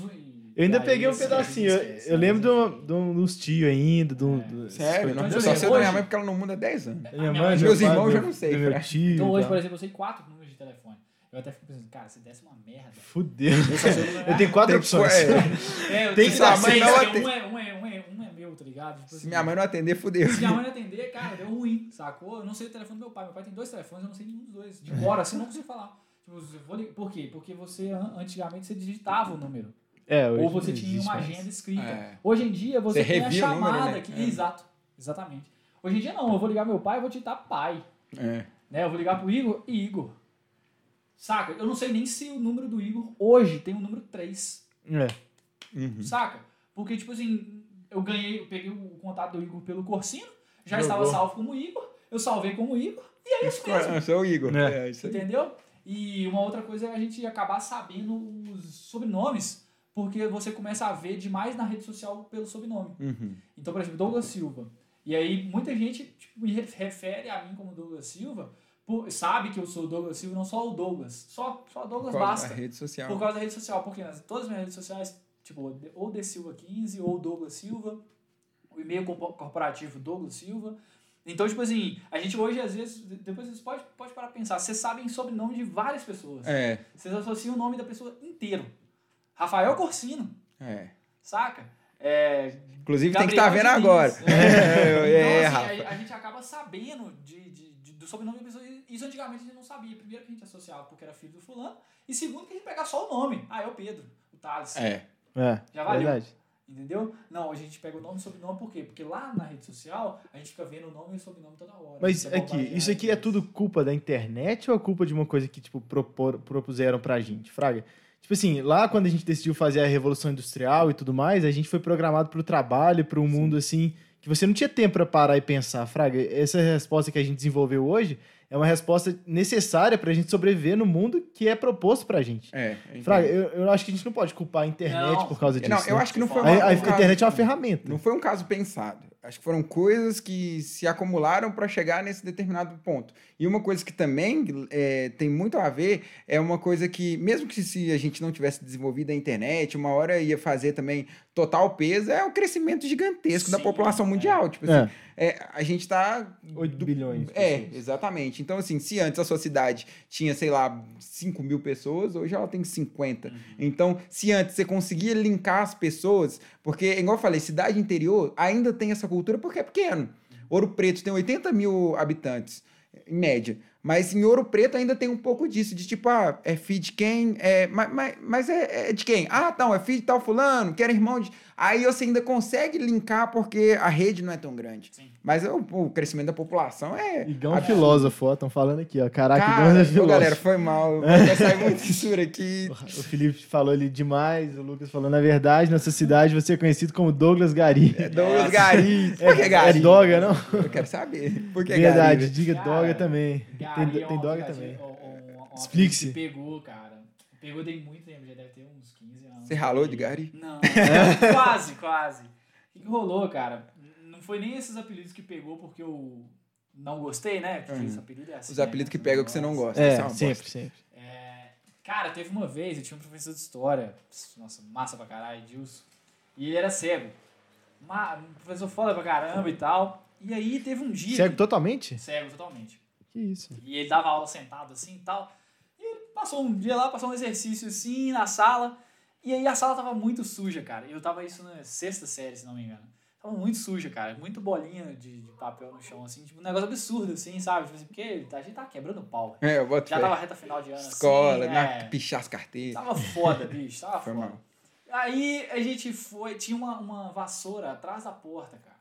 Eu ainda Aí peguei um pedacinho. Eu, esquece, eu né? lembro de um- de dos tios ainda. Do, do- Sério? Não, eu só sei da minha mãe porque ela não muda há 10 anos. Minha mãe, mãe- meu meus irmãos eu meu- não sei, do meu tio. Então hoje, por exemplo, eu sei quatro números de telefone. Eu até fico pensando, cara, se desse uma merda. Fudeu. Eu Eu tenho quatro Tem que- opções. é, É, Tem que dar seis, atende. um é, um, é, um, é, um é meu, tá ligado? Tipo Se assim, minha mãe não atender, fudeu. Se minha mãe não atender, cara, deu ruim, sacou? Eu não sei o telefone do meu pai. Meu pai tem dois telefones, eu não sei nenhum dos dois. De cor, assim, eu não consigo falar. Tipo, Por quê? Porque você, an- antigamente, você digitava o número. É, hoje Ou você tinha uma mais. agenda escrita. É. Hoje em dia, você, Você tem a chamada número, né? que... É. Exato, exatamente. Hoje em dia, não. Eu vou ligar meu pai, eu vou digitar pai. É. Né? Eu vou ligar pro Igor e Igor. Saca? Eu não sei nem se o número do Igor hoje tem o número 3. É. Uhum. Saca? Porque, tipo assim, eu ganhei, eu peguei o contato do Igor pelo Cursino, já Jogou. estava salvo como Igor, eu salvei como Igor, e é isso mesmo. Eu sou o Igor. É. É, isso aí. Entendeu? E uma outra coisa é a gente acabar sabendo os sobrenomes, porque você começa a ver demais na rede social pelo sobrenome. Uhum. Então, por exemplo, Douglas Silva. E aí muita gente tipo, me re- refere a mim como Douglas Silva, por- sabe que eu sou o Douglas Silva, não só o Douglas. Só, só Douglas Por causa basta. da rede social. Por causa da rede social, porque nas, todas as minhas redes sociais, tipo, ou De Silva 15, ou Douglas Silva, o e-mail corpo- corporativo Douglas Silva. Então, tipo assim, a gente hoje, às vezes, depois vocês podem pode parar pra pensar, vocês sabem sobrenome de várias pessoas. É, Vocês associam o nome da pessoa inteiro. Rafael Corsino, é. saca? É, Inclusive tem que Gabriel estar vendo Diniz. agora. É, é, então, assim, Rafa. a, a gente acaba sabendo de, de- de- do sobrenome da pessoa. Isso antigamente a gente não sabia. Primeiro que a gente associava porque era filho do fulano. E segundo que a gente pegava só o nome. Ah, é o Pedro, o Thales. É. É, Já valeu. verdade. Entendeu? Não, a gente pega o nome e o sobrenome por quê? Porque lá na rede social a gente fica vendo o nome e o sobrenome toda hora. Mas Isso é aqui, isso aqui é né? tudo culpa da internet ou é culpa de uma coisa que, tipo, propor, propuseram pra gente, Fraga? Tipo assim, lá quando a gente decidiu fazer a Revolução Industrial e tudo mais, a gente foi programado pro trabalho, pro mundo, assim, que você não tinha tempo pra parar e pensar, Fraga. Essa resposta que a gente desenvolveu hoje é uma resposta necessária pra gente sobreviver no mundo que é proposto pra gente. É. eu Fraga, eu, eu acho que a gente não pode culpar a internet Não. por causa disso. Não, eu né? acho que não foi a, uma, a um caso- internet é uma ferramenta. Não foi um caso pensado. Acho que foram coisas que se acumularam para chegar nesse determinado ponto. E uma coisa que também é, tem muito a ver é uma coisa que, mesmo que se a gente não tivesse desenvolvido a internet, uma hora ia fazer também total peso, é o crescimento gigantesco da Sim, população é. mundial. Tipo assim, é, a gente tá 8 bilhões. É, pessoas. exatamente. Então, assim, se antes a sua cidade tinha, sei lá, 5 mil pessoas, hoje ela tem 50. Então, se antes você conseguia linkar as pessoas, porque, igual eu falei, cidade interior ainda tem essa cultura porque é pequeno. Ouro Preto tem 80 mil habitantes, em média. Mas em Ouro Preto ainda tem um pouco disso, de tipo, ah, é filho de quem? É, mas mas, mas é, é de quem? Ah, não, é filho de tal fulano, que era irmão de... Aí você ainda consegue linkar porque a rede não é tão grande. Sim. Mas o, o crescimento da população é... Igão é filósofo, ó, estão falando aqui, ó. Caraca, Igão Cara, é ô, filósofo. galera, foi mal. Vai sair muito censura aqui. O Felipe falou ali demais, o Lucas falou, na verdade, nessa cidade você é conhecido como Douglas Gari. É Douglas Gari. Por que É, Gari? é doga, não? Eu quero saber. Por que Verdade, Gari? diga Cara, doga também. Gari tem é um tem doga aplicativo- também. um- um- um Explique-se. que Pegou, cara. Pegou tem muito tempo, já deve ter uns 15 anos. Você ralou de Gari? Não, quase, quase. O que, que rolou, cara? Não foi nem esses apelidos que pegou porque eu não gostei, né? Porque Uhum. esse apelido é assim. Os né? apelidos que pegam que você não gosta. É, uma sempre, bosta. sempre. É, cara, teve uma vez, eu tinha um professor de história, nossa, massa pra caralho, Edilson, e ele era cego. Ma- Um professor foda pra caramba e tal. E aí teve um dia. Cego totalmente? Cego totalmente. Que isso. E ele dava aula sentado assim e tal. E ele passou um dia lá, passou um exercício assim na sala. E aí a sala tava muito suja, cara. Eu tava isso na sexta série, se não me engano. Tava muito suja, cara. Muito bolinha de, de papel no chão, assim. Tipo, um negócio absurdo, assim, sabe? Tipo assim, porque a gente tava quebrando pau. É, eu boto Já tava reta final de ano, Escola, assim. na, é. pichar as carteiras. Tava foda, bicho. Tava Foi foda. mal. Aí a gente foi, tinha uma, uma vassoura atrás da porta, cara.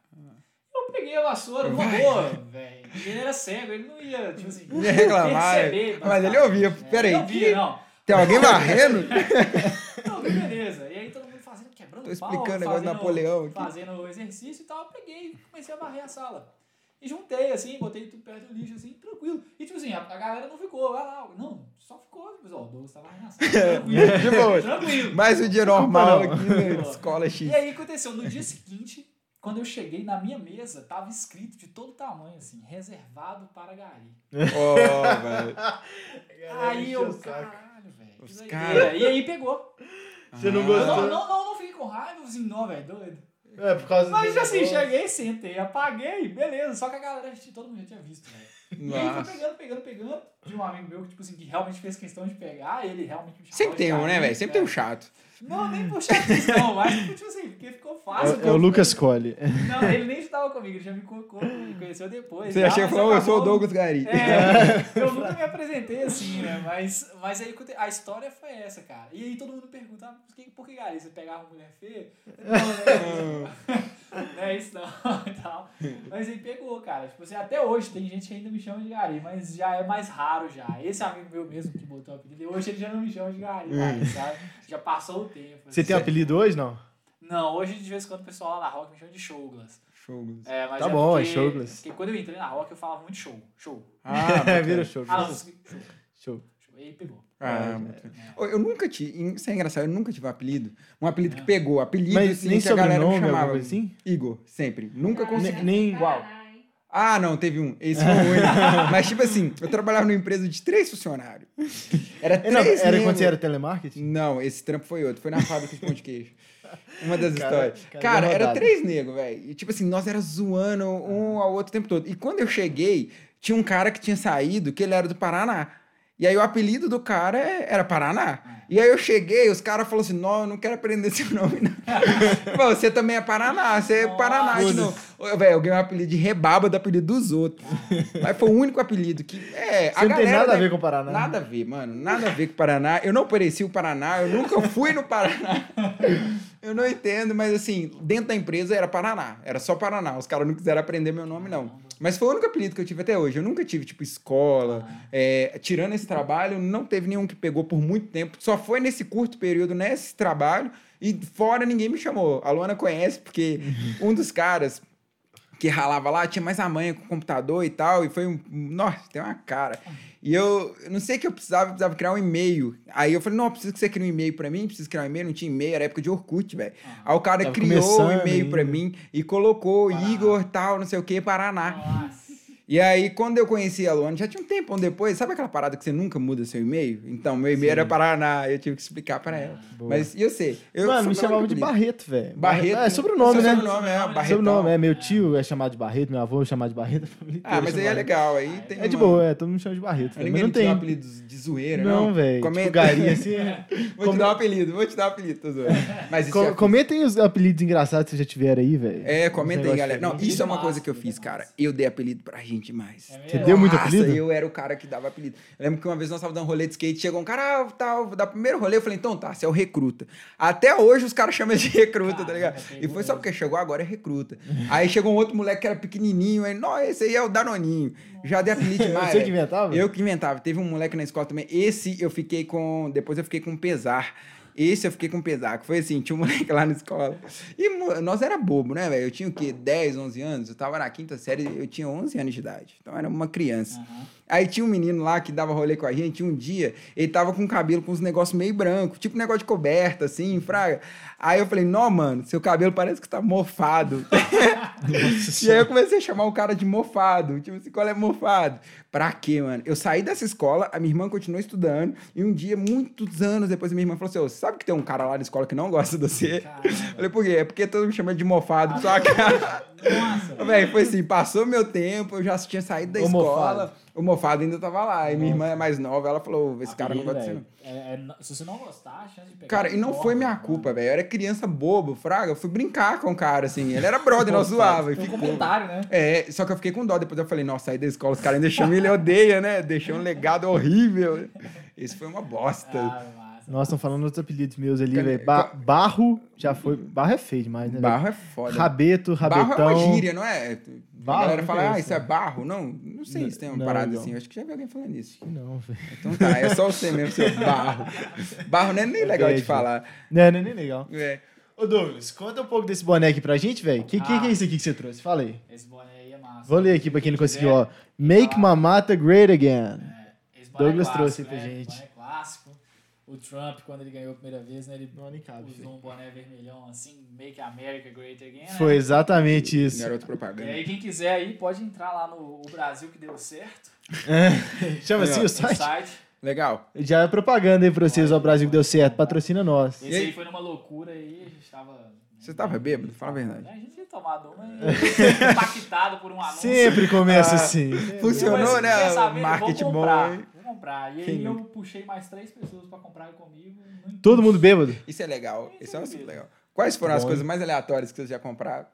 Eu peguei a vassoura, boa, velho. Ele era cego, ele não ia, tipo assim, Ia reclamar, perceber. mas ele ouvia. né? Peraí, Ele ouvia, que- não. Tem alguém varrendo? Não, beleza. E aí todo mundo fazendo, quebrando Tô pau, explicando o negócio do fazendo, Napoleão aqui. Fazendo exercício e tal. Eu peguei e comecei a varrer a sala. E juntei, assim, botei tudo perto do lixo, assim, tranquilo. E tipo assim, a, a galera não ficou, vai lá. Não, só ficou, tipo, ó, o Douglas tá varrendo a sala. Tranquilo. De boa. tranquilo. Mais o dia normal aqui na escola X. E aí aconteceu, no dia seguinte, quando eu cheguei na minha mesa, tava escrito de todo tamanho, assim, reservado para Gari. Ó, velho. Aí eu, caralho, velho. cara- E aí pegou. Você não Ah. Eu gostou? não, não, não, não fiquei com raiva, assim, não, velho, doido. É, por causa Mas do assim, negócio. cheguei, sentei, apaguei, beleza. Só que a galera, todo mundo já tinha visto, velho. E aí foi Nossa. pegando, pegando, pegando. Tinha um amigo meu que, tipo assim, que realmente fez questão de pegar, ele realmente me Sempre de tem um, né, velho? Sempre tem um é. chato. Não, nem por chato não, mas tipo assim, porque ficou É, fácil. o- é o Lucas Colli. Não, ele nem estava comigo, ele já me co- co- me conheceu depois. Você já, já chega e mas falou, "Ô, eu sou o Douglas Gari. É, eu nunca me apresentei assim, né? Mas, mas aí a história foi essa, cara. E aí todo mundo pergunta, ah, por que, por que Gari? Você pegava uma mulher feia? Não, não é isso. Não é isso não. e tal. Mas aí pegou, cara. Tipo assim, até hoje tem gente que ainda me chama de Gari, mas já é mais raro já. Esse amigo meu mesmo que botou o apelido, hoje ele já não me chama de Gari, mais, sabe? Já passou o tempo. Você tem um apelido hoje, não? Não, hoje de vez em quando o pessoal lá na rock me chama de Showglass. Show. Gus. É, mas Tá é bom, é porque, Showglass. Porque quando eu entrei na rock eu falava muito show. Show. Ah, É, vira show. Ah, show. show. show. pegou. Ah, É, muito bem. Ô, Eu nunca tive, isso é engraçado, eu nunca tive um apelido. Um apelido que pegou, apelido Mas assim, nem que a galera me chamava. assim? Igor, sempre. Nunca Ah, consegui. Nem- nem igual. Ah, não, teve um. Esse foi o único. Mas, tipo assim, eu trabalhava numa empresa de três funcionários. Era É, três não, era nego. quando você era telemarketing? Não, esse trampo foi outro. Foi na fábrica de pão de queijo. Uma das Cara, histórias. cara, Cara, era três negros, velho. E tipo assim, nós era zoando um ao outro o tempo todo. E quando eu cheguei, tinha um cara que tinha saído, que ele era do Paraná. E aí o apelido do cara é- era Paraná. E aí eu cheguei, os caras falaram assim: não, eu não quero aprender seu nome, não. Pô, você também é Paraná, você é. Paraná de novo. Velho, eu ganhei um apelido de rebaba do apelido dos outros. Mas foi o único apelido que. É, Você não tem nada a ver com o Paraná. Nada a ver, mano. Nada a ver com o Paraná. Eu não pareci o Paraná, eu nunca fui no Paraná. Eu não entendo, mas assim, dentro da empresa era Paraná. Era só Paraná. Os caras não quiseram aprender meu nome, não. Mas foi o único apelido que eu tive até hoje. Eu nunca tive, tipo, escola. É, tirando esse trabalho, não teve nenhum que pegou por muito tempo. Só foi nesse curto período, nesse trabalho. E fora ninguém me chamou. A Luana conhece, porque um dos caras que ralava lá tinha mais a manha com o computador e tal. E foi um. Nossa, tem uma cara. E eu, eu não sei o que eu precisava, eu precisava criar um e-mail. Aí eu falei, não, eu preciso que você crie um e-mail pra mim, preciso criar um e-mail, não tinha e-mail, era época de Orkut, velho. Aí o cara criou o começando e-mail pra mim e colocou Paraná. Igor tal, não sei o que, Paraná. Nossa. E aí, quando eu conheci a Luana, já tinha um tempão depois, sabe aquela parada que você nunca muda seu e-mail? Então, meu e-mail era Paraná, eu tive que explicar pra ela. Boa. Mas eu sei. Eu, Mano, me único de. Barreto, velho. Barreto. É sobrenome, Seu né? Sobrenome, é, Barretão. Sobrenome, é. Meu tio é chamado de Barreto, meu avô é chamado de Barreto. Ah, mas aí é Barreto. legal, aí tem É de boa, é. Todo mundo chama de Barreto. Mas Ninguém não tem apelidos de zoeira, não? Não, velho. Tipo, Comenta- Gari, assim. Vou te dar um apelido, vou te dar um apelido, tô zoando. Mas. Comentem os apelidos engraçados que vocês já tiveram aí, velho. É, aí, negócio galera. Não, isso é uma coisa que eu vida fiz, cara. Eu dei apelido pra gente demais. É Você deu muito Nossa, apelido? eu era o cara que dava apelido. Eu lembro que uma vez nós estávamos dando rolê de skate, chegou um cara, ah, tal, vou dar o primeiro rolê, eu falei, então tá, você é o recruta. Até hoje os caras chamam de recruta, tá ligado? Caraca, E foi só porque chegou agora é recruta. Aí chegou um outro moleque que era pequenininho, aí, não, esse aí é o Danoninho. Já dei apelido demais. Você que inventava? Eu que inventava. Teve um moleque na escola também. Esse eu fiquei com. Depois eu fiquei com pesar. Esse eu fiquei com pesar. Que foi assim: tinha um moleque lá na escola. E nós era bobo, né, velho? Eu tinha o quê? 10, 11 anos? Eu tava na quinta série, eu tinha 11 anos de idade. Então era uma criança. Aham. Aí tinha um menino lá que dava rolê com a gente. Um dia, ele tava com o cabelo com uns negócios meio branco, tipo negócio de coberta, assim, fraga. Aí eu falei: Não, mano, seu cabelo parece que tá mofado. E aí eu comecei a chamar o cara de mofado. Tipo assim, qual é mofado? Pra quê, mano? Eu saí dessa escola, a minha irmã continuou estudando, e um dia, muitos anos depois, a minha irmã falou assim: "Ô, você sabe que tem um cara lá na escola que não gosta de você? Caramba. Falei, por quê? É porque todo mundo me chama de mofado, só cara. Nossa. Velho, foi assim, passou meu tempo, eu já tinha saído da O escola, mofado. O mofado ainda tava lá. E minha irmã é mais nova, ela falou: esse cara não Apelido, gosta de você. não." velho, é- é- se você não gostar, a chance de pegar. Cara, e não foi minha enorme, culpa, velho. Eu era criança bobo, fraga. Eu fui brincar com o cara, assim. Ele era brother, nós zoava. E Foi um ficou. comentário, né? É, só que eu fiquei com dó. Depois eu falei, nossa, saí da escola, os caras ainda chamam ele odeia, né? Deixou um legado horrível. Esse foi uma bosta. Ah. Nossa, estão falando outros apelidos meus ali, velho. Ba- barro já foi. Barro é feio demais, né? barro é foda. Rabeto, Barro é rabetão. uma gíria, não é? Barro, a galera fala, ah, conheço. isso é barro? Não, não sei Não, se tem uma não, parada não. assim. Eu acho que já vi alguém falando isso. Não, velho. Então tá, é só você mesmo, seu barro. Barro não é nem É legal de falar. Não, não é nem legal. É. Ô, Douglas, conta um pouco desse boné aqui pra gente, velho. Que, que, Ah. que é isso aqui que você trouxe? Fala aí. Esse boné aí é massa. Vou ler aqui pra quem não conseguiu, ó. Make Ah. Mamata Great Again. É, esse boné é Douglas clássico, trouxe aí pra né? gente. O Trump, quando ele ganhou a primeira vez, né? Ele Não, nem cabe, usou um boné vermelhão assim, Make America Great Again. né? Foi exatamente isso. Garoto E propaganda. aí, quem quiser aí, pode entrar lá no o Brasil que deu certo. Chama Aí, assim ó, o site? site. Legal. Já é propaganda aí pra vocês, ó. O Brasil que deu certo. Patrocina nós. Esse E aí? foi numa loucura aí, a gente tava. né, Você tava bêbado? Fala a verdade. A gente tinha tomado uma e impactado por um anúncio. Sempre começa Ah, assim. Funcionou, né? Marketing bom, comprar. E aí Quem eu nunca? puxei mais três pessoas pra comprar comigo. Todo mundo bêbado? Isso é legal. Isso Isso é um assunto legal. Quais foram as Bom. coisas mais aleatórias que vocês já compraram?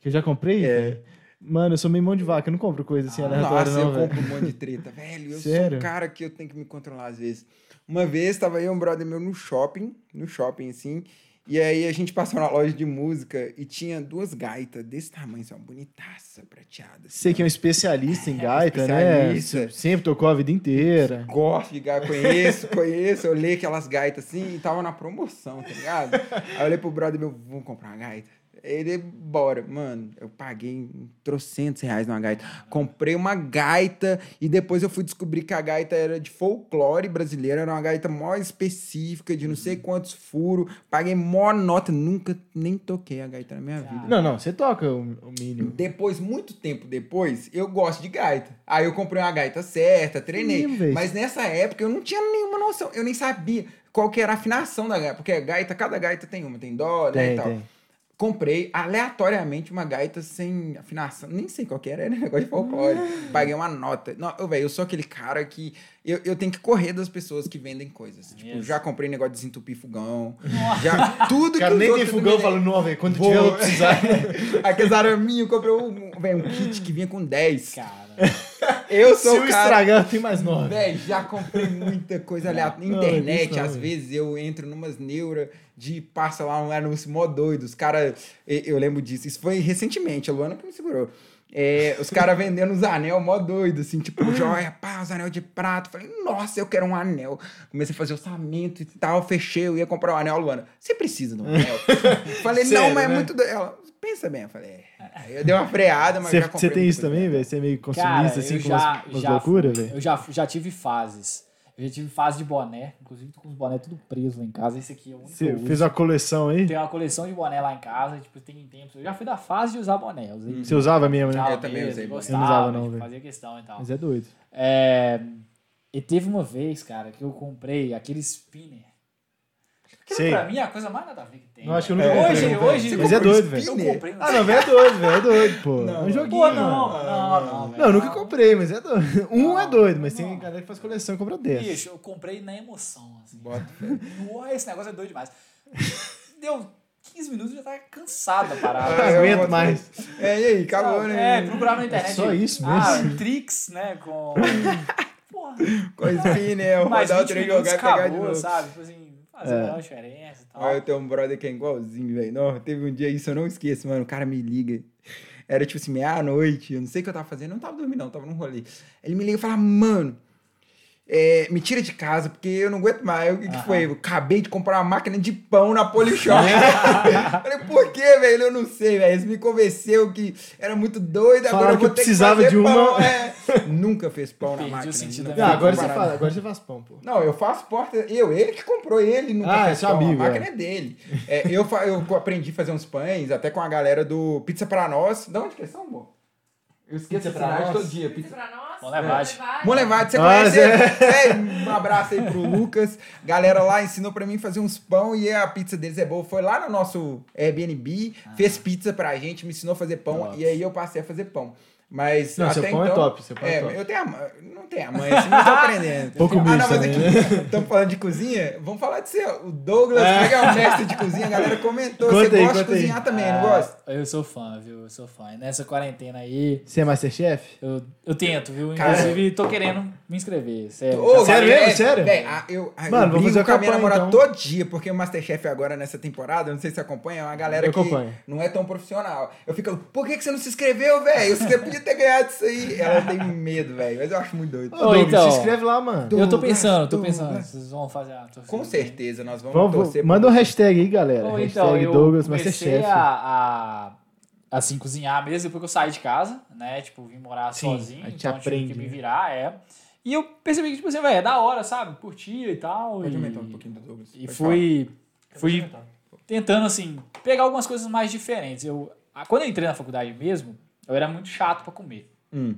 Que eu já comprei? É. Mano, eu sou meio mão de vaca, eu não compro coisa assim aleatória, Nossa, não, eu velho. compro um monte de treta. Velho, eu sou Sério? um cara que eu tenho que me controlar às vezes. Uma vez tava eu um brother meu no shopping, no shopping assim, e aí a gente passou na loja de música e tinha duas gaitas desse tamanho, assim, ó, bonitaça, prateadas. Você que é um especialista em gaita, né? Especialista. Sempre tocou a vida inteira. Gosto de gaita, conheço, conheço. Eu olhei aquelas gaitas assim e tava na promoção, tá ligado? Aí eu olhei pro brother meu, vamos comprar uma gaita. Ele, bora. Mano, eu paguei trocentos reais numa gaita. Comprei uma gaita e depois eu fui descobrir que a gaita era de folclore brasileiro, era uma gaita mó específica, de não sei quantos furos. Paguei mó nota, nunca nem toquei a gaita na minha vida. Não, não, você toca o, o mínimo. Depois, muito tempo depois, eu gosto de gaita. Aí eu comprei uma gaita certa, treinei. Velho. Mas nessa época eu não tinha nenhuma noção. Eu nem sabia qual que era a afinação da gaita. Porque a gaita, cada gaita tem uma, tem dó, né, Tem, e tal. tem. Comprei aleatoriamente uma gaita sem afinação. Nem sei qual que era, era negócio de folclore. Paguei uma nota. Não, eu, velho, eu sou aquele cara que. Eu, eu tenho que correr das pessoas que vendem coisas. Tipo, Isso. já comprei negócio de desentupir fogão. Já, tudo O cara que nem tem fogão falando, não, velho, quando Vou. tiver eu precisar. Aqueles araminhos, eu comprei um, véio, um kit que vinha com 10. Cara, Eu Se sou eu o cara. estragar, tem mais nove. Véi, já comprei muita coisa aleatória. Não, Internet, isso não, às vezes eu entro numas neuras de passa lá um anúncio mó doido. Os caras. Eu lembro disso. Isso foi recentemente, a Luana que me segurou. É, os caras vendendo os anel mó doido, assim, tipo, joia, pá, os anel de prata. Falei, nossa, eu quero um anel. Comecei a fazer orçamento e tal, fechei, eu ia comprar um anel, Luana. Você precisa de um anel? Falei, não, Sério, mas é né? muito. do- Ela, pensa bem, eu falei, é. Eu dei uma freada, mas Você, já comprei você tem isso também, velho? Você é meio consumista, cara assim, com já, umas, umas já, loucuras, velho? eu já, já tive fases. Eu já tive fase de boné. Inclusive, tô com os boné tudo preso lá em casa. Esse aqui é o único que Você eu uso. fez uma coleção aí? Tem uma coleção de boné lá em casa. Tipo, tem tempos. Eu já fui da fase de usar boné. Eu usei Você usava mesmo, né? usava Eu também usei. Gostava, Eu não usava não, tipo, velho. Fazia questão e tal. Mas é doido. É, E teve uma vez, cara, que eu comprei aquele spinner. Aquilo Sei. pra mim é a coisa mais nada a ver que tem. Não, acho que eu nunca Hoje, comprei, velho. hoje... Você Mas é doido, velho. Eu comprei um Ah, não, velho, é doido, velho. É doido, pô. Não, é um joguinho, Pô, não, não, não, velho. Não, eu nunca comprei, mas é doido. Um Não, é doido, mas não. tem galera que faz coleção e compra 10. Bicho, eu comprei na emoção, assim. Bota. Ué, esse negócio é doido demais. Deu 15 minutos e já tava cansado da parada. Não É, aguento mais. É, e aí, acabou, né? É, procurava na internet. só isso Ah, mesmo? tricks, né, com... Porra. Com eu Mais rodar o 20 trem, jogar e pegar de acabou, novo. sabe? Tipo assim, fazer É. uma diferença e tal. Eu tenho um brother que é igualzinho, velho. Não, Teve um dia, isso eu não esqueço, mano. O cara me liga. Era tipo assim, meia-noite, eu não sei o que eu tava fazendo, eu não tava dormindo, não, tava num rolê. Ele me liga e fala, mano, é, me tira de casa, porque eu não aguento mais. O que, que foi? Eu acabei de comprar uma máquina de pão na Polishop. Falei, por que, velho? Eu não sei, velho. Eles me convenceu que era muito doido, agora Falaram eu que vou eu ter precisava fazer de uma- pão. É. Nunca fez pão na Perdi máquina. sentido não agora você, faz, agora você faz pão, pô. Não, eu faço porta. Eu, ele que comprou ele, nunca Ah, fez é seu pão. amigo, a máquina é. é, dele. É, eu, fa- eu aprendi a fazer uns pães, até com a galera do Pizza Pra Nós. De onde que eles são, amor? Eu esqueço Pizza Pra Nós? todo dia. Pizza Pizza... pra nós? Molevade. Molevade, você Ah, conhece ele? É, um abraço aí pro Lucas. Galera lá ensinou pra mim fazer uns pão e a pizza deles é boa. Foi lá no nosso Airbnb, fez pizza pra gente, me ensinou a fazer pão Top. e aí eu passei a fazer pão. Mas Não, até seu pão é então, top, seu pão é é, top. eu tenho a mãe, não tenho a mãe assim, mas tô aprendendo. Pouco ah, não, mas aqui, estamos falando de cozinha, vamos falar de ser o Douglas, como é que é o mestre de cozinha, a galera comentou, Conta você aí, gosta de cozinhar também, não Ah, gosta? Eu sou fã, viu? Eu sou fã. E nessa quarentena aí, Você é Masterchef? eu, eu tento, viu? Cara. Inclusive, tô querendo me inscrever. Sério. Ô, Sério galera, mesmo? Sério? Véi, a- eu, a- Mano, eu vou fazer com a minha namorada então. todo dia, porque o Masterchef agora nessa temporada, eu não sei se você acompanha, é uma galera Eu que acompanho. não é tão profissional. Eu fico, por que, que você não se inscreveu, velho? Você podia ter ganhado isso aí. Ela tem medo, velho, mas eu acho muito doido. Ô, Ô, Douglas, então. se inscreve lá, mano. eu tô pensando, tô Douglas. pensando. Vocês vão fazer a torcida. Com certeza, nós vamos, Vamos, torcer. manda um hashtag aí, galera. Ou hashtag então, eu Douglas comecei Masterchef. a, a, assim, cozinhar mesmo depois que eu saí de casa, né? Tipo, vim morar Sim, sozinho, a gente então eu tive aprende, que me né? virar, é. E eu percebi que, tipo assim, velho, é da hora, sabe? Curtia e tal. Pode e, aumentar um pouquinho do Douglas. E pode fui, fui tentando, assim, pegar algumas coisas mais diferentes. Eu, quando eu entrei na faculdade mesmo, eu era muito chato pra comer. Hum.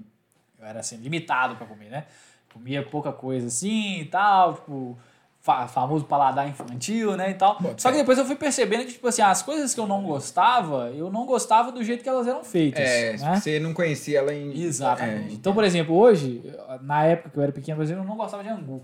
Eu era, assim, limitado pra comer, né? Comia pouca coisa assim e tal, tipo... fa- famoso paladar infantil, né, e tal. Só que depois eu fui percebendo que, tipo assim, as coisas que eu não gostava, eu não gostava do jeito que elas eram feitas, É, né? você não conhecia ela em. Exatamente. É, então, por exemplo, hoje, na época que eu era pequeno, por exemplo, eu não gostava de angu.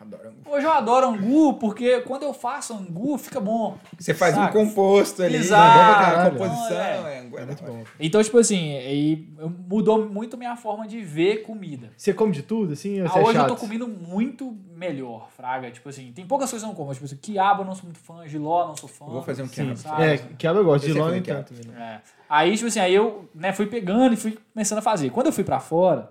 Adoro angu. Hoje eu adoro angu, porque quando eu faço angu, fica bom. Você faz Saca? um composto ali, Exato. é caralho, Caralho. composição, Não, é, angu é Muito da hora. bom. Então, tipo assim, aí mudou muito minha forma de ver comida. Você come de tudo, assim? Ou Ah, você é hoje eu tô comendo muito melhor, fraga. Tipo assim, tem poucas coisas que eu não como. Tipo assim, quiabo eu não sou muito fã, giló eu não sou fã. Eu vou fazer um quiabo. sabe? É, quiabo eu gosto, Eu de sei ló fazer nem tanto. né? É. Aí, tipo assim, aí eu né, fui pegando e fui começando a fazer. Quando eu fui pra fora,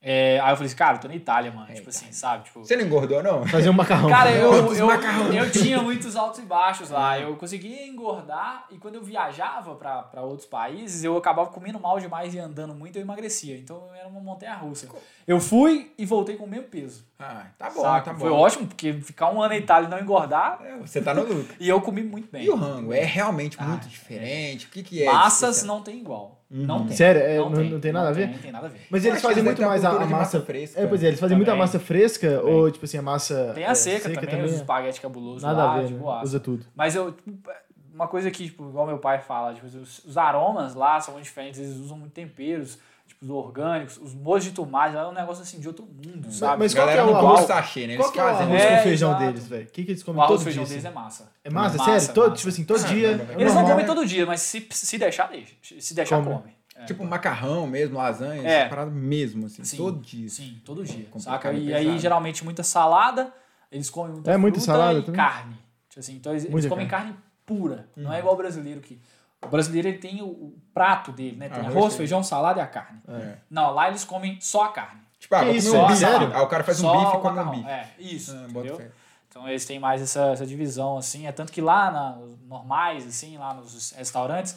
é, aí eu falei assim, cara, eu tô na Itália, mano. Tipo assim, sabe? Tipo, Você não engordou, não? Fazer um macarrão. Cara, eu, eu, macarrão? eu tinha muitos altos e baixos lá. Eu conseguia engordar e quando eu viajava pra pra outros países, eu acabava comendo mal demais e andando muito, eu emagrecia. Então era uma montanha russa. Eu fui e voltei com o mesmo peso. Ah, tá bom, saca? tá bom. Foi ótimo, porque ficar um ano na Itália e não engordar, É, Você tá no lucro. e eu comi muito bem. E o rango? É realmente Ah, muito é. diferente? O que que é? Massas não tem igual. Não tem. Sério? É, não- não tem nada a ver? Tem, não tem nada a ver. Mas eles fazem muito mais a, a massa massa fresca. É, pois é, eles fazem muito a Também. massa fresca Também. ou, tipo assim, a massa. Tem a é, seca, também, os é. espaguete cabuloso Nada lá, a ver, de né? Usa tudo. Mas eu, tipo, uma coisa que, tipo, igual meu pai fala, tipo, os, os aromas lá são muito diferentes, eles usam muito temperos, tipo, os orgânicos, os molhos de tomate, lá é um negócio assim de outro mundo, sabe? mas A qual que galera é não o come arroz? sachê, né? Eles Qual que é o arroz É, com feijão exato. deles, velho? O que, que eles comem o arroz todo e feijão dia? deles assim? é massa. É massa? Massa, Sério? Todo, massa. tipo assim, todo Ah, dia. é. Eles não comem todo dia, mas se, se deixar, deixa. Se deixar, Come. come. É. Tipo macarrão mesmo, lasanha, É. essa parada mesmo, assim, Sim, todo dia. Sim, todo dia. Complicado, Saca? E pesado. aí, geralmente, muita salada, eles comem muita É, muita fruta salada e também? carne. Tipo assim, então eles, eles Muita comem carne, pura. Não é igual o brasileiro que... O brasileiro ele tem o, o prato dele, né? Tem Arroz, arroz, feijão, salada e a carne. É. Não, lá eles comem só a carne. Tipo, ah, isso, um é bife. sério? Aí o cara faz um Só bife e come um bife. É, isso, Ah, entendeu? Então eles têm mais essa, essa divisão, assim. É tanto que lá, na, normais, assim, lá nos restaurantes,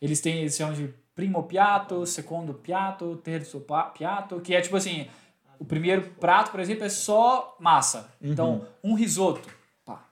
eles têm, eles chamam de primo piatto, secondo piatto, terzo piatto, que é tipo assim, o primeiro prato, por exemplo, é só massa. Então, um risoto, pá.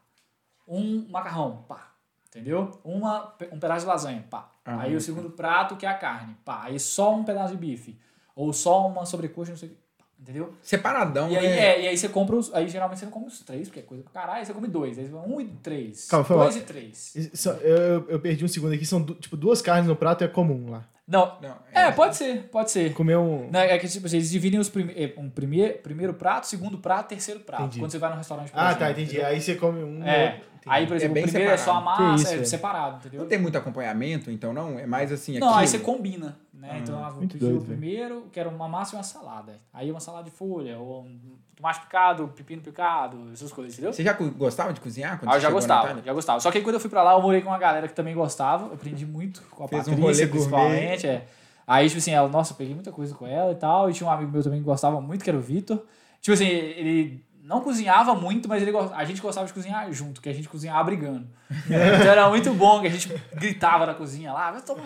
Um macarrão, pá. Entendeu? Uma, um pedaço de lasanha, pá. Ah, Aí o segundo prato, que é a carne, pá. Aí só um pedaço de bife. Ou só uma sobrecoxa, não sei o que. Entendeu? Separadão, E aí, né? é, e aí você compra os. Aí geralmente você não come os três, porque é coisa pra caralho. Aí você come dois. Aí você come um e três. Calma, foi dois e três. Isso- Eu, eu- perdi um segundo aqui. São du- tipo duas carnes no prato é comum lá. Não. Não, É, pode ser, pode ser. Comer um. Não, é que tipo, eles dividem os prime é, um primeiro, primeiro prato, segundo prato, terceiro prato. Entendi. Quando você vai no restaurante. Ah, exemplo, tá, entendi. entendeu? Aí você come um. É. outro. Entendi. Aí, por É exemplo, bem o primeiro é só a separado. massa, isso, é velho. separado, entendeu? Não tem muito acompanhamento, então não? É mais assim, Não, aí aquilo. você combina, né? então, ah, vou muito doido, o velho. primeiro, quero uma massa e uma salada. Aí uma salada de folha, ou um tomate picado, pepino picado, essas coisas, entendeu? Você já gostava de cozinhar? Quando Ah, eu já gostava, já gostava. Só que aí quando eu fui pra lá, eu morei com uma galera que também gostava. Eu aprendi muito com a Fez um Patrícia, rolê principalmente. É. Aí, tipo assim, ela, nossa, eu peguei muita coisa com ela e tal. E tinha um amigo meu também que gostava muito, que era o Vitor. Tipo assim, ele não cozinhava muito, mas ele a gente gostava de cozinhar junto, que a gente cozinhava brigando. então era muito bom, que a gente gritava na cozinha lá, vai tomar.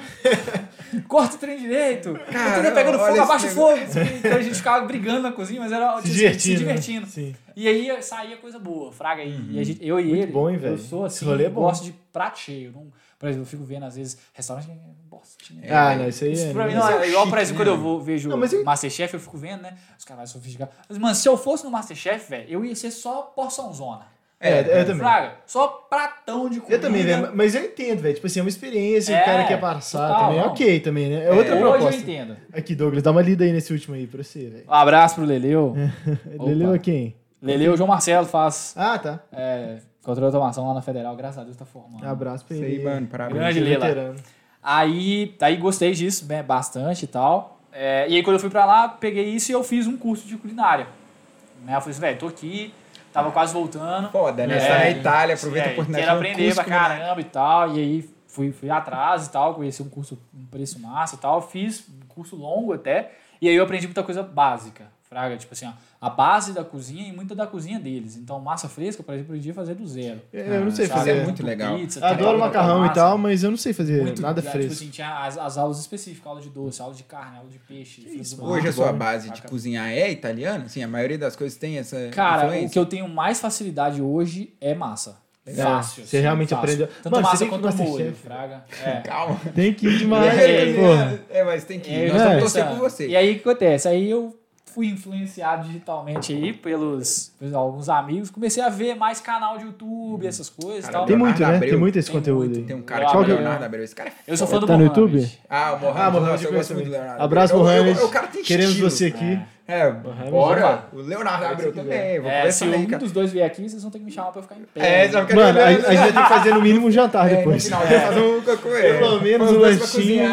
Corta o trem direito. Cara, pegando fogo, abaixa o fogo. Então a gente ficava brigando na cozinha, mas era Se divertindo. se né? divertindo. Sim. E aí saía coisa boa, fraga. E, e a gente, eu e Muito ele, bom, hein, eu velho? sou assim, é gosto de prato cheio. Não, por exemplo, eu fico vendo às vezes restaurante é bostinha. Ah, não, isso aí Isso é. pra mim não, não é é igual, por exemplo, né, quando eu vou, vejo Não, mas eu- Masterchef, eu fico vendo, né? Os caras sofisticados. Mas, mano, se eu fosse no Masterchef, velho, eu ia ser só porção zona. É, eu também. Fraga, só pratão de comida. Eu também, velho. Mas eu entendo, velho. Tipo assim, é uma experiência, É, o cara quer passar total, também. É não. ok também, né? É outra Hoje proposta. eu entendo. Aqui, Douglas, dá uma lida aí nesse último aí pra você, velho. Um abraço pro Leleu. Leleu a quem? Leleu, João Marcelo faz Ah, tá. é, controle de automação lá na Federal. Graças a Deus tá formando. Abraço pra Isso ele. aí, mano, parabéns. Grande veterano. Aí, aí gostei disso né, bastante e tal. É, e aí quando eu fui pra lá, peguei isso e eu fiz um curso de culinária. Né? Eu falei assim, velho, tô aqui, tava quase voltando. Foda, né? É, tá na Itália, aproveita a É, oportunidade. Quero de um aprender curso pra caramba e tal. E aí fui, fui atrás e tal, conheci um curso, um preço massa e tal. Fiz um curso longo até. E aí eu aprendi muita coisa básica. Fraga, tipo assim, ó, a base da cozinha e muita da cozinha deles. Então, massa fresca, por exemplo, eu aprendi a fazer do zero. Eu não sei Sabe? fazer. é muito legal. Pizza, Adoro macarrão e tal, mas eu não sei fazer Muito, nada Tipo fresco. assim, tinha as, as aulas específicas, aula de doce, aula de carne, aula de peixe. mar. Hoje a sua bom. base de cozinhar é italiana? Assim, a maioria das coisas tem essa Cara, influência? o que eu tenho mais facilidade hoje é massa. Legal. Fácil. Você assim, realmente fácil. aprendeu. Tanto Mano, massa quanto molho, fraga. É. Calma. Tem que ir demais, É, porra. É, mas tem que ir. É, Nós eu vamos tô torcer por você. E aí o que acontece? Aí eu fui influenciado digitalmente aí pelos, pelos alguns amigos. Comecei a ver mais canal de YouTube, essas coisas e Cara, tal. Tem muito, né? Tem Abreu. muito esse Tem conteúdo muito. aí. Tem um cara Eu que é o Leonardo Abreu. Esse cara é Eu sou fã do Tá no Mohamed. YouTube? Ah, o Mohamed, Ah, Mohamed, eu gosto muito do. Leonardo. Abraço, Mohamed. O cara tem Queremos estilo. você aqui. É, Mohamed, bora. vamos O Leonardo quiser. também. Vou É, se um cara. dos dois vier aqui, vocês vão ter que me chamar pra eu ficar em pé. É, né? Mano, a, a gente vai ter que fazer no mínimo um jantar É, no depois. final, vai fazer um é. Pelo menos um lanchinho,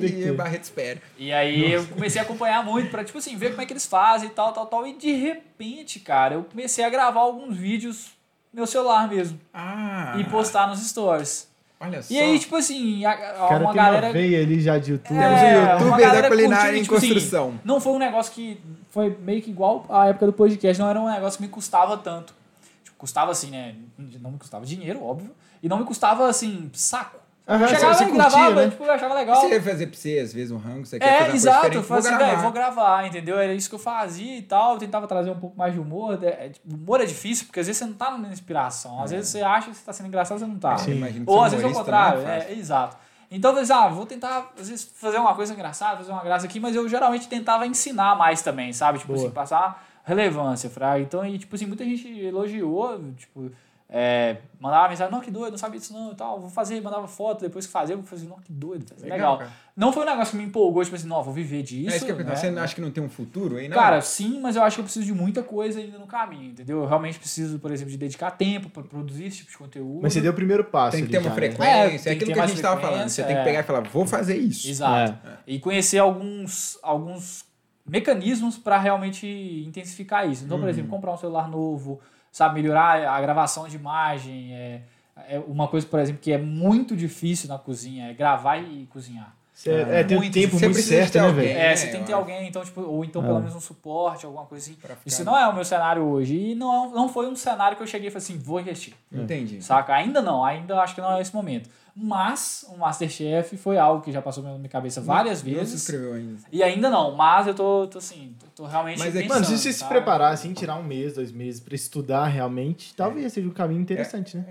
e o Barreto espera. E aí eu comecei a acompanhar muito pra, tipo assim, ver como é que eles fazem e tal, tal, tal. E de repente, cara, eu comecei a gravar alguns vídeos no meu celular mesmo. Ah. E postar nos stories. Olha só. E aí, tipo assim, a, a- cara uma tem galera. uma veia ali já de YouTube. Temos É, o uma YouTube galera da culinária curtiu, em tipo assim, construção. Não foi um negócio que foi meio que igual à época do podcast, não era um negócio que me custava tanto. Tipo, custava assim, né? Não me custava dinheiro, óbvio. E não me custava assim, saco. Aham, eu chegava você e curtia, gravava, né? tipo, eu achava legal. Você ia fazer pra você, às vezes, um rango, você quer fazer É, uma coisa exato. Eu falei assim, vou velho, gravar. vou gravar, entendeu? Era isso que eu fazia e tal. Eu tentava trazer um pouco mais de humor. É, é, tipo, humor é difícil, porque às vezes você não tá na inspiração. Às vezes você acha que você tá sendo engraçado, você não tá. É, que Ou às vezes é o humorista contrário. é É, exato. Então eu falei assim, ah, vou tentar, às vezes, fazer uma coisa engraçada, fazer uma graça aqui, mas eu geralmente tentava ensinar mais também, sabe? Tipo Boa. assim, passar relevância, Fraga. Então, e, tipo assim, muita gente elogiou, tipo, é, mandava mensagem, não, que doido, não sabia disso não e tal, vou fazer, mandava foto, depois que fazia, eu fazia, não, que doido, Legal, legal. Não foi um negócio que me empolgou, tipo assim, não, vou viver disso. É isso que né? Você não acha que não tem um futuro aí, não? Cara, sim, mas eu acho que eu preciso de muita coisa ainda no caminho, entendeu? Eu realmente preciso, por exemplo, de dedicar tempo pra produzir esse tipo de conteúdo. Mas você deu o primeiro passo. tem que ter uma já, né? frequência, É, é, aquilo que a gente tava falando. Você tem que é. pegar e falar, vou fazer isso. Exato. E conhecer alguns, alguns mecanismos para realmente intensificar isso. Então, por exemplo, comprar um celular novo, sabe, melhorar a gravação de imagem. É, é uma coisa, por exemplo, que é muito difícil na cozinha, é gravar e cozinhar. Você, é, tem um Muito tempo Você muito certo, né, alguém. velho? É, É, você tem que ter alguém, então, tipo, ou então É. pelo menos um suporte, alguma coisa assim. Isso não é o meu cenário hoje. E não, é não foi um cenário que eu cheguei e falei assim, vou investir. Entendi. Saca? Ainda não, ainda acho que não é esse momento. Mas o Masterchef foi algo que já passou pela minha cabeça várias Não se vezes. inscreveu ainda. E ainda não, mas eu tô, tô assim, tô, tô realmente. Mas é que- pensando, Mano, se você se sabe? preparar assim, tirar um mês, dois meses pra estudar realmente, talvez seja um caminho interessante, né?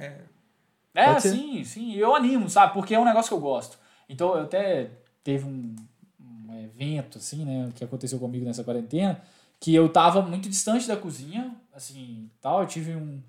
É, É, ser. sim, sim. Eu animo, sabe? Porque é um negócio que eu gosto. Então eu até teve um, um evento, assim, né, que aconteceu comigo nessa quarentena, que eu tava muito distante da cozinha, assim, tal. Eu tive um,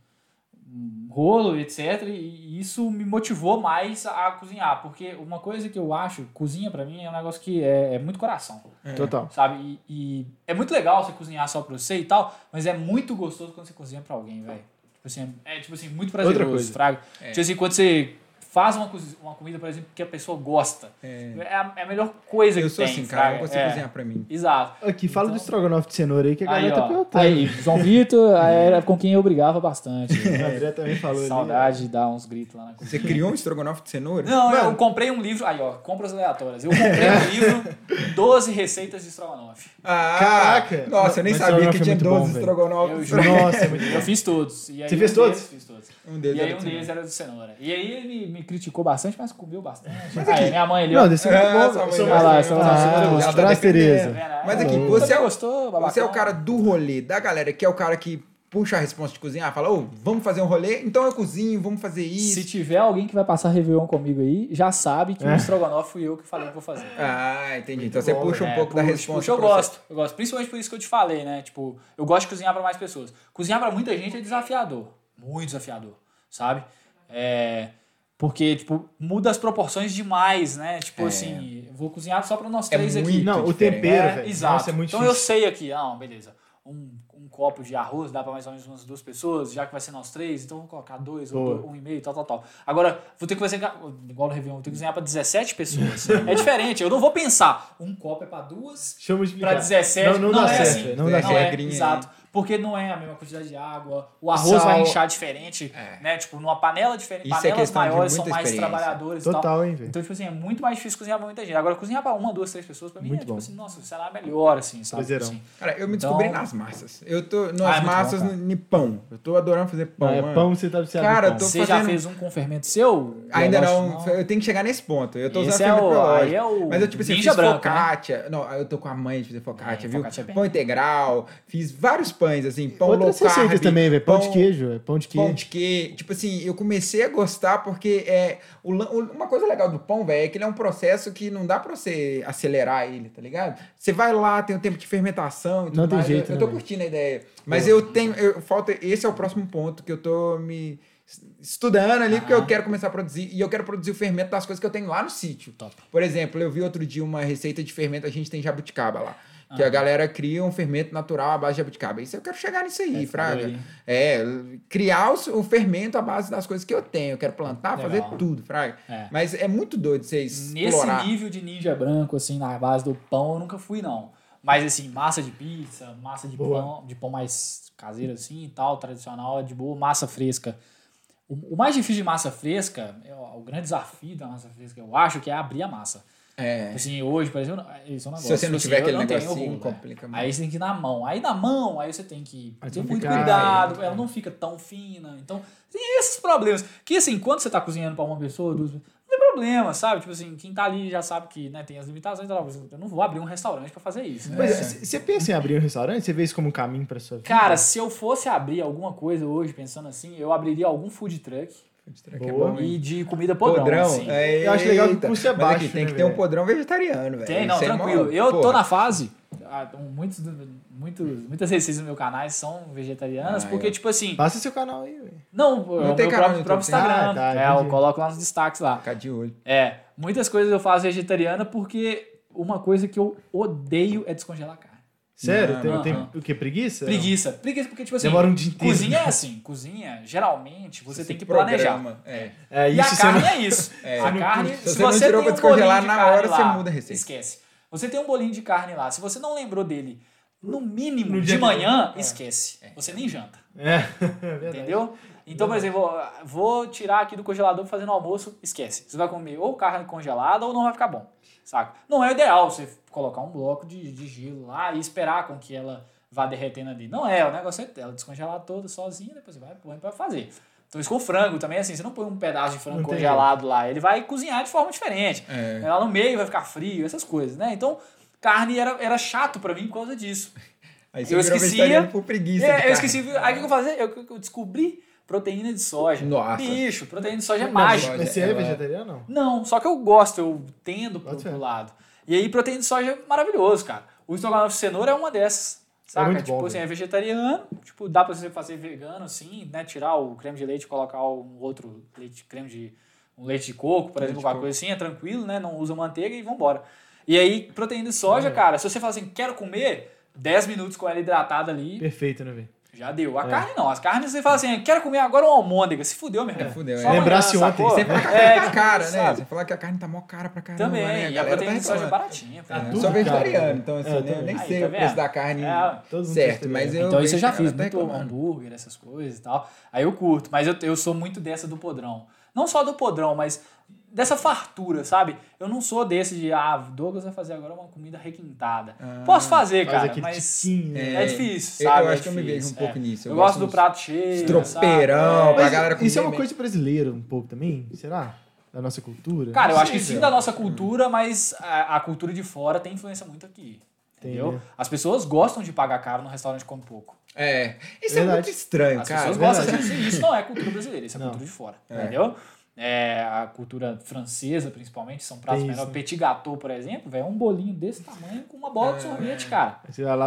um rolo, etc. E isso me motivou mais a cozinhar. Porque uma coisa que eu acho, cozinha pra mim é um negócio que é, é muito coração. Total. Sabe? E, e é muito legal você cozinhar só pra você e tal, mas é muito gostoso quando você cozinha pra alguém, velho. Tipo assim, é tipo assim, muito prazeroso, Outra coisa. fraga. É. Tipo assim, quando você faz uma, uma comida, por exemplo, que a pessoa gosta, é. é a, é a melhor coisa Eu que sou tem, assim, cara. Eu de É, cozinhar pra mim. Exato. Aqui, fala Então- do estrogonofe de cenoura aí que a galera tá perguntando. Aí, João Vitor era com quem eu brigava bastante. O André também falou ali. Saudade de dar uns gritos lá na cozinha. Você criou um estrogonofe de cenoura? Não, eu Mano. comprei um livro. Aí, ó, compras aleatórias. Eu comprei um livro, 12 receitas de estrogonofe. Ah, Caraca! Nossa, eu nem sabia que é tinha muito bom, 12 velho. estrogonofes. Eu. Nossa, é Eu fiz todos. Você fez todos? Fiz todos. Um deles E aí era um de deles era de cenoura. E aí ele me, me criticou bastante, mas comeu bastante. Aí, minha mãe ali. Não, desse é muito É, bom. sua mãe mãe- lá, Ah, sua Ah, mãe tá. Tereza. Né? Mas aqui, você é, o, gostou, você é o cara do rolê, da galera, que é o cara que puxa a resposta de cozinhar, fala, ô, vamos fazer um rolê? Então eu cozinho, vamos fazer isso. Se tiver alguém que vai passar Réveillon comigo aí, já sabe que É. o estrogonofe fui eu que falei que vou fazer. Ah, entendi. Então você puxa um É, pouco da resposta. puxa, eu gosto. Eu gosto. Principalmente por isso que eu te falei, né? Tipo, eu gosto de cozinhar pra mais pessoas. Cozinhar pra muita gente é desafiador. Muito desafiador, sabe? É... Porque, tipo, muda as proporções demais, né? Tipo É. assim, eu vou cozinhar só pra nós É três muito aqui. Não, o tempero, É, velho. Exato. Nossa, é muito então eu difícil. sei aqui, ah, beleza. Um, um copo de arroz dá pra mais ou menos umas duas pessoas, já que vai ser nós três, então vou colocar dois, ou um e meio, tal, tal, tal. Agora, vou ter que fazer, igual no Réveillon, vou ter que cozinhar pra 17 pessoas. é diferente, eu não vou pensar, um copo é pra duas, eu pra 17, Não, não, dá é certo. assim. Não dá Não certo. é, exato. Porque não é a mesma quantidade de água, o arroz Sal. vai inchar diferente, É. né? Tipo, numa panela diferente, Isso é panelas de maiores são mais trabalhadores e tal. Total, hein, velho. Então, tipo assim, é muito mais difícil cozinhar pra muita gente. Agora, cozinhar pra uma, duas, três pessoas, pra mim Muito é tipo bom. assim, nossa, será melhor, assim, sabe? Prazerão. Assim. Cara, eu me Então- descobri nas massas. Eu tô nas Ah, é massas bom, no, cara. no pão. Eu tô adorando fazer pão, Não, é pão, você tá viciado Cara, pão. tô Você já fazendo- fez um com fermento seu? Ainda Biológico, não, eu tenho que chegar nesse ponto. Eu tô usando Esse é fermento o- é o Mas eu, tipo assim, fiz né? focaccia. Não, eu tô com a mãe de fazer focaccia, É, viu? é Pão integral. Fiz vários Pão pães, assim, pão Outras low carb. receitas também, velho. Pão, de pão- queijo, é pão de queijo. Pão de queijo. Tipo assim, eu comecei a gostar porque é, o uma coisa legal do pão, velho, é que ele é um processo que não dá pra você acelerar ele, tá ligado? Você vai lá, tem o tempo de fermentação e tudo Não tem mais. jeito, eu, eu né, tô velho? curtindo a ideia. Mas eu tenho. Eu, falta, esse é o próximo ponto que eu tô me estudando ali, porque eu quero começar a produzir. E eu quero produzir o fermento das coisas que eu tenho lá no sítio. Top. Por exemplo, eu vi outro dia uma receita de fermento, a gente tem jabuticaba lá. Que Ah. a galera cria um fermento natural à base de jabuticaba. Isso eu quero chegar nisso aí, É, fraga. aí. É, criar o, o fermento à base das coisas que eu tenho. Eu quero plantar, Legal. fazer tudo, fraga. É. Mas é muito doido você Nesse explorar. nível de ninja branco, assim, na base do pão, eu nunca fui, não. Mas, assim, massa de pizza, massa de Boa. pão, de pão mais caseiro, assim, e tal, tradicional, é de boa, massa fresca. O, o mais difícil de massa fresca, é o, o grande desafio da massa fresca, eu acho, que é abrir a massa. É. Assim, hoje, por exemplo, esse é um negócio. Se você não assim, tiver aquele negocinho, né? complica muito. Aí você tem que ir na mão. Aí na mão, aí você tem que Aí ter muito ficar- cuidado, é. ela não fica tão fina. Então, tem esses problemas. Que assim, quando você tá cozinhando pra uma pessoa, duas pessoas, não tem problema, sabe? Tipo assim, quem tá ali já sabe que né, tem as limitações. tal. Eu não vou abrir um restaurante pra fazer isso. Né? Mas você pensa em abrir um restaurante? Você vê isso como um caminho pra sua vida? Cara, se eu fosse abrir alguma coisa hoje, pensando assim, eu abriria algum food truck Que é Boa. bom, hein? e de comida podrão. Podrão? assim. É, Eu acho legal que o custo é baixo, aqui, tem né, que ter um podrão vegetariano, velho. Tem, não, Isso é tranquilo. mó- eu tô na fase. ah, Muitos, muitos, muitas receitas no meu canal são vegetarianas, Ah, porque, é. tipo assim. Passa seu canal aí, velho. Não, é o tem meu canal próprio, no próprio? Instagram. Ah, tá, é, eu coloco lá nos destaques lá. Ficar de olho. É, muitas coisas eu faço vegetariana porque uma coisa que eu odeio é descongelar carne. Sério? Não, tem, não, tem não. o quê? Preguiça? Preguiça. Preguiça porque, tipo assim, Demora um dia inteiro. cozinha é assim. Cozinha, geralmente, você, se tem que planejar. programa, É. É, E a isso você carne não- é isso. É. A carne, Se se, você não você tirou tem um bolinho descongelar de na carne hora, você lá, muda a receita. Esquece. Você tem um bolinho de carne lá. Se você não lembrou dele, no mínimo, No de que- manhã, É. esquece. Você nem janta. É, é verdade. Entendeu? Então, por exemplo, vou- tirar aqui do congelador no almoço, esquece. Você vai comer ou carne congelada ou não vai ficar bom. Saca? Não é ideal você colocar um bloco de, de gelo lá e esperar com que ela vá derretendo ali. Não é, o negócio é ela descongelar toda sozinha, depois você vai põe pra fazer. Então isso com frango também, assim, você não põe um pedaço de frango congelado lá, ele vai cozinhar de forma diferente. É. Lá no meio vai ficar frio, essas coisas, né? Então, carne era, era chato pra mim por causa disso. Aí você Eu esquecia- por preguiça. É, eu esqueci. Aí o que eu fazia? Eu, eu descobri proteína de soja. Nossa. Bicho, proteína de soja é mágica. Mas você é Ela- vegetariano ou não? Não, só que eu gosto, eu tendo pro, pro lado. E aí, proteína de soja é maravilhoso, cara. O estrogonofe de cenoura é uma dessas. Saca? muito tipo bom, assim, é vegetariano, tipo, dá pra você fazer vegano, assim, né? Tirar o creme de leite e colocar um outro leite, creme de. um leite de coco, por exemplo, de qualquer coisa assim, é tranquilo, né? Não usa manteiga e vambora. E aí, proteína de soja, cara, se você fala assim, quero comer, 10 minutos com ela hidratada ali, Perfeito, né, velho? Já deu. A É. carne não. As carnes você fala assim, quero comer agora uma almôndega. Se fudeu, meu irmão. É, fudeu, é. Lembrasse ontem, sacou? Você fala que a É, carne tá cara, né? sabe? Você fala que a carne tá mó cara pra caramba, Também. né? e a proteína de soja é baratinha. pô. É, sou caro, vegetariano, né? então assim, É, eu né, eu nem Aí, sei tá o preço da carne É. Todo mundo certo, mas eu Então isso eu já fiz, até muito hambúrguer, essas coisas e tal. Aí eu curto, mas eu, eu sou muito dessa do podrão. Não só do podrão, mas dessa fartura, sabe? Eu não sou desse de, ah, Douglas vai fazer agora uma comida requintada. Ah, Posso fazer, Faz cara, mas tiquinho, né? é, difícil, sabe? eu É acho que eu me vejo um pouco é. nisso, eu Eu, gosto do prato cheio, estropeirão, pra É. galera Isso é uma comer coisa brasileira um pouco também? Será? Da nossa cultura? Cara, eu acho que sim da nossa cultura, mas a, a cultura de fora tem influência muito aqui. Entendeu? né? As pessoas gostam de pagar caro no restaurante come pouco. É, isso Verdade. é muito estranho, As cara. pessoas verdade. gostam disso. Isso não é cultura brasileira, isso é Não. cultura de fora. É. Entendeu? É, a cultura francesa, principalmente, são pratos menores. isso. Petit gâteau, por exemplo, velho, é um bolinho desse tamanho com uma bola de sorvete, cara.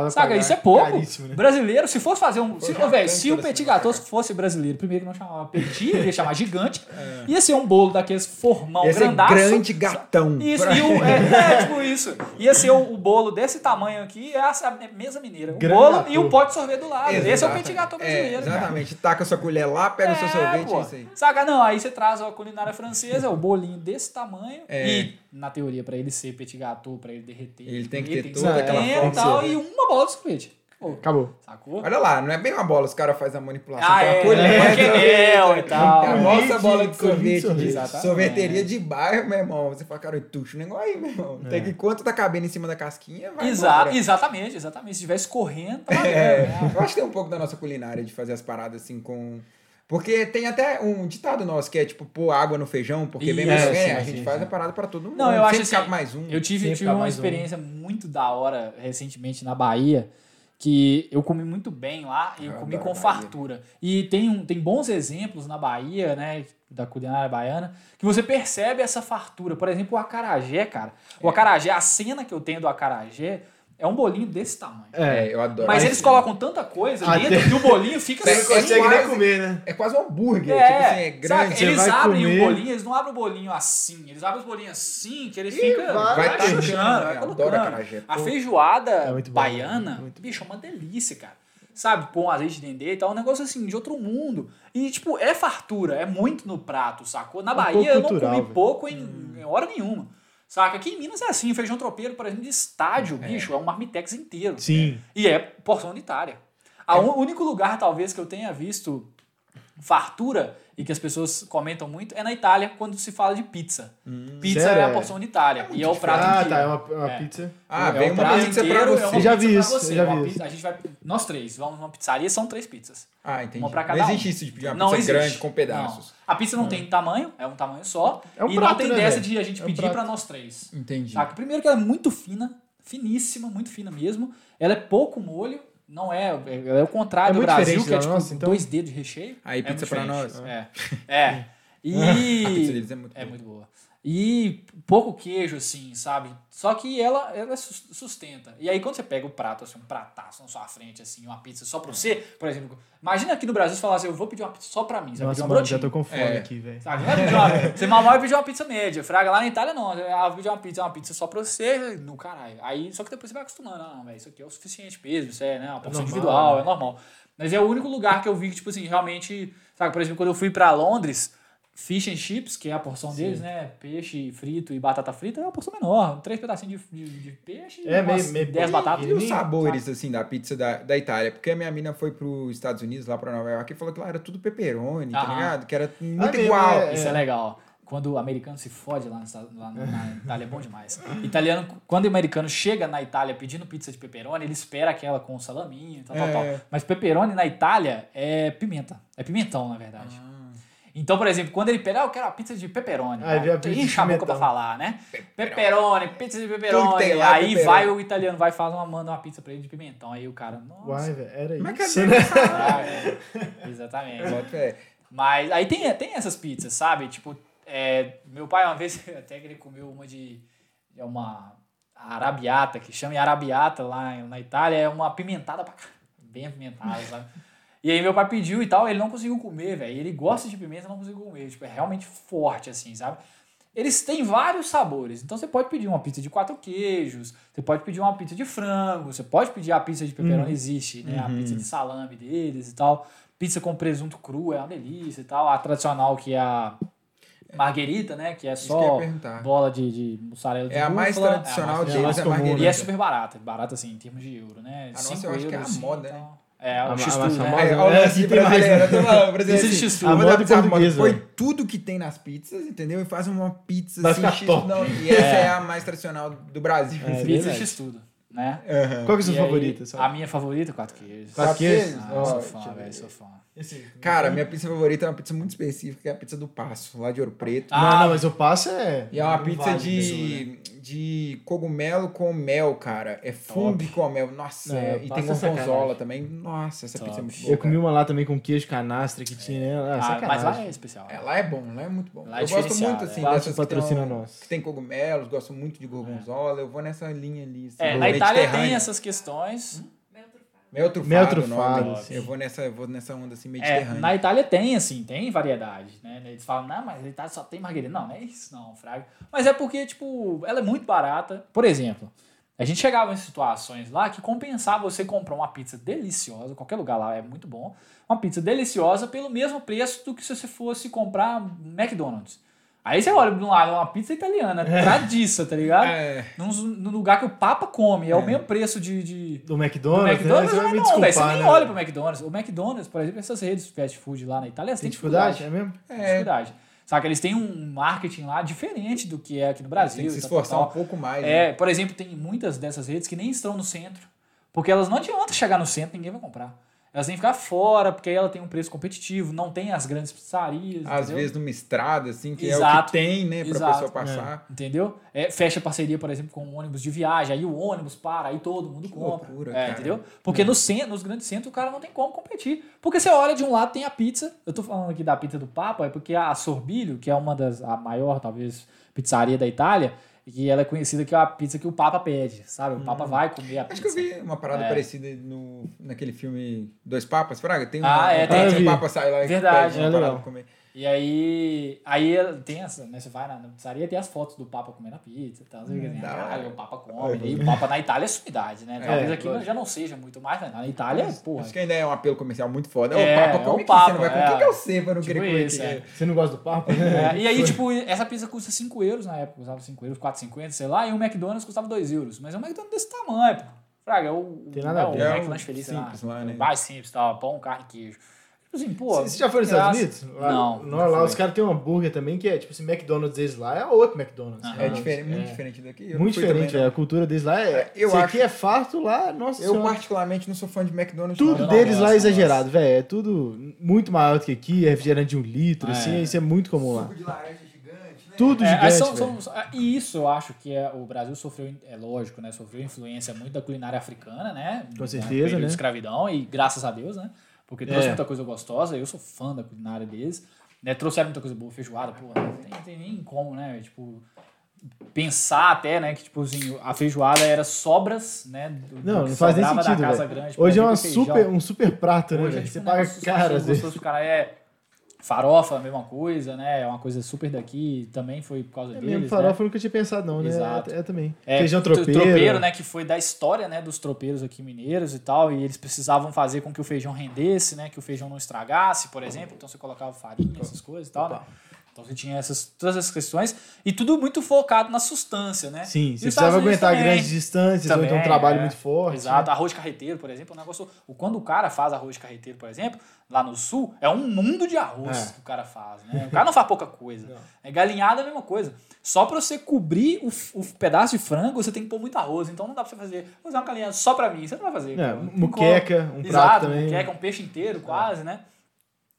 Saca, isso é pouco. Né? Brasileiro, se fosse fazer um. Se, tanto se o petit gâteau fosse brasileiro, primeiro que não chamava petit, ele ia chamar gigante, ia ser um bolo daqueles formão Ia grandaço. grande gatão. Isso, Pra- e o, é, é, tipo isso. Ia ser o, o bolo desse tamanho aqui, é a, mesa mineira. O Grande bolo gâteau. e o pote de sorvete do lado. Esse é o Exato. petit gâteau É, brasileiro, cara. exatamente. Taca sua colher lá, pega o seu É, sorvete, pô. é isso aí. Saca? Não, aí você traz a culinária francesa, o bolinho desse tamanho. É. E, na teoria, pra ele ser petit gâteau, pra ele derreter. Ele tem que ele ter que toda aquela forma e tal, e uma bola de sorvete. Pô, Acabou. sacou? Olha lá, não é bem uma bola, os caras fazem a manipulação Ah, com a é, colher. é, manquenel e tal. É a Colher nossa de- bola de colher de sorvete. sorvete. de Sorveteria de bairro, meu irmão. Você fala, cara, eu tuxo o negócio aí, meu irmão. Tem que, quanto tá cabendo em cima da casquinha, vai Exa embora. exatamente, exatamente. Se tivesse correndo, tava É, né? eu acho que tem um pouco da nossa culinária de fazer as paradas assim com. Porque tem até um ditado nosso que é tipo pôr água no feijão, porque bem mais Isso, alguém. sim, A sim, gente faz sim. a parada pra todo mundo. Não, eu acho Sempre assim, mais um. Eu tive, tive uma mais um. experiência muito da hora recentemente na Bahia, que eu comi muito bem lá e eu Eu comi com Bahia. fartura. E tem, um, tem bons exemplos na Bahia, né, da culinária baiana, que você percebe essa fartura. Por exemplo, o acarajé, cara. O acarajé, a cena que eu tenho do acarajé é um bolinho desse tamanho. É. É, eu adoro. Mas eles colocam tanta coisa Até- dentro que o bolinho fica É, Você não é consegue nem quase- comer, né? É quase um hambúrguer, É, tipo assim, é grande. saca? Eles vai abrem comer- o bolinho, eles não abrem o bolinho assim, eles abrem os bolinhos assim, que ele fica vai, vai achando, vai colocando. A Pô. feijoada É muito bom, baiana, muito bicho, é uma delícia, cara. Sabe, pôr um azeite de dendê e tal, um negócio assim, de outro mundo. E, tipo, é fartura, é muito no prato, sacou? Na É um Bahia eu não cultural, comi pouco em, em hora nenhuma. Saca? Aqui em Minas é assim, feijão tropeiro, por exemplo, de estádio, bicho, é um marmitex inteiro. Sim. E é porção unitária. O único lugar, talvez, que eu tenha visto fartura e que as pessoas comentam muito é na Itália, quando se fala de pizza. pizza Sério? é a porção unitária. e é o prato Ah, inteiro. tá. É uma, uma É. pizza. Ah, é uma prato pizza pra é você. uma Eu já pizza vi pra isso, você. já Uma vi pizza- a gente vai, nós três, vamos numa pizzaria, são três pizzas. Ah, entendi. Uma pra cada não um. existe isso de pedir uma Não pizza existe. grande com pedaços. Não. A pizza não tem tamanho, é um tamanho só. É um e não prato, tem né, dessa velho? de a gente É um pedir prato. pra nós três. Entendi. Saca? Primeiro que ela é muito fina, finíssima, muito fina mesmo. Ela é pouco molho, não é. Ela é o contrário É do Brasil, que é tipo nossa, então? dois dedos de recheio. Aí, É pizza pra nós. É. É. E. A pizza deles é muito É boa. muito boa. E pouco queijo, assim, sabe? Só que ela, ela sus- sustenta. E aí, quando você pega o prato, assim, um prataço na sua frente, assim, uma pizza só pra você, por exemplo, imagina aqui no Brasil você falar assim, eu vou pedir uma pizza só pra mim. Você Nossa, mano, já tô com fome É. aqui, velho. Uma, você mal vai pedir uma pizza média. Fraga lá na Itália, não. Ela vai pedir uma pizza, uma pizza só pra você, no caralho. Aí, só que depois você vai acostumando. Ah, não, velho, isso aqui é o suficiente mesmo, isso é né, uma porção normal, individual, né? é normal. Mas é o único lugar que eu vi que, tipo assim, realmente. Sabe, por exemplo, quando eu fui pra Londres, fish and chips, que é a porção deles, né? Peixe frito e batata frita, é uma porção menor. Três pedacinhos de, de, de peixe É, e umas meio- meio dez batatas. E os sabores, assim, da pizza da, da Itália? Porque a minha mina foi pros Estados Unidos, lá pra Nova York, e falou que lá era tudo pepperoni, tá Aham. ligado? Que era muito mesmo, igual. é. Isso é legal. Quando o americano se fode lá, lá na na Itália é bom demais. Italiano, quando o americano chega na Itália pedindo pizza de pepperoni, ele espera aquela com salaminho, tal, tal, É. tal. Mas pepperoni na Itália é pimenta. É pimentão, na verdade. Ah. Então, por exemplo, quando ele pede, ah, eu quero a pizza de pepperoni. Aí vem a pizza de Enche a boca pra falar, né? Pepperoni, pizza de Tudo pepperoni. que tem lá é Aí pepperoni. vai o italiano, vai fazer uma, manda uma pizza pra ele de pimentão. Aí o cara, nossa. Uai, velho, era Mas isso, cadê né? Ah, é. Exatamente. Mas aí tem, tem essas pizzas, sabe? Tipo, é, meu pai uma vez até que ele comeu uma de. É uma arabiata, que chama de arabiata lá na Itália, é uma apimentada pra caralho. Bem apimentada, sabe? E aí meu pai pediu e tal, ele não conseguiu comer, velho. Ele gosta de pimenta, não conseguiu comer. Tipo, é realmente forte, assim, sabe? Eles têm vários sabores. Então você pode pedir uma pizza de quatro queijos, você pode pedir uma pizza de frango, você pode pedir a pizza de pepperoni, existe, né? A pizza de salame deles e tal. Pizza com presunto cru é uma delícia e tal. A tradicional que é a marguerita, né? Que é que só perguntar. bola de, de mussarela de É a mais tradicional é a mais deles, é comum, marguerita. e é super barata, barata assim, em termos de euro, né? A nossa, Cinco eu acho que é a moda, né? É, A a x mais né? Aí, É, é, assim, Pizza assim, x-tudo. a A moda moda portuguesa portuguesa, põe tudo que tem nas pizzas, entendeu? E faz uma pizza assim, X, não, e essa é. a mais tradicional do Brasil. É, Pizza verdade. x tudo, né? Aham. Qual que é a sua E aí, favorita? A sabe? minha favorita, quatro queijos. Quatro queijos? Ah, Ó, sou fã, velho, sou fã. Esse- Cara, minha pizza favorita é uma pizza muito específica, que é a pizza do Passo, lá de Ouro Preto. Ah, Não, não, mas o passo é. E é uma pizza vale de, né? De cogumelo com mel, cara. É fungo com mel. Nossa, É, é- e tem gorgonzola também. Nossa, essa Top. pizza é muito boa. Eu comi cara. uma lá também com queijo canastra que tinha, né? Ah, Ah, mas lá é especial. É, lá é bom, lá é muito bom. Lá é eu gosto muito, assim, é. Passo dessas que patrocina tem, nós. que tem cogumelos, gosto muito de gorgonzola. Eu vou nessa linha ali. assim, É, na Itália tem essas questões. Trufado. Mel trufado, Mel trufado. Eu vou nessa, eu vou nessa onda assim, É, mediterrânea. na Itália tem, assim, tem variedade, né? Eles falam, não, mas na Itália só tem margarina. Não, não é isso não, fraga. Mas é porque, tipo, ela é muito barata. Por exemplo, a gente chegava em situações lá que compensava você comprar uma pizza deliciosa, qualquer lugar lá é muito bom, uma pizza deliciosa pelo mesmo preço do que se você fosse comprar McDonald's. Aí você olha de um lado, é uma pizza italiana, tradiça, tá ligado? É, Num, num lugar que o Papa come, é, o mesmo preço de- de, Do do McDonald's, McDonald's, né? Mas não, velho. Você nem né? olha pro McDonald's. O McDonald's, por exemplo, essas redes de fast food lá na Itália, elas Tem têm dificuldade, dificuldade. é mesmo? Tem dificuldade. Que eles têm um marketing lá diferente do que é aqui no Brasil. tem que se e tal, tal, esforçar um pouco mais. né? É, por exemplo, tem muitas dessas redes que nem estão no centro. Porque elas não adianta chegar no centro, ninguém vai comprar. Elas têm que ficar fora, porque aí ela tem um preço competitivo, não tem as grandes pizzarias. Às entendeu? vezes numa estrada, assim, que é o Exato. que tem, né, pra Exato. pessoa passar. Entendeu? É, fecha parceria, por exemplo, com um ônibus de viagem, aí o ônibus para, aí todo mundo Que compra. loucura, é, cara. entendeu? Porque no centro, nos grandes centros o cara não tem como competir. Porque você olha de um lado tem a pizza. Eu tô falando aqui da pizza do Papa, é porque a Sorbilho, que é uma das a maior, talvez, pizzaria da Itália, e ela é conhecida que é a pizza que o Papa pede, sabe? O Papa vai comer a Acho pizza. que eu vi uma parada É. parecida no, naquele filme Dois Papas, Fraga. Tem um, Ah, é, um tem. vi. o Papa sai lá e Verdade. pede uma É parada pra comer. E aí, aí tem essa, né? Você vai na na pizzaria tem as fotos do Papa comendo a pizza e tal. Você assim, caralho, hora. o Papa come. E aí o Papa na Itália é sumidade, né? Talvez É, aqui lógico. já não seja muito mais, mas na Itália, porra. Acho que ainda é um apelo comercial muito foda. É, o Papa é come o Papa, você não vai comer. é. O que que eu sei pra não Tipo querer comer isso, é. Você não gosta do né? É, e aí, tipo, essa pizza custa 5 euros na época, custava 5 euros, 4,50, sei lá, e o McDonald's custava 2 euros. Mas é um McDonald's desse tamanho, pô. Fraga, é o, Tem nada a é ver. o É McLanche Feliz, simples lá, né? mais simples, tal, pão, carne e queijo. Assim, pô... Você já foi nos Estados. Unidos? Lá, Não, Não, não lá os caras têm um hambúrguer também que é, tipo, esse McDonald's deles lá é outro McDonald's. É, É, diferente, muito é. diferente daqui. Eu Muito diferente, também, velho. não. A cultura deles lá é. Eu se acho- aqui é farto, lá, nossa Eu, senhora. particularmente, não sou fã de McDonald's. Tudo Eu não. deles lá é exagerado, velho. É tudo muito maior do que aqui, é refrigerante de um litro, É. assim, isso é muito comum lá. Suco de laranja gigante, né? Tudo É, gigante, são- são- e isso eu acho que é, o Brasil sofreu, é lógico, né? Sofreu influência muito da culinária africana, né? Com certeza, período né? de escravidão, e graças a Deus, né? Porque trouxe É. muita coisa gostosa, eu sou fã da culinária deles. Né? Trouxeram muita coisa boa, feijoada, pô, não tem, tem nem como, né? Tipo, pensar até, né, que tipo assim, a feijoada era sobras, né, do, Não, não faz nem sentido, da casa grande. Hoje é uma super, um super prato, né, Hoje é tipo Você paga cara, é farofa, a mesma coisa, né? É uma coisa super daqui, também foi por causa É deles, mesmo, né? farofa eu nunca tinha pensado, não, né? Exato. É, é também. É, Feijão tro- tropeiro. né? Que foi da história, né? Dos tropeiros aqui mineiros e tal. E eles precisavam fazer com que o feijão rendesse, né? Que o feijão não estragasse, por exemplo. Então você colocava farinha, essas coisas e tal, né? Então você tinha essas, todas essas questões. E tudo muito focado na sustância, né? Sim, E você precisava aguentar também. grandes distâncias, ou então um Também, trabalho é. muito forte. Exato. né? Arroz carreteiro, por exemplo, é um negócio. Quando o cara faz arroz carreteiro, por exemplo, lá no sul, é um mundo de arroz É. que o cara faz, né? O cara não faz pouca coisa. É galinhada é a mesma coisa. Só pra você cobrir o, o pedaço de frango, você tem que pôr muito arroz. Então não dá pra você fazer. Vou usar uma galinhada só pra mim. Você não vai fazer. É, muqueca, um prato Exato, também. muqueca, um peixe inteiro, quase, né?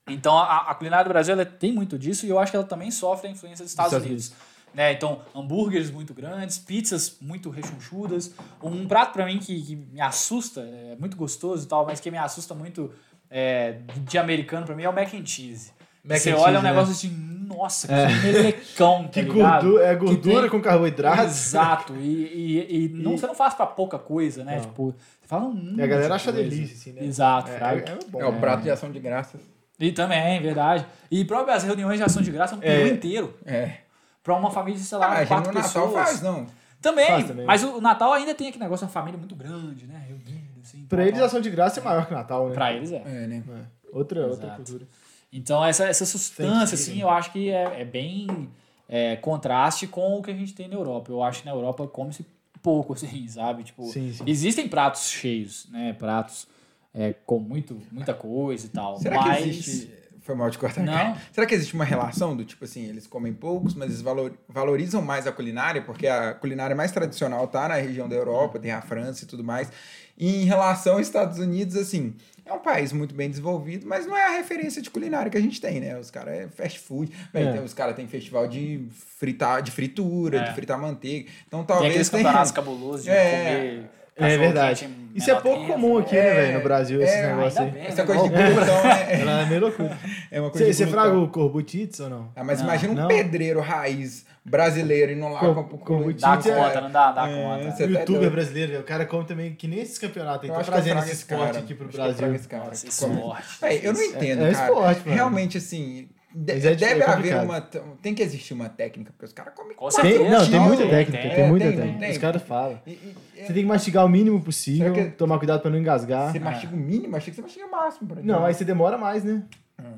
Então a, a culinária do Brasil ela tem muito disso e eu acho que ela também sofre a influência dos Estados, Estados Unidos. Né? Então, hambúrgueres muito grandes, pizzas muito rechonchudas. Um prato pra mim que, que me assusta, é muito gostoso e tal, mas que me assusta muito é, de americano pra mim é o mac and cheese. Mac Você and olha cheese, um né? negócio assim, nossa, que melecão, tá Que ligado? gordura, é gordura tem- com carboidrato. Exato. E, e, e não, E- você não faz pra pouca coisa, né? Não. Tipo, você fala um E a galera acha coisa. delícia, assim, né? Exato, É, é, é bom. É o prato de ação de graças. E também, verdade. E próprias reuniões de ação de graça, um peru É. inteiro. É. Pra uma família de, sei Ah, lá, a gente quatro no Natal pessoas. faz, não. Também, Faz também. Mas o Natal ainda tem aquele negócio, uma família muito grande, né? Reunida, assim. Pra eles, tal. ação de graça é maior que Natal, né? Pra eles é. É, né? É. Outra, outra cultura. Então, essa, essa sustância, assim, eu acho que é, é bem é, contraste com o que a gente tem na Europa. Eu acho que na Europa come-se pouco, assim, sabe? Tipo, Sim, sim. existem pratos cheios, né? Pratos é, com muito, muita coisa e tal. Será mas... que existe. Foi mal de cortar. Não. Será que existe uma relação do tipo assim, eles comem poucos, mas eles valor- valorizam mais a culinária, porque a culinária mais tradicional tá na região da Europa, tem a França e tudo mais. E em relação aos Estados Unidos, assim, é um país muito bem desenvolvido, mas não é a referência de culinária que a gente tem, né? Os caras é fast food, Bem, É. tem- os caras têm festival de fritar, de fritura, É. de fritar manteiga. Então Tem talvez aqueles tenha- campeonatos cabulosos de É. comer. É verdade. Isso é pouco comum né? aqui, né, velho, no Brasil, esse é, negócio ainda aí. bem. Essa coisa de glutão, né? Ela é meio loucura. É uma coisa Você, fraga o corbutitz ou não? Ah, mas Não, imagina um pedreiro raiz brasileiro e não lá Com- com, com Dá é- conta, não dá, dá é, conta. tá Youtuber brasileiro, o cara come também que nem esses campeonatos aí. Eu Tá trazendo esse esporte cara. aqui pro Brasil. esse cara. Esporte. Eu não entendo, É- é cara. esporte, mano. Realmente, assim, de- Mas é- deve é haver uma... Tem que existir uma técnica, porque os caras comem... Com quatro Tem, não, tem muita técnica, tem, muita tem, técnica. tem. Os caras falam. E- e- Você tem que mastigar o mínimo possível, tomar cuidado pra não engasgar. Você mastiga o mínimo? Achei que você mastiga o máximo. Pra Não, aí você demora mais, né?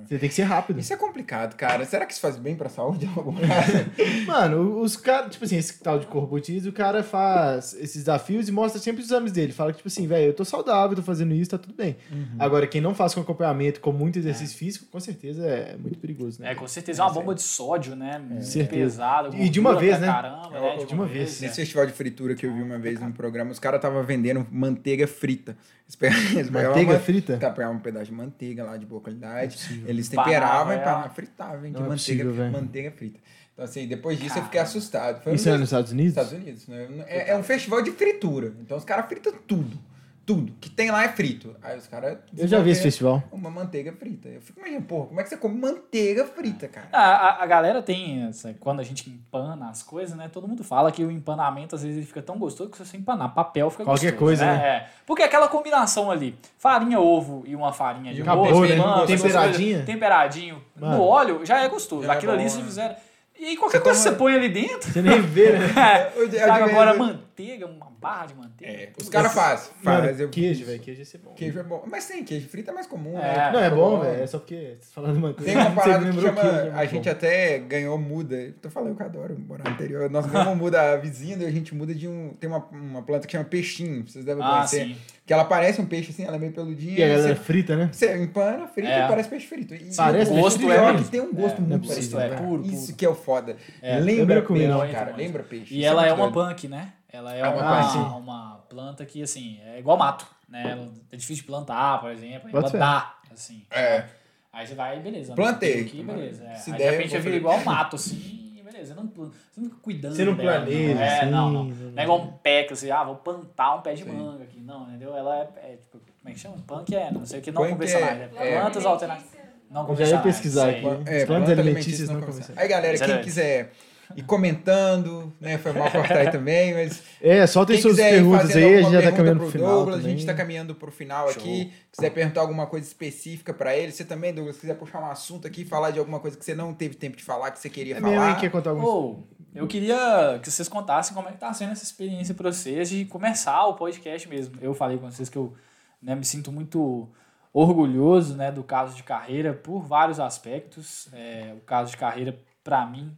Você tem que ser rápido. Isso é complicado, cara. Será que isso faz bem pra saúde? em algum caso? Mano, os caras, tipo assim, esse tal de corbutismo, o cara faz esses desafios e mostra sempre os exames dele. Fala que, tipo assim, velho, eu tô saudável, tô fazendo isso, tá tudo bem. Uhum. Agora, quem não faz com acompanhamento, com muito exercício físico, com certeza é muito perigoso, né? É, com certeza é uma bomba de sódio, né? Muito certeza. pesada. E de uma vez, né? Caramba, né? De uma vez. né? Nesse festival de fritura que eu vi uma vez num programa, os caras estavam vendendo manteiga frita. Eles pegavam- Manteiga uma- frita? Tá, pegavam um pedaço de manteiga lá de boa qualidade. possível. Eles temperavam e ela. empanavam, fritavam, de é manteiga, possível, manteiga frita. Então, assim, depois disso eu fiquei assustado. Foi um Isso é nos Estados Unidos? Estados Unidos, né? É, é um festival de fritura. Então os caras fritam tudo. Tudo. que tem lá é frito. Aí os caras. Eu já vi esse festival. Uma manteiga frita. Eu fico imaginando, porra, como é que você come manteiga frita, cara? A, a, a galera tem, essa, quando a gente empana as coisas, né? Todo mundo fala que o empanamento, às vezes, ele fica tão gostoso que se você empanar papel fica Qualquer gostoso. coisa, né? né? É. Porque aquela combinação ali, farinha, ovo e uma farinha de Acabou, arroz, né? essas Temperadinha. coisas, temperadinho Mano. no óleo, já é gostoso. Já é Aquilo ali, bom, se né? fizer... E qualquer Você coisa que toma- você põe ali dentro... Você nem vê, né? É, Eu- eu Sabe, digo- agora eu- manteiga, uma barra de manteiga. É, os caras fazem. Faz, eu- queijo, velho. Queijo ia ser bom. Queijo é bom. Mas tem queijo frito é mais comum, É. né? Não, é bom, velho. É só porque você tá falando manteiga. Tem uma parada que chama. queijo, é a gente bom. até ganhou muda. Tô falando que eu adoro morar no interior. Nós ganhamos muda a vizinha e a gente muda de um. Tem uma, uma planta que chama peixinho. Vocês devem Ah, conhecer. sim. Que ela parece um peixe assim, ela é meio peludinha. E a galera você, frita, né? você empana, frita É. e parece peixe frito. E Parece o peixe gosto frito é mesmo. que tem um gosto É, muito é parecido. é puro, Isso puro. que é o foda. É. Lembra peixe, cara. Lembra peixe. E Isso ela é uma doido. punk, né? Ela é, É uma uma, punk, uma, planta que, assim, é igual mato, né? É difícil de plantar, por exemplo. Bota Ela fé. dá, assim. É. Aí você vai, beleza. Plantei. Aqui, beleza. É. Se Aí, der, de repente vira igual mato, assim, e beleza. Você não, você não fica cuidando Você não dela, planeja, Não. É, assim, não, não. né? Não é igual um pé que você, ah, vou plantar um pé de Sim. manga aqui. Não, entendeu? Ela é, é, tipo, como é que chama? Punk é, não sei o que, não convencionais. é- É, é- plantas alternativas. Não Eu já ia pesquisar aqui. É, As plantas alimentícias não convencionais. Aí, galera, quem Exatamente. quiser ir comentando, né? Foi mal cortar aí também, mas É, solta aí Quem suas perguntas aí, a gente já tá caminhando pro pro final. Douglas, a gente tá caminhando pro final Show. aqui. Quiser perguntar alguma coisa específica pra ele, você também, Douglas, quiser puxar um assunto aqui, falar de alguma coisa que você não teve tempo de falar, que você queria É falar. hein? Quer contar alguma Ou, eu queria que vocês contassem como é que tá sendo essa experiência para vocês de começar o podcast mesmo. Eu falei com vocês que eu né, me sinto muito orgulhoso né, do caso de carreira por vários aspectos. É, o caso de carreira, para mim,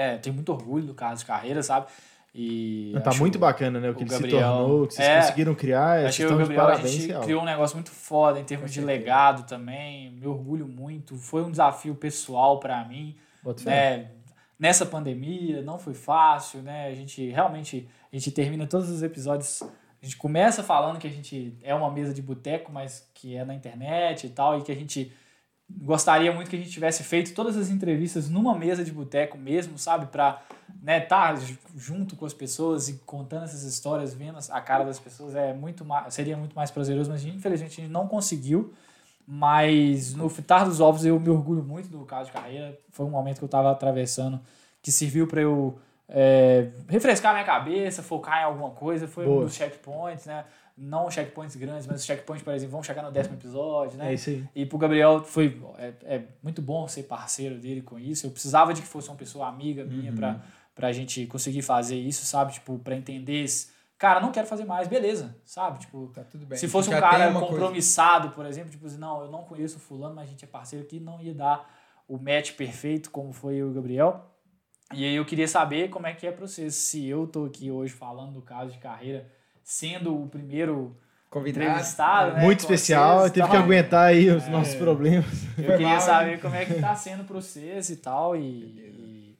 é, tenho muito orgulho do caso de carreira, sabe? E Tá muito bacana, né? O que o ele Gabriel- se tornou, o que vocês É, conseguiram criar. Acho que o Gabriel, a parabéns, gente real. criou um negócio muito foda em termos de legado também. Me orgulho muito. Foi um desafio pessoal para mim né, nessa pandemia, não foi fácil, né? A gente realmente, a gente termina todos os episódios, a gente começa falando que a gente é uma mesa de boteco, mas que é na internet e tal, e que a gente gostaria muito que a gente tivesse feito todas as entrevistas numa mesa de boteco mesmo, sabe? Pra né, tá ju- junto com as pessoas e contando essas histórias, vendo a cara das pessoas, é muito mais, seria muito mais prazeroso, mas infelizmente a gente não conseguiu. Mas no fritar dos ovos eu me orgulho muito do caso de carreira. Foi um momento que eu estava atravessando que serviu para eu é, refrescar minha cabeça, focar em alguma coisa. Foi um Boa. dos checkpoints, né? Não checkpoints grandes, mas os checkpoints, por exemplo, vão chegar no décimo episódio, né? É isso aí. E pro Gabriel foi é, é muito bom ser parceiro dele com isso. Eu precisava de que fosse uma pessoa amiga minha pra, pra gente conseguir fazer isso, sabe? Tipo, pra entender esse. Cara, não quero fazer mais, beleza, sabe? Tipo, Tá tudo bem. se fosse um cara uma coisa- compromissado, por exemplo, tipo assim, não, eu não conheço o fulano, mas a gente é parceiro aqui, não ia dar o match perfeito como foi eu e o Gabriel. E aí eu queria saber como é que é pra vocês. Se eu tô aqui hoje falando do caso de carreira, sendo o primeiro Convidado. entrevistado, né, Muito especial, vocês, teve tá? que aguentar aí os nossos problemas. Eu Foi queria mal, saber como é que tá sendo pra vocês e tal. E, e,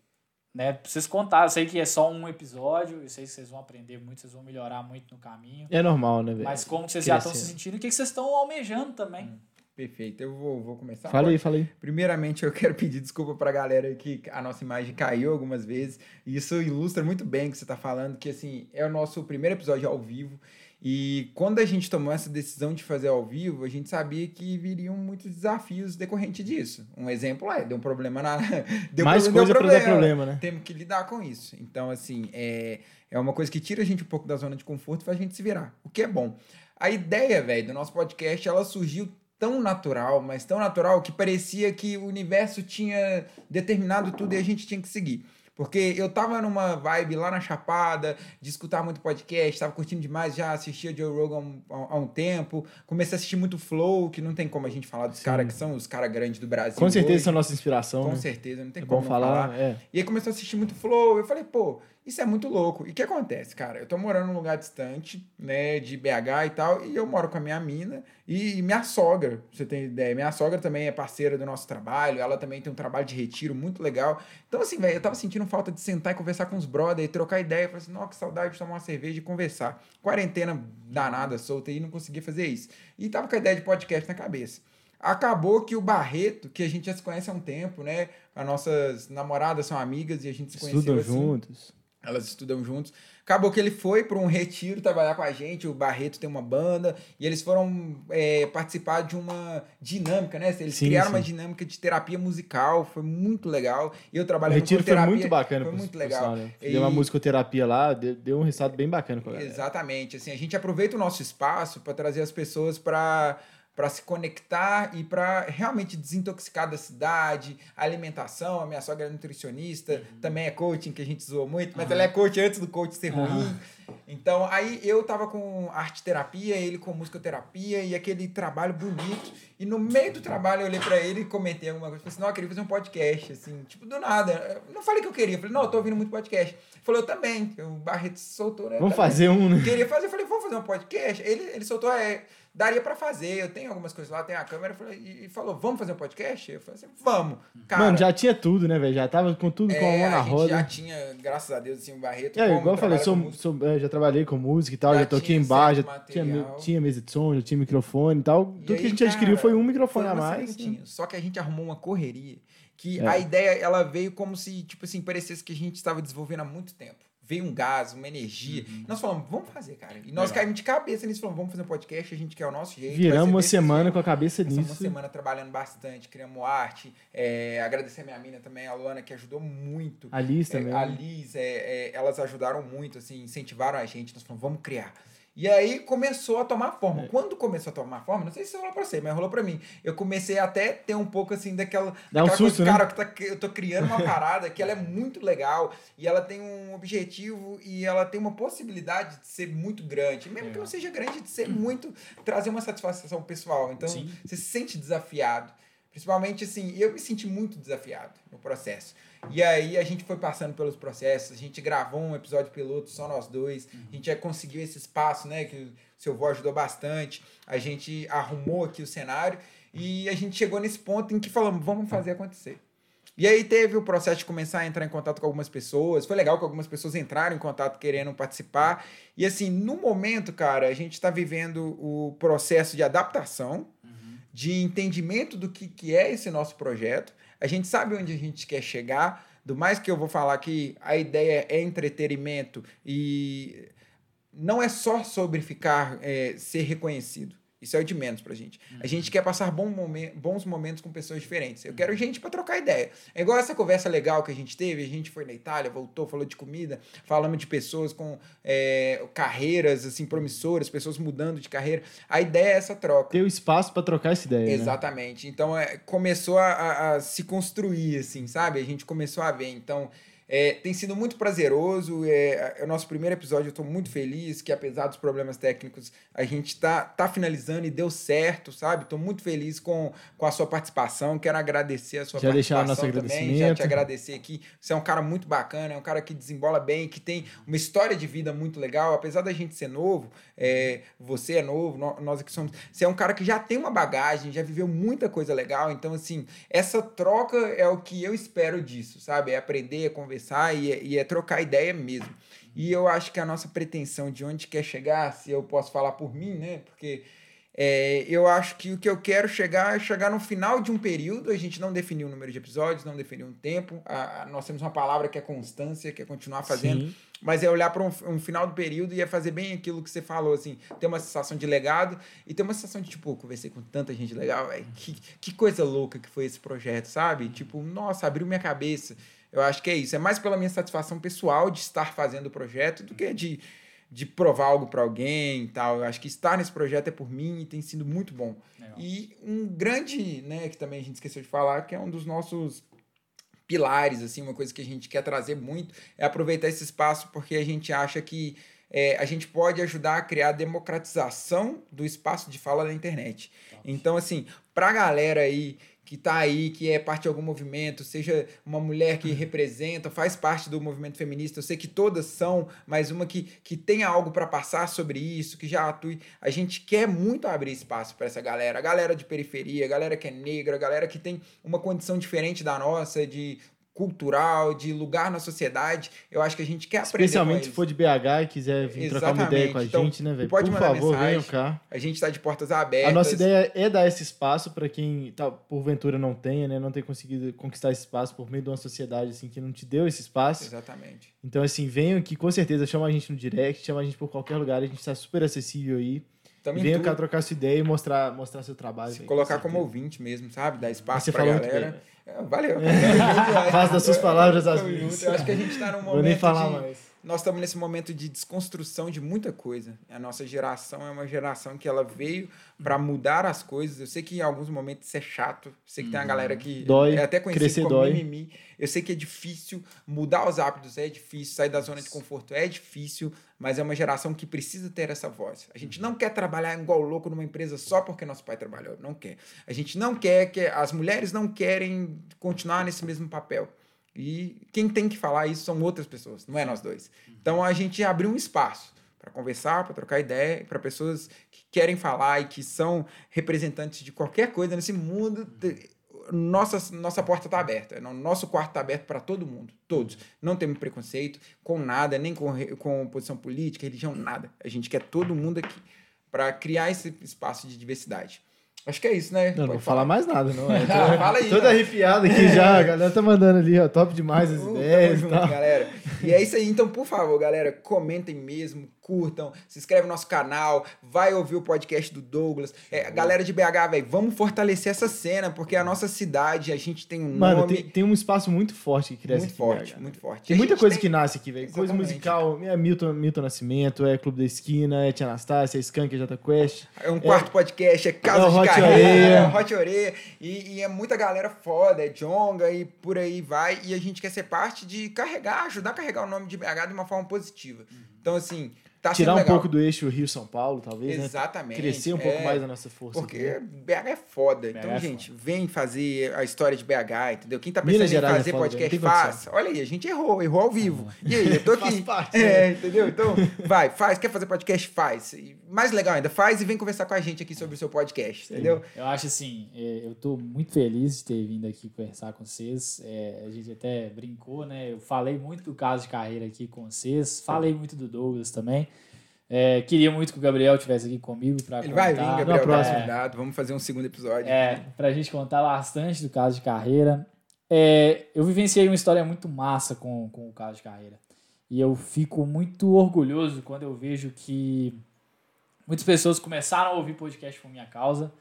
né, pra vocês contarem. Eu sei que é só um episódio, eu sei que vocês vão aprender muito, vocês vão melhorar muito no caminho. É normal, né, velho? Mas como vocês já estão se Crescendo. sentindo e o que que vocês estão almejando também. Perfeito. Eu vou, vou começar. Fala aí, fala aí. Primeiramente, eu quero pedir desculpa pra galera que a nossa imagem caiu algumas vezes. E isso ilustra muito bem o que você tá falando, que assim, é o nosso primeiro episódio ao vivo. E quando a gente tomou essa decisão de fazer ao vivo, a gente sabia que viriam muitos desafios decorrentes disso. Um exemplo é, deu um problema na. Deu Mais problema, coisa pra dar problema, né? Temos que lidar com isso. Então, assim, é, é uma coisa que tira a gente um pouco da zona de conforto e faz a gente se virar, o que é bom. A ideia, velho, do nosso podcast, ela surgiu tão natural, mas tão natural que parecia que o universo tinha determinado tudo e a gente tinha que seguir. Porque eu tava numa vibe lá na Chapada, de escutar muito podcast, tava curtindo demais, já assistia Joe Rogan há, um tempo. Comecei a assistir muito Flow, que não tem como a gente falar dos caras que são os caras grandes do Brasil. Com certeza hoje. são nossa inspiração. Com né? certeza, não tem É como falar. falar. É. E aí começou a assistir muito Flow. Eu falei, pô, isso é muito louco. E o que acontece, cara? Eu tô morando num lugar distante, né, de BH e tal, e eu moro com a minha mina e minha sogra, você tem ideia. Minha sogra também é parceira do nosso trabalho, ela também tem um trabalho de retiro muito legal. Então, assim, velho, eu tava sentindo falta de sentar e conversar com os brothers e trocar ideia. Eu falei assim, nossa, que saudade de tomar uma cerveja e conversar. Quarentena danada, solta aí, não conseguia fazer isso. E tava com a ideia de podcast na cabeça. Acabou que o Barreto, que a gente já se conhece há um tempo, né? As nossas namoradas são amigas e a gente se conheceu Estudam assim. juntos. Elas estudam juntos. Acabou que ele foi para um retiro trabalhar com a gente. O Barreto tem uma banda e eles foram é, participar de uma dinâmica, né? Eles Sim, criaram sim. uma dinâmica de terapia musical. Foi muito legal. E eu O trabalhando retiro com foi terapia. muito bacana. Foi muito legal. pessoal, né? E- Deu uma musicoterapia lá, deu, deu um resultado bem bacana com a galera. Exatamente. Assim, a gente aproveita o nosso espaço para trazer as pessoas para para se conectar e para realmente desintoxicar da cidade, a alimentação. A minha sogra é nutricionista, também é coaching, que a gente zoou muito, mas ela é coach antes do coach ser ruim. Então, aí eu tava com arte terapia, ele com musicoterapia e aquele trabalho bonito. E no meio do trabalho eu olhei pra ele e comentei alguma coisa. Falei assim, não, eu queria fazer um podcast, assim, tipo, do nada. Eu não falei que eu queria, eu falei, não, eu tô ouvindo muito podcast. Ele falou, eu também. O Barreto soltou, né? Vamos fazer um, né? Queria fazer, eu falei, vamos fazer um podcast? Ele, ele soltou, é, daria pra fazer, eu tenho algumas coisas lá, tem a câmera, falei, e, e falou, vamos fazer um podcast? Eu falei assim, vamos. Cara, Mano, já tinha tudo, né, velho? Já tava com tudo com a é, mão na a gente roda. já tinha, graças a Deus, assim, o Barreto. É, igual eu falei, sou, sou- é, já trabalhei com música e tal, Já já, toquei em bar, já tinha, tinha mesa de som, já tinha microfone e tal. E Tudo que aí, a gente adquiriu cara, foi um microfone foi a mais. né? Só que a gente arrumou uma correria que É. a ideia ela veio como se, tipo assim, parecesse que a gente estava desenvolvendo há muito tempo. Veio um gás, uma energia. Uhum. Nós falamos, vamos fazer, cara. E nós Legal. caímos de cabeça nisso, falamos, vamos fazer um podcast, a gente quer o nosso jeito. Viramos uma semana jeito. com a cabeça Passamos uma nisso. semana trabalhando bastante, criamos arte. É, agradecer a minha mina também, a Luana, que ajudou muito. A Liz É, também. a Liz, é, é, elas ajudaram muito, assim, incentivaram a gente. Nós falamos, vamos criar. E aí começou a tomar É. forma. Quando começou a tomar forma, não sei se rolou pra você, mas rolou pra mim. Eu comecei até ter um pouco assim daquela. Dá um daquela susto, coisa, né? cara, tá- eu tô criando uma parada que ela é muito legal e ela tem um objetivo e ela tem uma possibilidade de ser muito grande. Mesmo que não seja grande, de ser muito. trazer uma satisfação pessoal. Então, Sim. você se sente desafiado. Principalmente assim, eu me senti muito desafiado no processo. E aí a gente foi passando pelos processos, a gente gravou um episódio piloto só nós dois, a gente já conseguiu esse espaço, né, que o seu avô ajudou bastante, a gente arrumou aqui o cenário e a gente chegou nesse ponto em que falamos, vamos fazer acontecer. E aí teve o processo de começar a entrar em contato com algumas pessoas. Foi legal que algumas pessoas entraram em contato querendo participar. E assim, no momento, cara, a gente está vivendo o processo de adaptação, de entendimento do que, que é esse nosso projeto. A gente sabe onde a gente quer chegar. Do mais que eu vou falar que a ideia é entretenimento e não é só sobre ficar é, ser reconhecido. Isso é o de menos pra gente. A gente quer passar momen- bons momentos com pessoas diferentes. Eu quero gente pra trocar ideia. É igual essa conversa legal que a gente teve. A gente foi na Itália, voltou, falou de comida, falamos de pessoas com é, carreiras assim promissoras, pessoas mudando de carreira. A ideia é essa troca. Ter o espaço pra trocar essa ideia. né? Exatamente. Então é, começou a, a- a se construir, assim, sabe? A gente começou a ver. Então é, tem sido muito prazeroso. É, é o nosso primeiro episódio, eu estou muito feliz que, apesar dos problemas técnicos, a gente tá, tá finalizando e deu certo, sabe? Estou muito feliz com, com a sua participação. Quero agradecer a sua Já deixar participação nosso também. Já te agradecer aqui. Você é um cara muito bacana, é um cara que desembola bem, que tem uma história de vida muito legal. Apesar da gente ser novo, é, você é novo, nó- nós aqui somos. Você é um cara que já tem uma bagagem, já viveu muita coisa legal. Então, assim, essa troca é o que eu espero disso, sabe? É aprender, é conversar e é, e é trocar ideia mesmo. E eu acho que a nossa pretensão de onde quer chegar, se eu posso falar por mim, né? Porque é, eu acho que o que eu quero chegar é chegar no final de um período. A gente não definiu o número de episódios, não definiu um tempo. A- a- nós temos uma palavra que é constância, que é continuar fazendo. Sim. Mas é olhar para um, um final do período e é fazer bem aquilo que você falou, assim, ter uma sensação de legado e ter uma sensação de, tipo, conversei com tanta gente legal, velho. Que, que coisa louca que foi esse projeto, sabe? Tipo, nossa, abriu minha cabeça. Eu acho que é isso. É mais pela minha satisfação pessoal de estar fazendo o projeto do que de, de provar algo para alguém e tal. Eu acho que estar nesse projeto é por mim e tem sido muito bom. Legal. E um grande, né, que também a gente esqueceu de falar, que é um dos nossos pilares, assim, uma coisa que a gente quer trazer muito é aproveitar esse espaço porque a gente acha que é, a gente pode ajudar a criar a democratização do espaço de fala na internet. Então, assim, pra galera aí que tá aí, que é parte de algum movimento, seja uma mulher que representa, faz parte do movimento feminista, eu sei que todas são, mas uma que, que tenha algo para passar sobre isso, que já atue. A gente quer muito abrir espaço para essa galera, a galera de periferia, a galera que é negra, a galera que tem uma condição diferente da nossa, de cultural, de lugar na sociedade, eu acho que a gente quer aprender Especialmente se for de BH e quiser vir trocar uma ideia com a Então, gente, né, velho? pode Por favor, venham cá. A gente está de portas abertas. A nossa ideia é dar esse espaço para quem, tá, porventura, não tenha, né? Não tem conseguido conquistar esse espaço por meio de uma sociedade, assim, que não te deu esse espaço. Exatamente. Então, assim, venham aqui, com certeza, chama a gente no direct, chama a gente por qualquer lugar, a gente tá super acessível aí. Tamo em Venha cá trocar sua ideia e mostrar, mostrar seu trabalho. Se velho, colocar com como ouvinte mesmo, sabe? Dar espaço Você pra falou galera. bem, É, valeu. Faz das suas palavras as minhas. Eu acho que a gente tá num momento Vou nem falar de... mais. Nós estamos nesse momento de desconstrução de muita coisa. A nossa geração é uma geração que ela veio para mudar as coisas. Eu sei que em alguns momentos isso é chato. Eu sei que tem uma galera que Dói, é até conhecido crescer como dói. mimimi. Eu sei que é difícil mudar os hábitos, é difícil sair da zona de conforto, é difícil, mas é uma geração que precisa ter essa voz. A gente não quer trabalhar igual louco numa empresa só porque nosso pai trabalhou, não quer. A gente não quer que as mulheres não querem continuar nesse mesmo papel. E quem tem que falar isso são outras pessoas, não é nós dois. Então a gente abriu um espaço para conversar, para trocar ideia, para pessoas que querem falar e que são representantes de qualquer coisa nesse mundo. Nossa, nossa porta está aberta, no- nosso quarto está aberto para todo mundo, todos. Não temos preconceito com nada, nem com, com posição política, religião, nada. A gente quer todo mundo aqui para criar esse espaço de diversidade. Acho que é isso, né? Não, não Pode vou falar mais nada, não. Tô Ah, fala aí, Todo né? arrepiado aqui já. A galera tá mandando ali, ó. Top demais as Uh, ideias tamo junto, galera. E é isso aí. Então, por favor, galera, comentem mesmo, curtam, se inscreve no nosso canal, vai ouvir o podcast do Douglas. É, galera de BH, velho, vamos fortalecer essa cena, porque a nossa cidade, a gente tem um Mano, nome tem, tem um espaço muito forte que cresce muito aqui forte, BH. muito forte. Tem muita coisa tem- que nasce aqui, velho. Coisa musical. É Milton, Milton Nascimento, é Clube da Esquina, é Tia Anastácia, é Skank, é Jota Quest. É um quarto podcast, é É Casa o de Hot Carreira, Oreia. é Hot Oreia, e, e é muita galera foda, é Jonga e por aí vai, e a gente quer ser parte de carregar, ajudar a carregar o nome de BH de uma forma positiva. Então, assim, tá Tirar sendo um legal. pouco do eixo Rio-São Paulo, talvez, né? Exatamente. Crescer um pouco é. mais a nossa força. Porque aqui. BH é foda. BH então, é gente, vem fazer a história de BH, entendeu? Quem tá pensando Minas em Gerais é fazer foda, podcast, faz. Olha aí, a gente errou, errou ao vivo. E aí, eu tô Faz aqui. parte, é, né? entendeu? Então, vai, faz. Quer fazer podcast? Faz. E mais legal ainda, faz e vem conversar com a gente aqui sobre o seu podcast, entendeu? Eu acho assim, é, eu tô muito feliz de ter vindo aqui conversar com vocês. É, a gente até brincou, né? Eu falei muito do caso de carreira aqui com vocês, falei muito do Douglas também. É, queria muito que o Gabriel estivesse aqui comigo para Ele vai vir. Gabriel, próxima. convidado. Vamos fazer um segundo episódio. É, pra gente contar bastante do caso de carreira. É, eu vivenciei uma história muito massa com, com o caso de carreira. E eu fico muito orgulhoso quando eu vejo que muitas pessoas começaram a ouvir podcast por minha causa.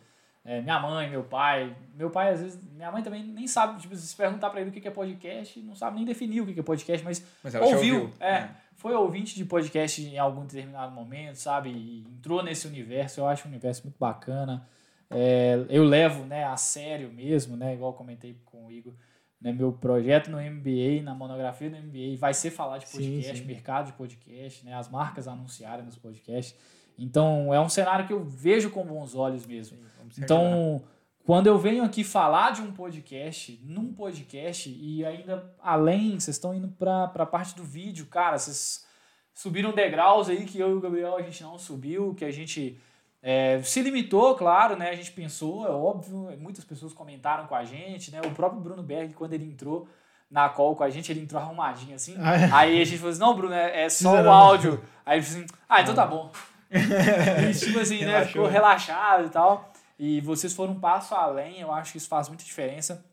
É, minha mãe, meu pai. Meu pai, às vezes, minha mãe também nem sabe, tipo, se perguntar pra ele o que é podcast, não sabe nem definir o que é podcast, mas Mas ouviu, ouviu. é, foi ouvinte de podcast em algum determinado momento, sabe? E entrou nesse universo, eu acho um universo muito bacana. É, eu levo né, a sério mesmo, né? Igual eu comentei com o Igor, né, meu projeto no MBA, na monografia do MBA, vai ser falar de Sim, podcast, sim. mercado de podcast, né, as marcas anunciarem nos podcasts. Então, é um cenário que eu vejo com bons olhos mesmo. Ajudar. Então, quando eu venho aqui falar de um podcast, num podcast, e ainda além, vocês estão indo para a parte do vídeo, cara, vocês subiram degraus aí que eu e o Gabriel a gente não subiu, que a gente é, se limitou, claro, né? A gente pensou, é óbvio, muitas pessoas comentaram com a gente, né? O próprio Bruno Berg, quando ele entrou na call com a gente, ele entrou arrumadinho assim. Ah, é? Aí a gente falou assim, não, Bruno, é, é só o áudio. Aí ele falou assim, ah, então tá bom. E, tipo assim, né? Ficou relaxado e tal. E vocês foram um passo além, eu acho que isso faz muita diferença.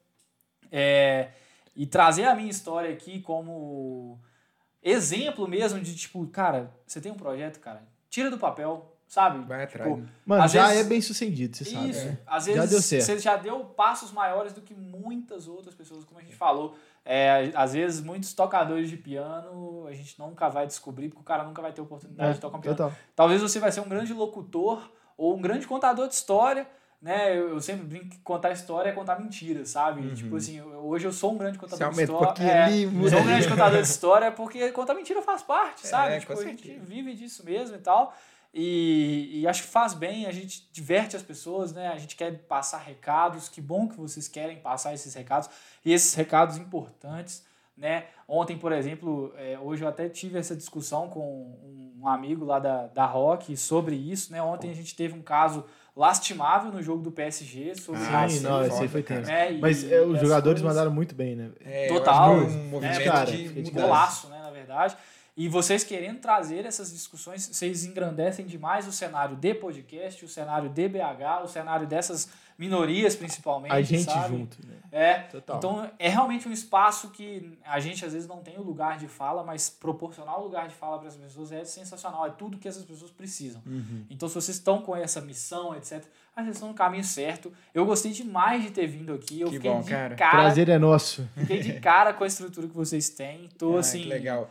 É, e trazer a minha história aqui como exemplo mesmo de, tipo, cara, você tem um projeto, cara, tira do papel, sabe? Vai atrás. Tipo? Mano, já vezes- é bem sucedido, você sabe. isso. né? Às Já vezes deu certo. você já deu passos maiores do que muitas outras pessoas, como a gente falou. É, às vezes, muitos tocadores de piano a gente nunca vai descobrir, porque o cara nunca vai ter oportunidade É, de tocar um piano. total. Talvez você vai ser um grande locutor ou um grande contador de história, né? Eu, eu sempre brinco que contar história é contar mentira, sabe? Tipo assim, eu- hoje eu sou um grande contador de história. é, sou um grande contador de história porque contar mentira faz parte, sabe? É, tipo, com a gente vive disso mesmo e tal. E, e acho que faz bem, a gente diverte as pessoas, né? A gente quer passar recados. Que bom que vocês querem passar esses recados. E esses recados importantes, né? Ontem, por exemplo, é, hoje eu até tive essa discussão com um amigo lá da, da Rock sobre isso, né? Ontem a gente teve um caso lastimável no jogo do PSG sobre Ah, racismo, não, esse foi cara. tenso. né? E Mas é, os jogadores coisas- mandaram muito bem, né? É, Total. que um né? movimento cara, de de um golaço, né, na verdade. E vocês querendo trazer essas discussões, vocês engrandecem demais o cenário de podcast, o cenário de BH, o cenário dessas minorias principalmente. A gente sabe? junto, né? É. Total. Então é realmente um espaço que a gente às vezes não tem o lugar de fala, mas proporcionar o lugar de fala para as pessoas é sensacional, é tudo que essas pessoas precisam. Uhum. Então, se vocês estão com essa missão, etc., ah, vocês estão no caminho certo. Eu gostei demais de ter vindo aqui. Eu Que fiquei bom, de cara. cara, Prazer é nosso. fiquei de cara com a estrutura que vocês têm. Tô Ah, assim, que legal.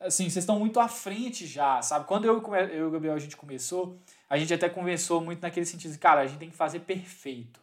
Assim, vocês estão muito à frente já, sabe? Quando eu, eu e o Gabriel a gente começou, a gente até conversou muito naquele sentido de, cara, a gente tem que fazer perfeito.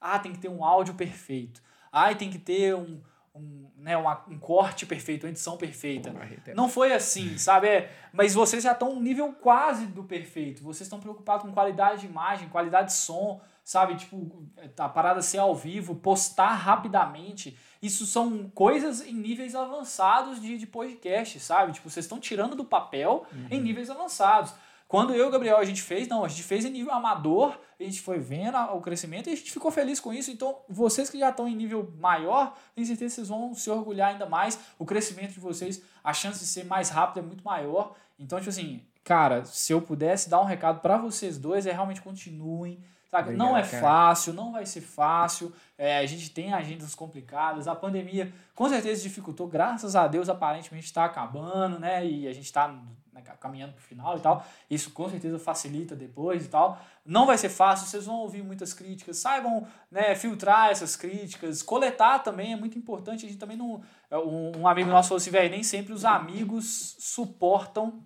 Ah, tem que ter um áudio perfeito. Ah, tem que ter um, um, né, uma- um corte perfeito, uma edição perfeita. Não foi assim, sabe? É, mas vocês já estão um nível quase do perfeito. Vocês estão preocupados com qualidade de imagem, qualidade de som, sabe? Tipo, a parada ser ao vivo, postar rapidamente. Isso são coisas em níveis avançados de, de podcast, sabe? Tipo, vocês estão tirando do papel em níveis avançados. Quando eu e o Gabriel a gente fez, não, a gente fez em nível amador, a gente foi vendo o crescimento e a gente ficou feliz com isso. Então, vocês que já estão em nível maior, tenho certeza que vocês vão se orgulhar ainda mais. O crescimento de vocês, a chance de ser mais rápido é muito maior. Então, tipo assim, cara, se eu pudesse dar um recado para vocês dois, é realmente continuem. Sabe? Obrigado, não é cara. fácil, não vai ser fácil. É, a gente tem agendas complicadas. A pandemia com certeza dificultou. Graças a Deus, aparentemente está acabando, né? E a gente está caminhando para o final e tal. Isso com certeza facilita depois e tal. Não vai ser fácil, vocês vão ouvir muitas críticas. Saibam né, filtrar essas críticas, coletar também é muito importante. A gente também não. Um, um amigo nosso falou assim, velho, nem sempre os amigos suportam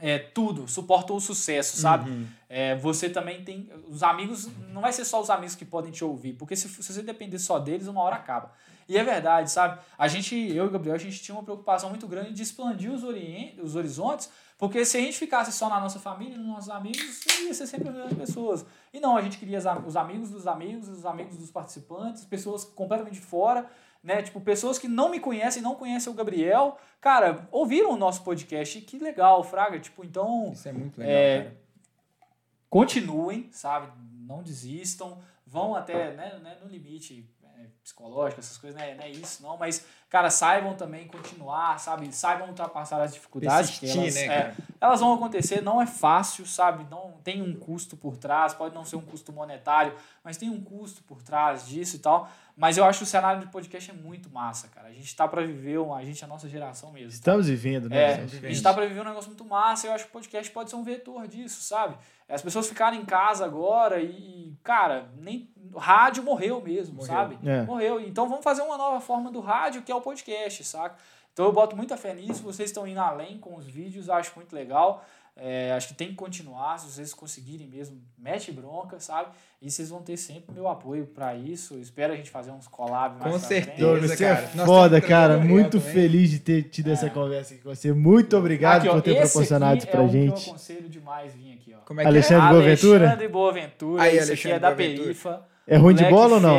é, tudo, suportam o sucesso, sabe? É, você também tem. Os amigos. Não vai ser só os amigos que podem te ouvir, porque se, se você depender só deles, uma hora acaba. E é verdade, sabe? A gente, eu e o Gabriel, a gente tinha uma preocupação muito grande de expandir os, orien- os horizontes, porque se a gente ficasse só na nossa família, nos nossos amigos, ia ser sempre as mesmas pessoas. E não, a gente queria os amigos dos amigos, os amigos dos participantes, pessoas completamente de fora, né? Tipo, pessoas que não me conhecem, não conhecem o Gabriel, cara, ouviram o nosso podcast, que legal, Fraga. Tipo, então Isso é muito legal, É, cara. continuem, sabe? Não desistam, vão até né, né, no limite é, psicológico, essas coisas, né, não é isso, não, mas, cara, saibam também continuar, sabe? Saibam ultrapassar as dificuldades. que Persistir, elas, né, é, elas vão acontecer, não é fácil, sabe? Não tem um custo por trás, pode não ser um custo monetário, mas tem um custo por trás disso e tal. Mas eu acho que o cenário de podcast é muito massa, cara. A gente tá pra viver, um- a gente, a nossa geração mesmo. Estamos vivendo, né? É, a gente tá pra viver um negócio muito massa e eu acho que o podcast pode ser um vetor disso, sabe? As pessoas ficarem em casa agora e, cara, nem rádio morreu mesmo, Morreu. sabe? É. Morreu. Então vamos fazer uma nova forma do rádio, que é o podcast, saca? Então eu boto muita fé nisso, vocês estão indo além com os vídeos, acho muito legal. É, acho que tem que continuar, se vocês conseguirem mesmo, mete bronca, sabe? E vocês vão ter sempre meu apoio pra isso. Eu espero a gente fazer uns collabs mais Com certeza. você é cara. Nós foda, cara. Muito também. feliz de ter tido essa conversa aqui com você. Muito obrigado Aqui, ó, por ter proporcionado isso pra é que eu gente. aconselho demais vir aqui, ó. Como é que Alexandre é? Boaventura? Alexandre Boaventura. Aí, esse aqui é Alexandre da Boaventura. Perifa. É ruim de bola ou não?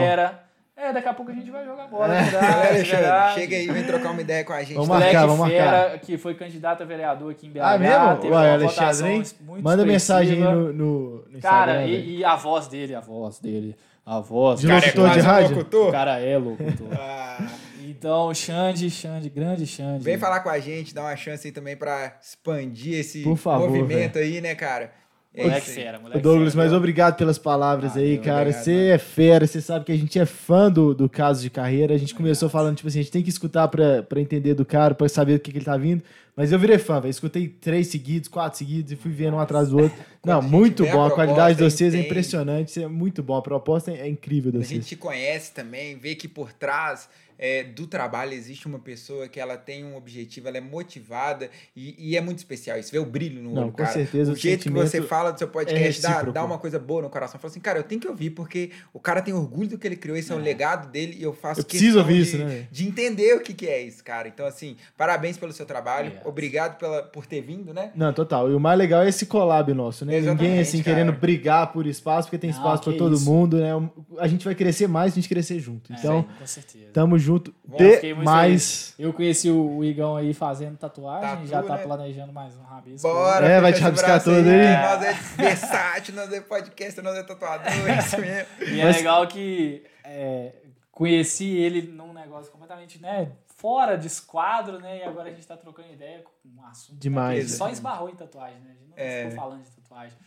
É, daqui a pouco a gente vai jogar bola. É. É verdade, Alexandre, verdade. chega aí, vem trocar uma ideia com a gente. Vamos marcar, vamos Fera, que foi candidato a vereador aqui em BH. Ah, mesmo? teve Uai, uma Alexandre, Manda mensagem aí no, no, no Instagram. Cara, e, e a voz dele, a voz dele, a voz. De cara, locutor é de rádio? locutor? O cara é locutor. Ah, Então, Xande, Xande, grande Xande. vem falar com a gente, dá uma chance aí também pra expandir esse favor, movimento aí, né, cara? É Moleque aí. fera, moleque Douglas, fera. mas obrigado pelas palavras Ah, aí, meu, cara. obrigado, Você mano. é fera, você sabe que a gente é fã do, do caso de carreira. A gente começou falando, tipo assim, a gente tem que escutar pra, pra entender do cara, pra saber do que, que ele tá vindo. Mas eu virei fã, velho. Escutei três seguidos, quatro seguidos e fui vendo um atrás do outro. Não, a muito vê a bom. A qualidade de proposta, vocês é entende. impressionante. É muito bom. A proposta é incrível de A vocês. gente te conhece também, vê que por trás é, do trabalho existe uma pessoa que ela tem um objetivo, ela é motivada e, e é muito especial. Isso vê o brilho no Não, olho, com cara. certeza, O o jeito que você fala do seu podcast dá, recíproco. dá uma coisa boa no coração. Fala assim, cara, eu tenho que ouvir porque o cara tem orgulho do que ele criou, esse é, o legado dele e eu faço Eu preciso ouvir de, isso, né? de entender o que, que é isso, cara. Então, assim, parabéns pelo seu trabalho. Obrigado. Obrigado pela, por ter vindo, né? Não, total. E o mais legal é esse collab nosso, né? Ninguém, Exatamente, assim, cara. querendo brigar por espaço, porque tem Não, espaço pra que todo isso. mundo, né? A gente vai crescer mais se a gente crescer junto. É, Então, com certeza. tamo junto Muito demais. Eu conheci o o Igão aí fazendo tatuagem, Tatu, já tá né? planejando mais um rabisco. Bora, É, vai te rabiscar tudo aí. que Nós é versátil, nós é podcast, nós é tatuador, é isso mesmo. E é Mas- legal que é, conheci ele num negócio completamente, né, fora de esquadro, né, e agora a gente tá trocando ideia com um assunto Demais, né, ele né? só esbarrou em tatuagem, né, a gente não É. ficou falando de tatuagem.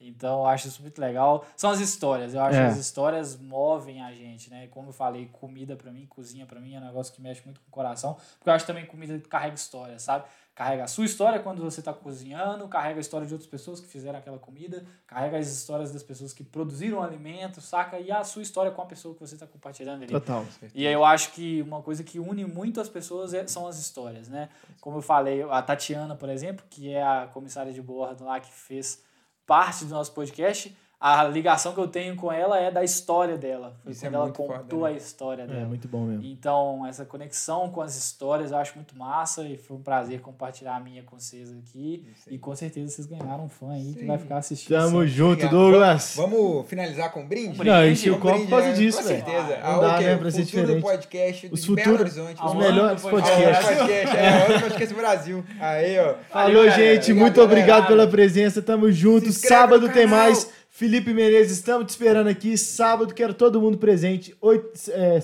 Então, eu acho isso muito legal. São as histórias. Eu acho É. que as histórias movem a gente, né? Como eu falei, comida pra mim, cozinha pra mim é um negócio que mexe muito com o coração. Porque eu acho também que comida carrega história, sabe? Carrega a sua história quando você tá cozinhando, carrega a história de outras pessoas que fizeram aquela comida, carrega as histórias das pessoas que produziram o alimento, saca? E a sua história com a pessoa que você tá compartilhando ali. Total. E aí eu acho que uma coisa que une muito as pessoas é- são as histórias, né? Como eu falei, a Tatiana, por exemplo, que é a comissária de bordo lá que fez parte do nosso podcast, a ligação que eu tenho com ela é da história dela. Foi Isso é quando ela muito contou foda, né? a história É, dela. muito bom mesmo. Então, essa conexão com as histórias eu acho muito massa e foi um prazer compartilhar a minha com vocês aqui. E com certeza vocês ganharam um fã aí que Sim. vai ficar assistindo. Tamo sempre. junto, Obrigado. Douglas. Vamos finalizar com um brinde? Um Não, enchi brinde, o Um copo brinde, por causa né? disso, Com certeza. Não Ah, dá, ok, né, o pra ser futuro do diferente. podcast Os futuros- Horizonte. os melhores podcasts. É, podcast, é, o podcast do Brasil. Aí, ó. Falou, Valeu, gente. Obrigado, muito galera. obrigado pela presença. Tamo junto. Sábado tem mais. Felipe Menezes, estamos te esperando aqui. Sábado, quero todo mundo presente.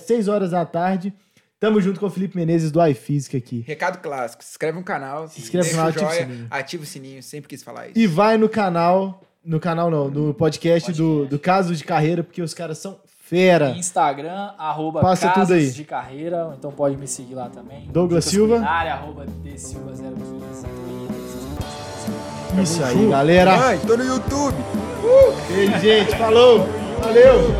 6 horas da tarde. Tamo junto com o Felipe Menezes do iFísica aqui. Recado clássico. Se inscreve no canal. Se inscreve no canal, ativa o sininho. Ativa o sininho. Sempre quis falar isso. E vai no canal. No canal não, no podcast, Do, do Caso de Carreira, porque os caras são fera. Instagram, arroba Passa Casas tudo aí. de Carreira, então pode me seguir lá também. Douglas Silva. Culinária, arroba dsilva015. Isso aí, galera. Mãe, tô no YouTube. Beijo, gente. Falou. Valeu.